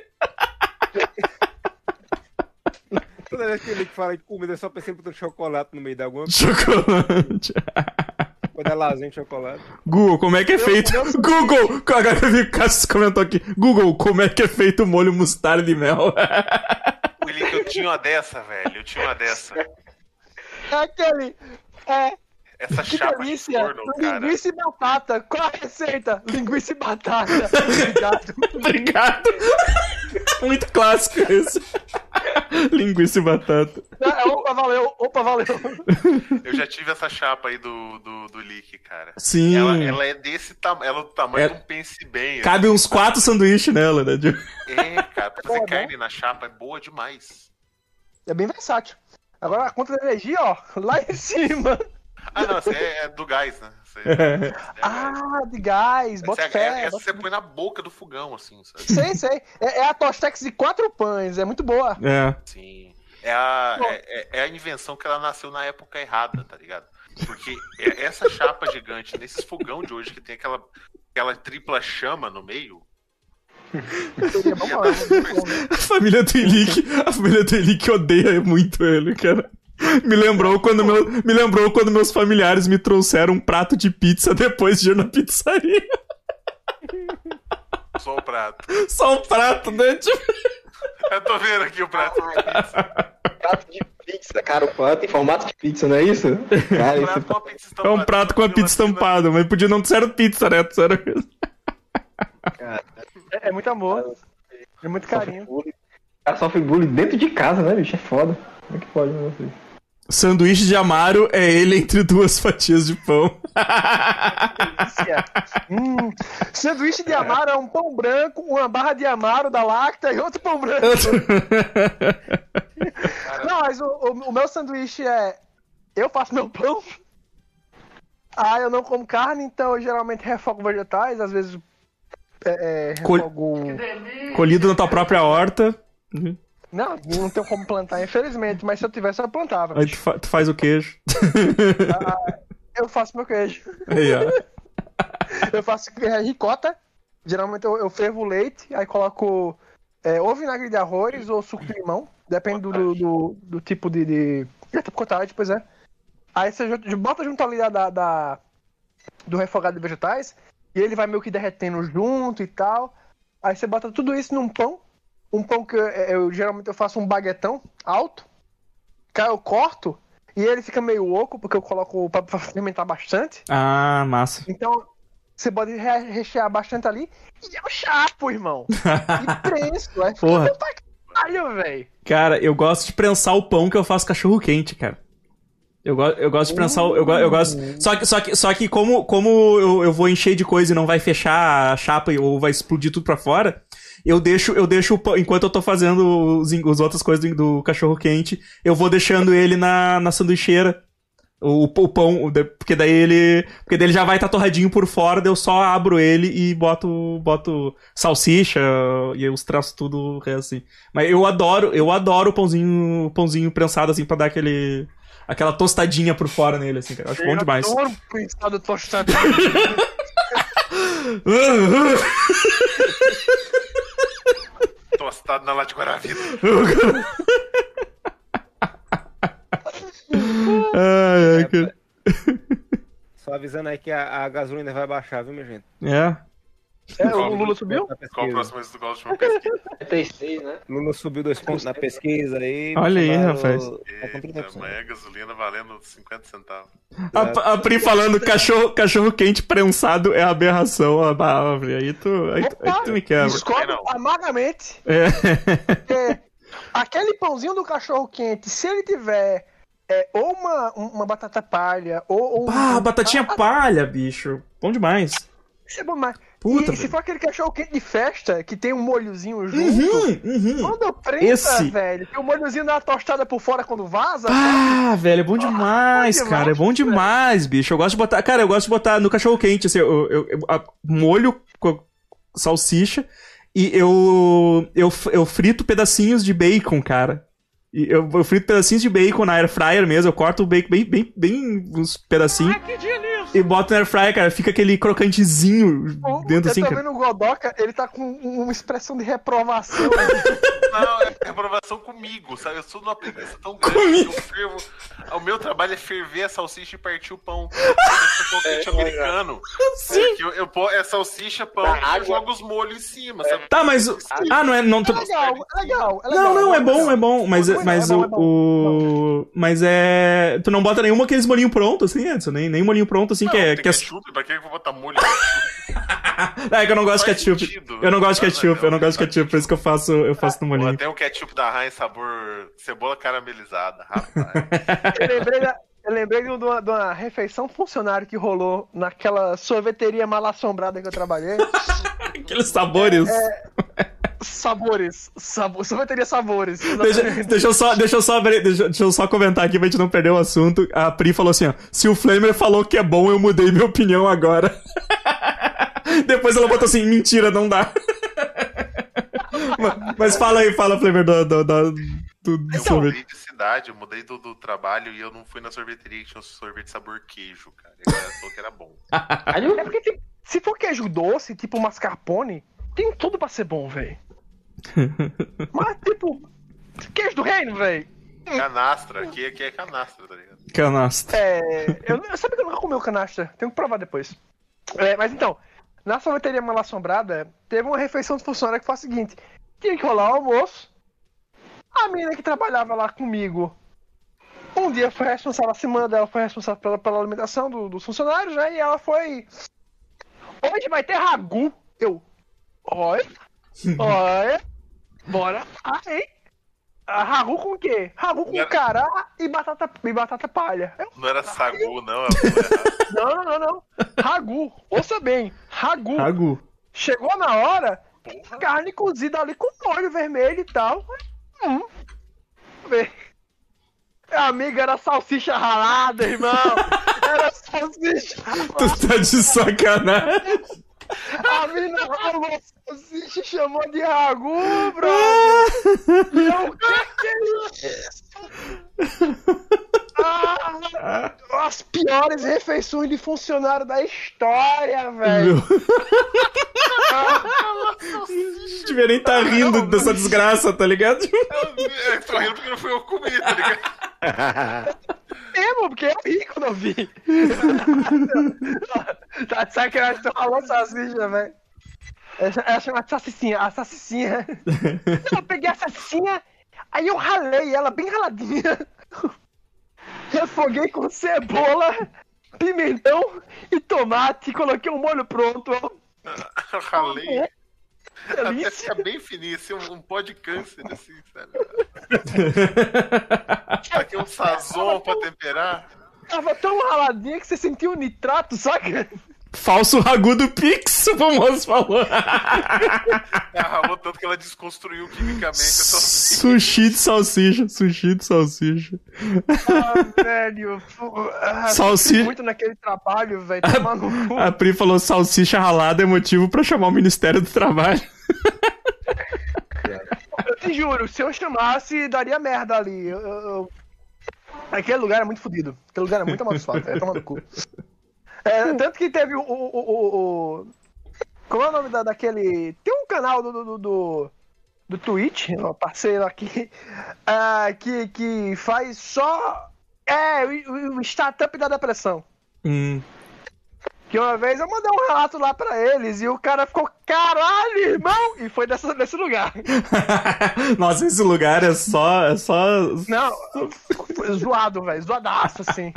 Toda vez que ele fala de comida, eu só pensei botando chocolate no meio da alguma
Chocolate.
é lasanha de chocolate.
Google, como é que é feito? Google! Agora eu vi o Cassius comentou aqui. Google, como é que é feito o molho mostarda e mel?
Willi, que eu tinha uma dessa, velho. Eu tinha uma dessa.
É aquele. É,
Essa
que
chapa de
delícia.
forno, cara.
Linguiça e batata. Qual a receita? Linguiça e batata. Obrigado.
Obrigado. Muito clássico esse. Linguiça e batata.
É, Opa, valeu. Opa, valeu.
Eu já tive essa chapa aí do, do, do Lick, cara.
Sim.
Ela, ela é desse tamanho, ela é do tamanho
É-
de um pense bem.
Cabe uns quatro sanduíches nela, né?
É, cara, pra fazer
Pô,
carne na chapa é boa demais.
É bem versátil. Agora a conta da energia, ó, lá em cima.
Ah, não, essa é, é do gás, né? Essa é, é
Ah, de gás,
essa,
bota
é-
fé.
essa
bota
você põe na boca do fogão, assim, sabe?
Sei, sei. É, é a Tostex de quatro pães, é muito boa.
É.
Sim. É a, é, é- é a invenção que ela nasceu na época errada, tá ligado? Porque é- essa chapa gigante, nesses fogão de hoje que tem aquela, aquela tripla chama no meio. Super
A família do Elick, a família do Elick odeia muito ele, cara. Me lembrou quando meu, me lembrou quando meus familiares me trouxeram um prato de pizza depois de ir na pizzaria.
só o prato.
Só um prato, né? Tipo,
Eu tô vendo aqui o prato de pizza.
Prato de pizza, cara. O prato em formato de pizza, não é isso? Cara,
Prato a pizza
é um prato com a pizza estampada, mas podia não ser pizza, né? Era...
É, é muito amor. É muito carinho.
O cara sofre bullying dentro de casa, né, bicho? É foda. Como é que pode, né? filho?
Sanduíche de amaro é ele entre duas fatias de pão.
delícia. Hum, sanduíche de amaro é um pão branco, uma barra de amaro da Lacta e outro pão branco. Não, mas o, o- o meu sanduíche é. Eu faço meu pão. Ah, eu não como carne, então eu geralmente refogo vegetais, às vezes. É, é, refogo.
Colhido na tua própria horta.
Não, não tenho como plantar, infelizmente, mas se eu tivesse, eu plantava.
Aí tu, fa- tu faz o queijo.
Eu faço meu queijo.
Ó.
Eu faço é, ricota. Geralmente eu, eu fervo o leite, aí coloco é, ou vinagre de arroz ou suco de limão. Depende do, do, do- do tipo de. de... É tipo cottage, pois é. Aí você bota junto ali da, da- do refogado de vegetais e ele vai meio que derretendo junto e tal. Aí você bota tudo isso num pão. Um pão que eu, eu- geralmente eu faço um baguetão alto. Que eu corto e ele fica meio oco porque eu coloco pra, pra fermentar bastante.
Ah, massa.
Então, você pode re- rechear bastante ali. E eu chapo, irmão. E prenso. É
Porra.
caralho, velho.
Cara, eu gosto de prensar o pão que eu faço cachorro quente, cara. Eu, go eu gosto de prensar o. Eu, go eu gosto. Só que, só que, só que como, como eu, eu vou encher de coisa e não vai fechar a chapa ou vai explodir tudo pra fora, eu deixo, eu deixo o pão. Enquanto eu tô fazendo os, as outras coisas do, do cachorro quente, eu vou deixando ele na, na sanduicheira. O, o pão, porque daí ele. Porque daí ele já vai estar torradinho por fora, daí eu só abro ele e boto, boto salsicha e os traços tudo o resto, assim. Mas eu adoro, eu adoro o pãozinho, pãozinho prensado assim pra dar aquele aquela tostadinha por fora nele assim, cara. Eu acho bom demais.
Eu adoro prensado tostado.
Tostado na lata de Guaravita.
ai, ai, cara.
Só avisando aí que a, a gasolina vai baixar, viu, minha gente?
É.
É, o Lula subiu?
Na
Qual o próximo mês do Galo de uma pesquisa?
36, né?
Lula subiu dois pontos na pesquisa aí.
Olha aí, rapaz.
Eita,
30%.
amanhã a gasolina valendo 50 centavos.
A, a Pri falando cachorro, cachorro quente prensado é aberração. Ah, bah, Pri, aí tu, aí, tu- aí tu me quebra.
Não.
amargamente.
É.
Porque aquele pãozinho do cachorro quente, se ele tiver é, ou uma, uma batata palha, ou. ou
Ah,
um-
batatinha palha, bicho. Bom demais.
Isso é bom demais.
Puta,
e se for aquele cachorro quente de festa, que tem um molhozinho junto.
Uhum, uhum.
Quando prensa,
Esse-
velho, tem o molhozinho da tostada por fora quando vaza.
Ah, velho, é bom demais,
bom
cara. É bom
demais,
bicho. Eu gosto de botar. Cara, eu gosto de botar no cachorro quente, assim, eu, eu- eu- a- molho com salsicha e eu, eu, eu frito pedacinhos de bacon, cara. Eu, eu frito pedacinhos de bacon na air fryer mesmo. Eu corto o bacon bem, bem, bem uns pedacinhos. E boto na air fryer, cara. Fica aquele crocantezinho
O-
dentro
eu
assim,
tô
cara.
vendo o Godoka, ele tá com uma expressão de reprovação.
Não, é reprovação comigo, sabe? Eu sou numa preguiça tão grande que eu fervo. O meu trabalho é ferver a salsicha e partir o pão. Eu sou quente americano. Sim. Eu, eu, pô- é salsicha, pão
Na
e eu jogo os molhos em cima, sabe?
Tá, mas. Ah, não é. Não,
É legal, é legal, é legal.
Não, não, é bom,
legal.
é bom, mas,
é
mas
bom,
o,
é bom.
o- Mas é. Tu não bota nenhum aqueles molinho pronto, assim, Edson? Nem, nem molinho pronto, assim, que é.
tem
Que é...
ketchup, pra que eu vou botar molho? Não
É que eu não gosto de ketchup.
sentido.
Eu não gosto de
Ah,
ketchup, eu não gosto de
não.
ketchup, por isso que eu faço, eu faço no molinho.
tem um ketchup da Heinz sabor cebola caramelizada, rapaz.
Eu lembrei, da- eu lembrei de uma, de uma refeição funcionário que rolou naquela sorveteria mal assombrada que eu trabalhei.
Aqueles sabores.
Sabores. Sabo, sorveteria Sabores.
Deixa, deixa eu só, deixa eu só, abrir- deixa, deixa eu só comentar aqui pra gente não perder o assunto. A Pri falou assim, ó. Se o Flamer falou que é bom, eu mudei minha opinião agora. Depois ela botou assim, mentira, não dá. mas, mas fala aí, fala, Flamer, do, do, do, do, do
Eu
sorvete.
mudei de cidade, eu mudei do, do trabalho e eu não fui na sorveteria que tinha um sorvete sabor queijo, cara. E a galera falou que era bom.
É porque se for queijo doce, tipo mascarpone, tem tudo pra ser bom, velho. Mas, tipo, queijo do reino, velho.
Canastra, aqui, aqui é canastra, tá ligado?
Canastra.
É. Eu, eu sabia que eu nunca comi o canastra. Tenho que provar depois. É, mas então, na sorveteria mal assombrada, teve uma refeição de funcionário que foi a seguinte: tinha que rolar o almoço. A menina que trabalhava lá comigo. Um dia foi responsável, a semana dela foi responsável pela, pela alimentação do- dos funcionários, né? E ela foi. Hoje vai ter ragu. Eu. Olha. Olha. Bora. Ah, hein? Ah, Ragu com o quê? Ragu com
Era-
cará e batata, e batata palha. Eu-
Não era sagu, não. é era-
não, não, não, não. Ragu. Ouça bem. Ragu.
Ragu.
Chegou na hora, carne cozida ali com molho vermelho e tal. Hum. Amiga, era salsicha ralada, irmão. Era salsicha ralada.
Tu tá de sacanagem.
A mina ralou salsicha e chamou de ragu, brother. E eu, o que é isso? Ah, as piores refeições de funcionário da história, velho.
Não devia nem tá rindo dessa desgraça, tá ligado?
Eu tô rindo porque não fui eu que comi, tá ligado?
mesmo, porque eu ri quando eu vi. tá de sacanagem, tu falou salsicha, velho. Ela chama de salsicinha, a salsicinha. Eu peguei a salsicinha, aí eu ralei ela bem raladinha. Refoguei com cebola, pimentão e tomate, coloquei um molho pronto.
Ralei. Até
Delícia.
fica bem fininho, assim, um, um pó de câncer, assim, sabe? Aqui um sazon pra temperar.
Tava tão raladinha que você sentiu o nitrato, saca?
Falso ragu do Pix, o famoso falou.
Ela ralou tanto que ela desconstruiu quimicamente
Sushi de salsicha, sushi de salsicha.
Ah, velho. Ah,
Salsi-
sofri muito naquele trabalho, velho. Tomar no cu.
A Pri falou salsicha ralada é motivo pra chamar o Ministério do Trabalho.
Eu te juro, se eu chamasse, daria merda ali. Eu, eu- Aquele lugar é muito fodido. Aquele lugar é muito amaldiçoado. É tomando cu. É, tanto que teve o, o, o, Como é o nome da, daquele. Tem um canal do. do, do, do, Twitch, um parceiro aqui, ah, que, que faz só. É, o, o startup da depressão.
Hum.
Que uma vez eu mandei um relato lá pra eles e o cara ficou, caralho, irmão! E foi dessa, desse lugar.
Nossa, esse lugar é só. É só.
Não, zoado, velho. Zoadaço, assim.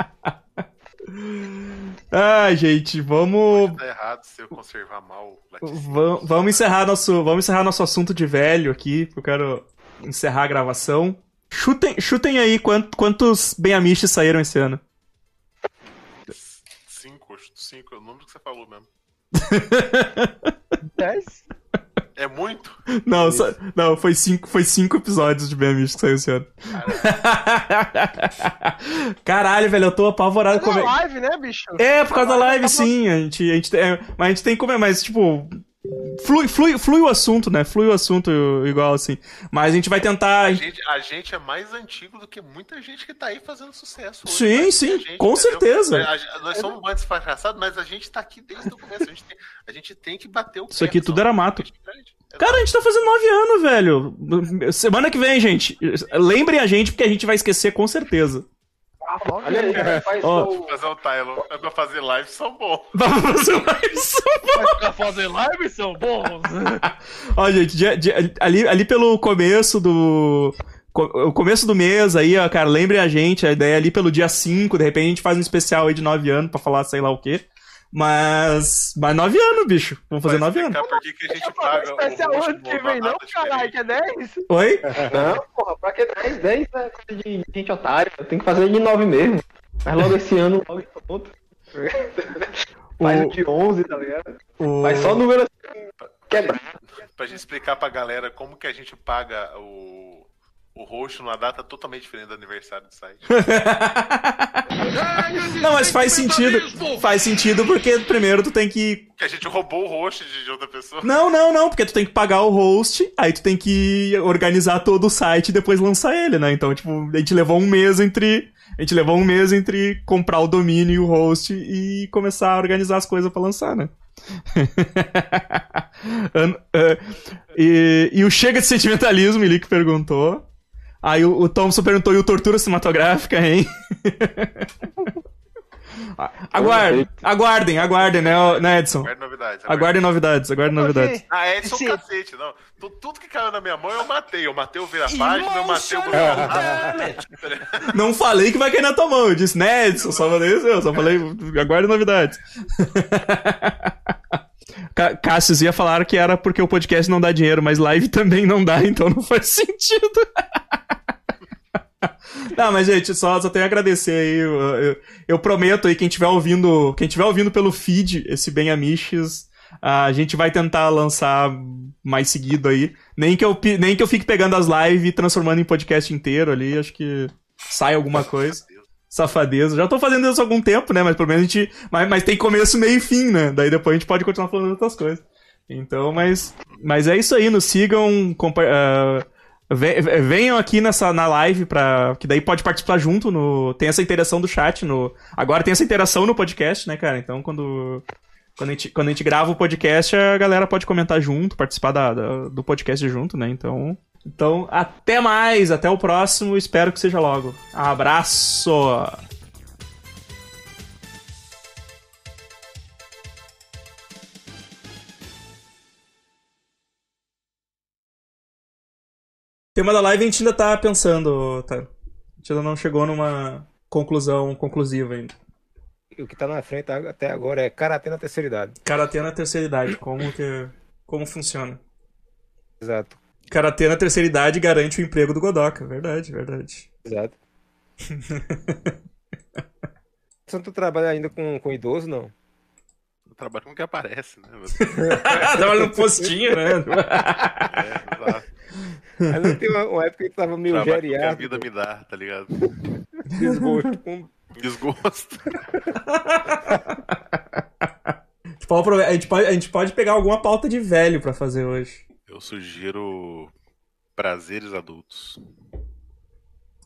Ah, gente, vamos.
Tá errado se eu conservar mal o laticínio.
va- Vamos encerrar nosso. Vamos encerrar nosso assunto de velho aqui, porque eu quero encerrar a gravação. Chutem, chutem aí quant- quantos Benhamistes saíram esse ano.
Cinco, cinco, é o número que você falou mesmo.
10?
É muito?
Não, só- não foi, cinco, foi cinco episódios de Benhamistes que saiu esse ano. Caralho, velho, eu tô apavorado com
Na live, né, bicho?
É, por causa da live,
tava-
sim. A gente, a gente, é, mas a gente tem que comer, mas, tipo. Flui, flui, flui o assunto, né? Flui o assunto igual, assim. Mas a gente vai tentar.
A gente, a gente é mais antigo do que muita gente que tá aí fazendo sucesso. hoje,
Sim,
né?
sim,
gente,
com certeza.
A- a- nós somos mais fracassados, mas a gente tá aqui desde o começo. A gente tem, a gente tem que bater o
Isso aqui
pé,
tudo era mato. Cara, a gente tá fazendo nove anos, velho. Semana que vem, gente. Lembrem a gente, porque a gente vai esquecer com certeza.
Olha aí, cara, faz
Ó.
só o-
Fazer Tylon é pra fazer live são bom.
Vamos fazer mais
Pra fazer live são bons.
Ó, gente, dia- dia- ali, ali pelo começo do. O começo do mês aí, ó, cara, lembrem a gente, a ideia é ali pelo dia 5, de repente a gente faz um especial aí de 9 anos pra falar sei lá o quê. Mas. Mas 9 anos, bicho. Vamos fazer 9 anos.
Por que, que a gente paga
especial
o
ano que vem, não, caralho, que é 10?
Oi?
Não, porra, pra que 10? 10 é coisa de gente otária. Tem que fazer de 9 mesmo. Mas logo esse ano, logo pronto. Faz
O-
de 11, tá ligado?
O...
Faz só número assim, quebrado.
Pra gente explicar pra galera como que a gente paga o, o host numa data totalmente diferente do aniversário do site.
Não, mas faz sentido. Faz sentido porque primeiro tu tem que.
que a gente roubou o host de outra pessoa.
Não, não, não, porque tu tem que pagar o host, aí tu tem que organizar todo o site e depois lançar ele, né? Então, tipo, a gente levou um mês entre. A gente levou um mês entre comprar o domínio e o host e começar a organizar as coisas pra lançar, né? É, e, e o Chega de Sentimentalismo, ele que perguntou. Aí o, o Thompson perguntou, e o Tortura Cinematográfica, hein? aguardem, aguardem, aguardem, né, né Edson?
Aguarde novidades.
Aguardem novidades, aguardem novidades.
Ah, Edson
Esse-
cacete, não. Tu- Tudo que caiu na minha mão eu matei. Eu matei o vira-página, eu matei o.
Não falei que vai cair na tua mão, eu disse, né, Edson? Só falei isso, eu só falei, aguardem novidades. Ca- Cassius ia falar que era porque o podcast não dá dinheiro, mas live também não dá, então não faz sentido. Não, mas gente, só, só tenho a agradecer aí. Eu, eu, eu prometo aí, quem tiver ouvindo, quem tiver ouvindo pelo feed esse Bem Amiches, a gente vai tentar lançar mais seguido aí. Nem que eu, nem que eu fique pegando as lives e transformando em podcast inteiro ali, acho que sai alguma coisa. Safadeza. Já tô fazendo isso há algum tempo, né? Mas pelo menos a gente. Mas, mas tem começo, meio e fim, né? Daí depois a gente pode continuar falando outras coisas. Então, mas. Mas é isso aí, nos sigam. ve- venham aqui nessa, na live pra. Que daí pode participar junto no. Tem essa interação do chat no. Agora tem essa interação no podcast, né, cara? Então quando. Quando a, gente, quando a gente grava o podcast, a galera pode comentar junto, participar da, da- do podcast junto, né? Então. Então, até mais, até o próximo, espero que seja logo. Abraço! tema da live a gente ainda tá pensando, tá? A gente ainda não chegou numa conclusão conclusiva ainda.
O que tá na frente até agora é Karatê na terceira idade.
Karatê na terceira idade, como que. Como funciona?
Exato,
Karatê na terceira idade garante o emprego do Godoka. Verdade, verdade.
exato. Você não trabalha ainda com, com idoso, não?
Eu trabalho com o que aparece, né?
Tava no postinho, né?
É, exato.
Aí não tem uma, uma época que tava meio
Trabalho com o que a vida me dá, tá ligado?
desgosto. Com...
Desgosto.
A gente pode aprove- a gente pode, a gente pode pegar alguma pauta de velho pra fazer hoje.
Eu sugiro prazeres adultos.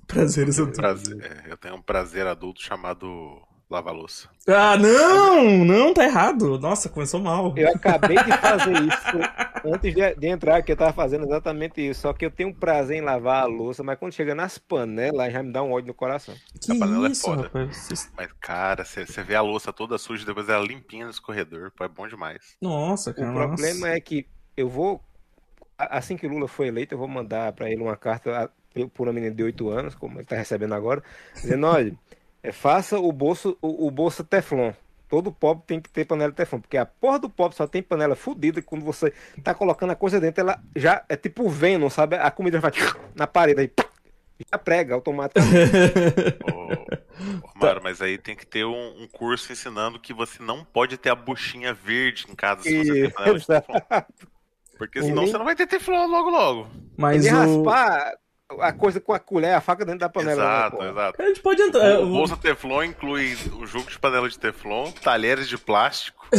Prazeres adultos.
Prazer- é, eu tenho um prazer adulto chamado lavar louça.
Ah, não! Não, tá errado. Nossa, começou mal.
Eu acabei de fazer isso antes de, de entrar, que eu tava fazendo exatamente isso. Só que eu tenho um prazer em lavar a louça, mas quando chega nas panelas, já me dá um ódio no coração.
Que
a panela é
isso,
foda.
rapaz?
Mas, cara, você vê a louça toda suja, depois ela limpinha no escorredor. Pô, é bom demais.
Nossa,
O
cara.
problema
nossa.
é que eu vou. Assim que o Lula foi eleito, eu vou mandar pra ele uma carta a- por uma menina de 8 anos, como ele tá recebendo agora, dizendo: olha, é, faça o bolso, o, o bolso Teflon. Todo pobre tem que ter panela de Teflon, porque a porra do pobre só tem panela fodida quando você tá colocando a coisa dentro, ela já é tipo Venom, sabe? A comida vai na parede aí, já prega automaticamente.
Ô, Amaro, mas aí tem que ter um, um curso ensinando que você não pode ter a buchinha verde em casa se você tem panela de teflon. Porque
E
senão você não vai ter teflon logo logo.
Mas
Ele
o.
raspar a coisa com a colher, a faca dentro da panela. né,
exato,
pô?
exato.
A gente pode entrar.
O bolsa Teflon inclui o jogo de panela de Teflon, talheres de plástico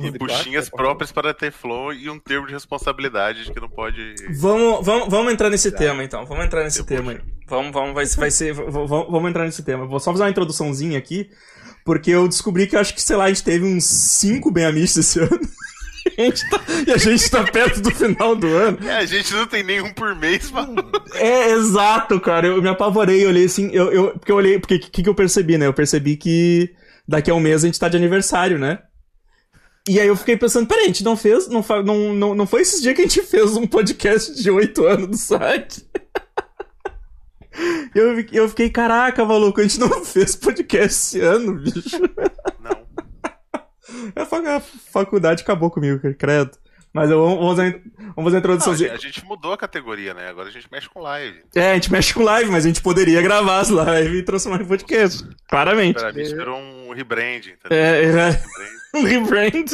e
de
buchinhas
plástico,
próprias para Teflon e um termo de responsabilidade de que não pode.
Vamos, vamos, vamos entrar nesse tema então. Vamos entrar nesse
Eu
tema aí. Vamos, vamos, vai, vai ser. v- v- Vamos entrar nesse tema. Vou só fazer uma introduçãozinha aqui, porque eu descobri que eu acho que, sei lá, a gente teve uns 5 bem amigos esse ano. A gente tá- e a gente tá perto do final do ano.
É, a gente não tem nenhum por mês, mano.
É, exato, cara. Eu me apavorei, eu olhei assim, eu, eu, porque eu olhei, porque o que, que eu percebi, né? Eu percebi que daqui a um mês a gente tá de aniversário, né? E aí eu fiquei pensando, peraí, a gente não fez, não, não, não, não foi esses dias que a gente fez um podcast de oito anos do site? Eu, eu fiquei, caraca, maluco, a gente não fez podcast esse ano, bicho.
Não.
A fac- a faculdade acabou comigo, credo. Mas eu, vamos fazer, vamos fazer a
Não,
introdução.
a gente mudou a categoria, né? Agora a gente mexe com live.
É, a gente mexe com live, mas a gente poderia gravar as lives e transformar em podcast. Claramente.
Pra mim, isso virou um rebranding, tá
É, é,
Rebranding.
um rebrand.